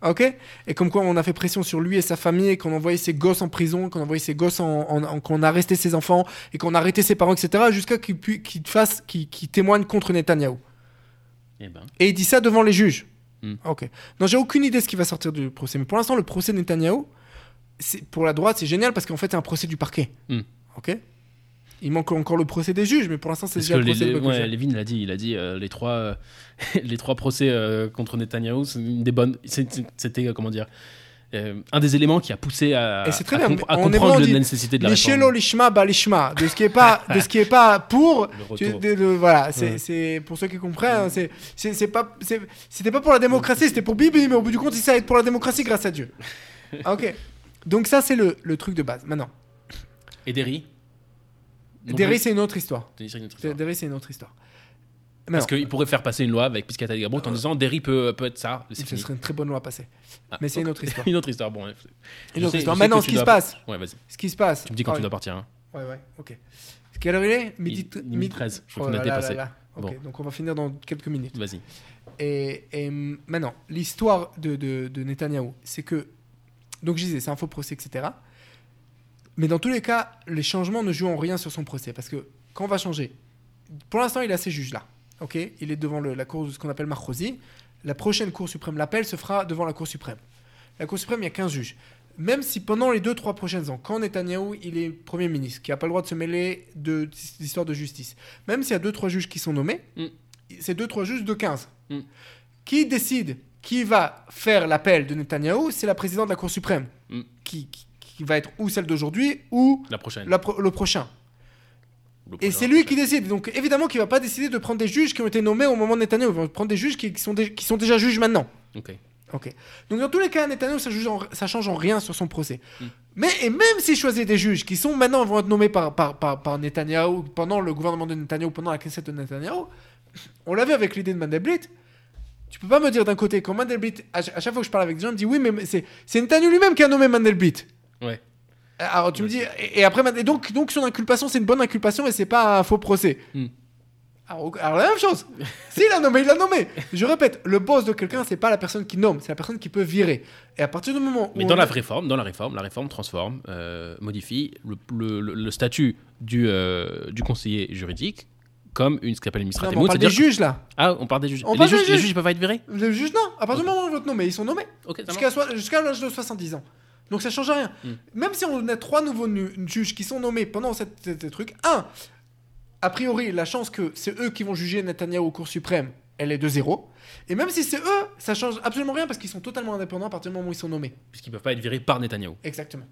Ok? Et comme quoi on a fait pression sur lui et sa famille, et qu'on envoyait ses gosses en prison, qu'on envoyait ses gosses en, en- en- qu'on a arrêté ses enfants, et qu'on a arrêté ses parents, etc. Jusqu'à qu'il qu'il fasse, qu'il témoigne contre Netanyahou. Eh ben. Et il dit ça devant les juges. Hmm. Ok. Non, j'ai aucune idée de ce qui va sortir du procès. Mais pour l'instant, le procès de Netanyahou, pour la droite, c'est génial parce qu'en fait, c'est un procès du parquet. Hmm. Ok? Il manque encore le procès des juges, mais pour l'instant, c'est déjà le procès les- de ouais, Levin l'a dit, il a dit euh, les trois euh, les trois procès euh, contre Netanyahou, c'est une des bonnes. c'est- c'est- C'était euh, comment dire euh, un des éléments qui a poussé à, Et très à bien, mais à en comprendre on la dit, nécessité de la réforme. lishma ba lishma. De ce qui est pas, de ce qui est pas pour. Le tu- de- de- voilà, c'est Ouais. pour ceux qui comprennent, hein, c'est c'est pas c'était pas pour la démocratie, c'était pour Bibi, mais au bout du compte, il s'est pour la démocratie grâce à Dieu. ok. Donc ça c'est le, le truc de base. Maintenant, Et Derry? Derry c'est une autre histoire. Denis, c'est une autre histoire. Derry c'est une autre histoire. Mais Parce qu'il pourrait faire passer une loi avec Piscata et Gabon en disant Derry peut, peut être ça. Ce fini. serait une très bonne loi à passer. Ah, Mais c'est une autre histoire. une autre histoire. Bon. Une autre sais- histoire. Maintenant, ce qui se passe. Ouais, vas-y. Ce qui se passe. Tu me dis quand Ah, tu dois partir. Hein. Ouais, ouais, ok. Quelle heure il est Midi, Il- midi 13. Je Oh crois qu'on a dépassé. Bon. donc on va finir dans quelques minutes. Vas-y. Et, et, maintenant, l'histoire de, de, de Netanyahou, c'est que. Donc je disais, c'est un faux procès, etc. Mais dans tous les cas, les changements ne jouent en rien sur son procès. Parce que quand on va changer, pour l'instant, il a ses juges là. Ok? Il est devant le- la cour de ce qu'on appelle Marcosi. La prochaine Cour suprême, l'appel se fera devant la Cour suprême. La Cour suprême, il y a 15 juges. Même si pendant les 2-3 prochaines ans, quand Netanyahou il est Premier ministre, qui n'a pas le droit de se mêler de d'histoire de justice, même s'il y a 2-3 juges qui sont nommés, Mm. c'est 2-3 juges de 15. Mm. Qui décide qui va faire l'appel de Netanyahou C'est la présidente de la Cour suprême, Mm. qui, qui- qui va être ou celle d'aujourd'hui ou La prochaine. la pro- le prochain. Le Et c'est lui qui décide. Donc évidemment qu'il va pas décider de prendre des juges qui ont été nommés au moment de Netanyahou. Il va prendre des juges qui, qui sont, qui sont déjà juges maintenant. Ok. Ok. Donc dans tous les cas, Netanyahu, ça, en- ça change en rien sur son procès. Mm. Mais et même s'il choisit des juges qui sont maintenant vont être nommés par par par, par Netanyahou pendant le gouvernement de Netanyahou, pendant la Knesset de Netanyahou, on l'a vu avec l'idée de Mandelblit. Tu peux pas me dire d'un côté quand Mandelblit, à, ch- à chaque fois que je parle avec des gens, ils me disent oui mais c'est Netanyahou lui-même qui a nommé Mandelblit. Ouais. Alors tu me dis et, et après et donc donc son inculpation c'est une bonne inculpation et c'est pas un faux procès. Mm. Alors, alors, la même chose. S'il a nommé, il l'a nommé. Je répète, le boss de quelqu'un, c'est pas la personne qui nomme, c'est la personne qui peut virer. Et à partir du moment où. Mais on dans la a- réforme, dans la réforme, la réforme transforme, euh, modifie le, le- le- le statut du, euh, du conseiller juridique comme une ce qu'on appelle une Non, ministre mais on parle des juges là. Ah, on parle des juges. On les, juges les juges. peuvent pas être virés? Les juges, non. À partir du moment où ils vont être nommés, ils sont nommés. Jusqu'à l'âge de 70 ans. Donc ça change rien. Mm. Même si on a trois nouveaux juges qui sont nommés pendant cette, cette- cette truc, un, a priori, la chance que c'est eux qui vont juger Netanyahu au Cour suprême, elle est de zéro. Et même si c'est eux, ça change absolument rien parce qu'ils sont totalement indépendants à partir du moment où ils sont nommés. Puisqu'ils peuvent pas être virés par Netanyahou. Exactement.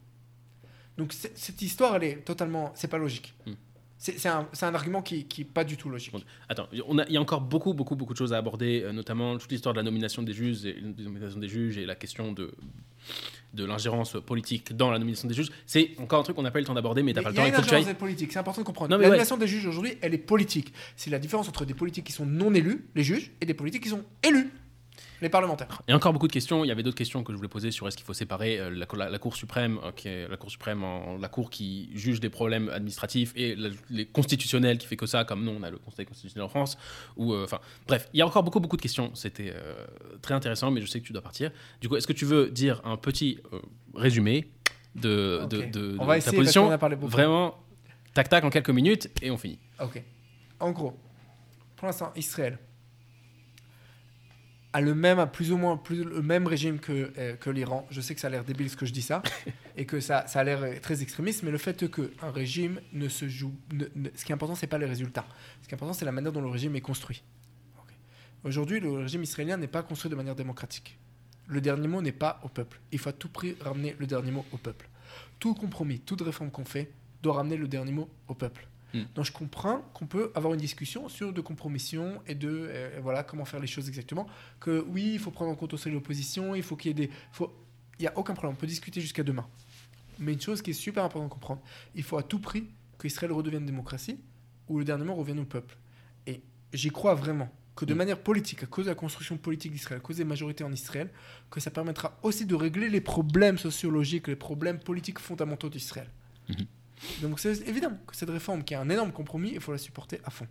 Donc cette histoire, elle est totalement, c'est pas logique. Mm. C'est un, argument qui, qui est pas du tout logique. Attends, on a- il y a encore beaucoup, beaucoup, beaucoup de choses à aborder, euh, notamment toute l'histoire de la nomination des juges, et, la nomination des juges et la question de, de l'ingérence politique dans la nomination des juges. C'est encore un truc qu'on n'a pas eu le temps d'aborder, mais t'as pas le il y a temps. Une ingérence politique, c'est important de comprendre. La ouais. nomination des juges aujourd'hui, elle est politique. C'est la différence entre des politiques qui sont non élus, les juges, et des politiques qui sont élus, les parlementaires. Il y a encore beaucoup de questions. Il y avait d'autres questions que je voulais poser sur est-ce qu'il faut séparer euh, la, la- la Cour suprême, euh, qui est la Cour suprême, en, la Cour qui juge des problèmes administratifs et la- les constitutionnels qui fait que ça, comme nous on a le Conseil constitutionnel en France. Ou euh, enfin, bref, il y a encore beaucoup beaucoup de questions. C'était très intéressant, mais je sais que tu dois partir. Du coup, est-ce que tu veux dire un petit résumé de, de, Ok. de- On de va ta position qu'on a parlé beaucoup. Vraiment, tac tac en quelques minutes et on finit. Ok. En gros, pour l'instant, Israël a le même, a plus ou moins plus, le même régime que, euh, que l'Iran. Je sais que ça a l'air débile ce que je dis ça, et que ça, ça a l'air euh, très extrémiste, mais le fait qu'un régime ne se joue. ne- ne- ce qui est important, c'est pas les résultats. Ce qui est important, c'est la manière dont le régime est construit. Aujourd'hui, le régime israélien n'est pas construit de manière démocratique. Le dernier mot n'est pas au peuple. Il faut à tout prix ramener le dernier mot au peuple. Tout compromis, toute réforme qu'on fait doit ramener le dernier mot au peuple. Mm. Donc je comprends qu'on peut avoir une discussion sur de compromission et de euh, voilà comment faire les choses exactement. Que oui, il faut prendre en compte aussi l'opposition, il faut qu'il y ait des, faut, il y a aucun problème, on peut discuter jusqu'à demain. Mais une chose qui est super importante de comprendre, il faut à tout prix qu'Israël redevienne démocratie ou le dernier mot revienne au peuple. Et j'y crois vraiment que de Mm. manière politique, à cause de la construction politique d'Israël, à cause des majorités en Israël, que ça permettra aussi de régler les problèmes sociologiques, les problèmes politiques fondamentaux d'Israël. Mhm. Donc c'est évident que cette réforme, qui est un énorme compromis, il faut la supporter à fond.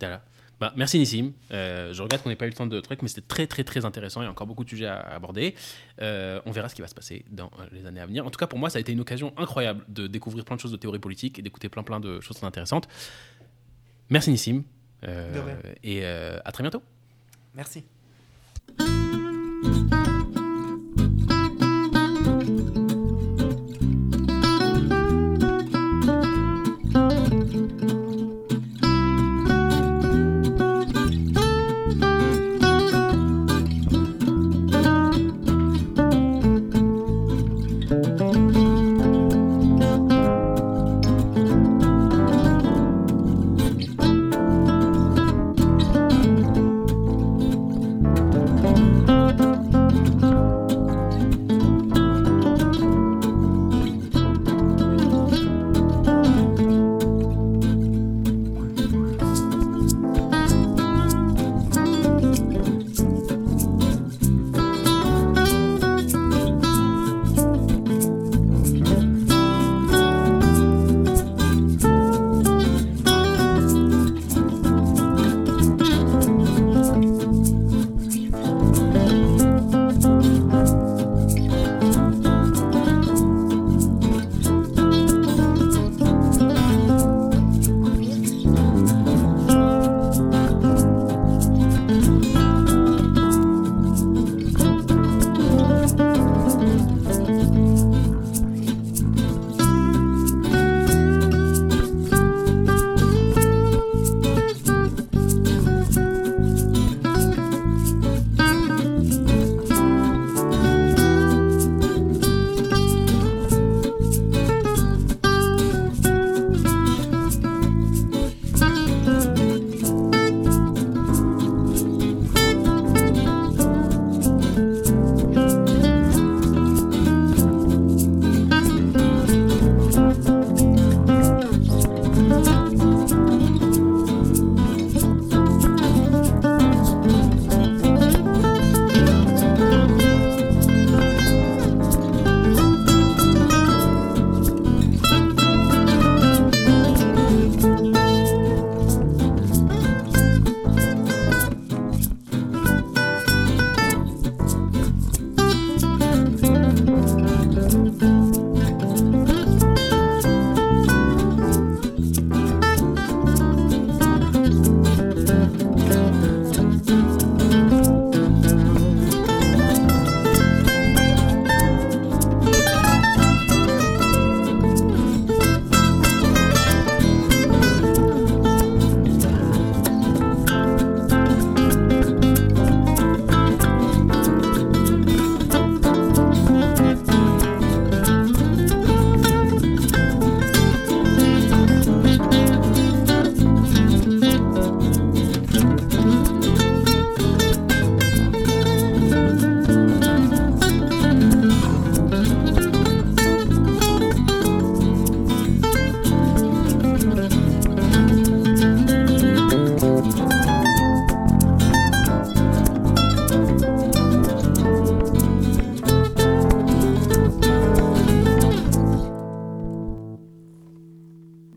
Voilà. Bah, merci Nissim. Euh, je regrette qu'on n'ait pas eu le temps de trucs, mais c'était très très très intéressant. Il y a encore beaucoup de sujets à aborder. Euh, on verra ce qui va se passer dans euh, les années à venir. En tout cas, pour moi, ça a été une occasion incroyable de découvrir plein de choses de théorie politique et d'écouter plein plein de choses intéressantes. Merci Nissim. Euh, De rien. et à très bientôt. Merci.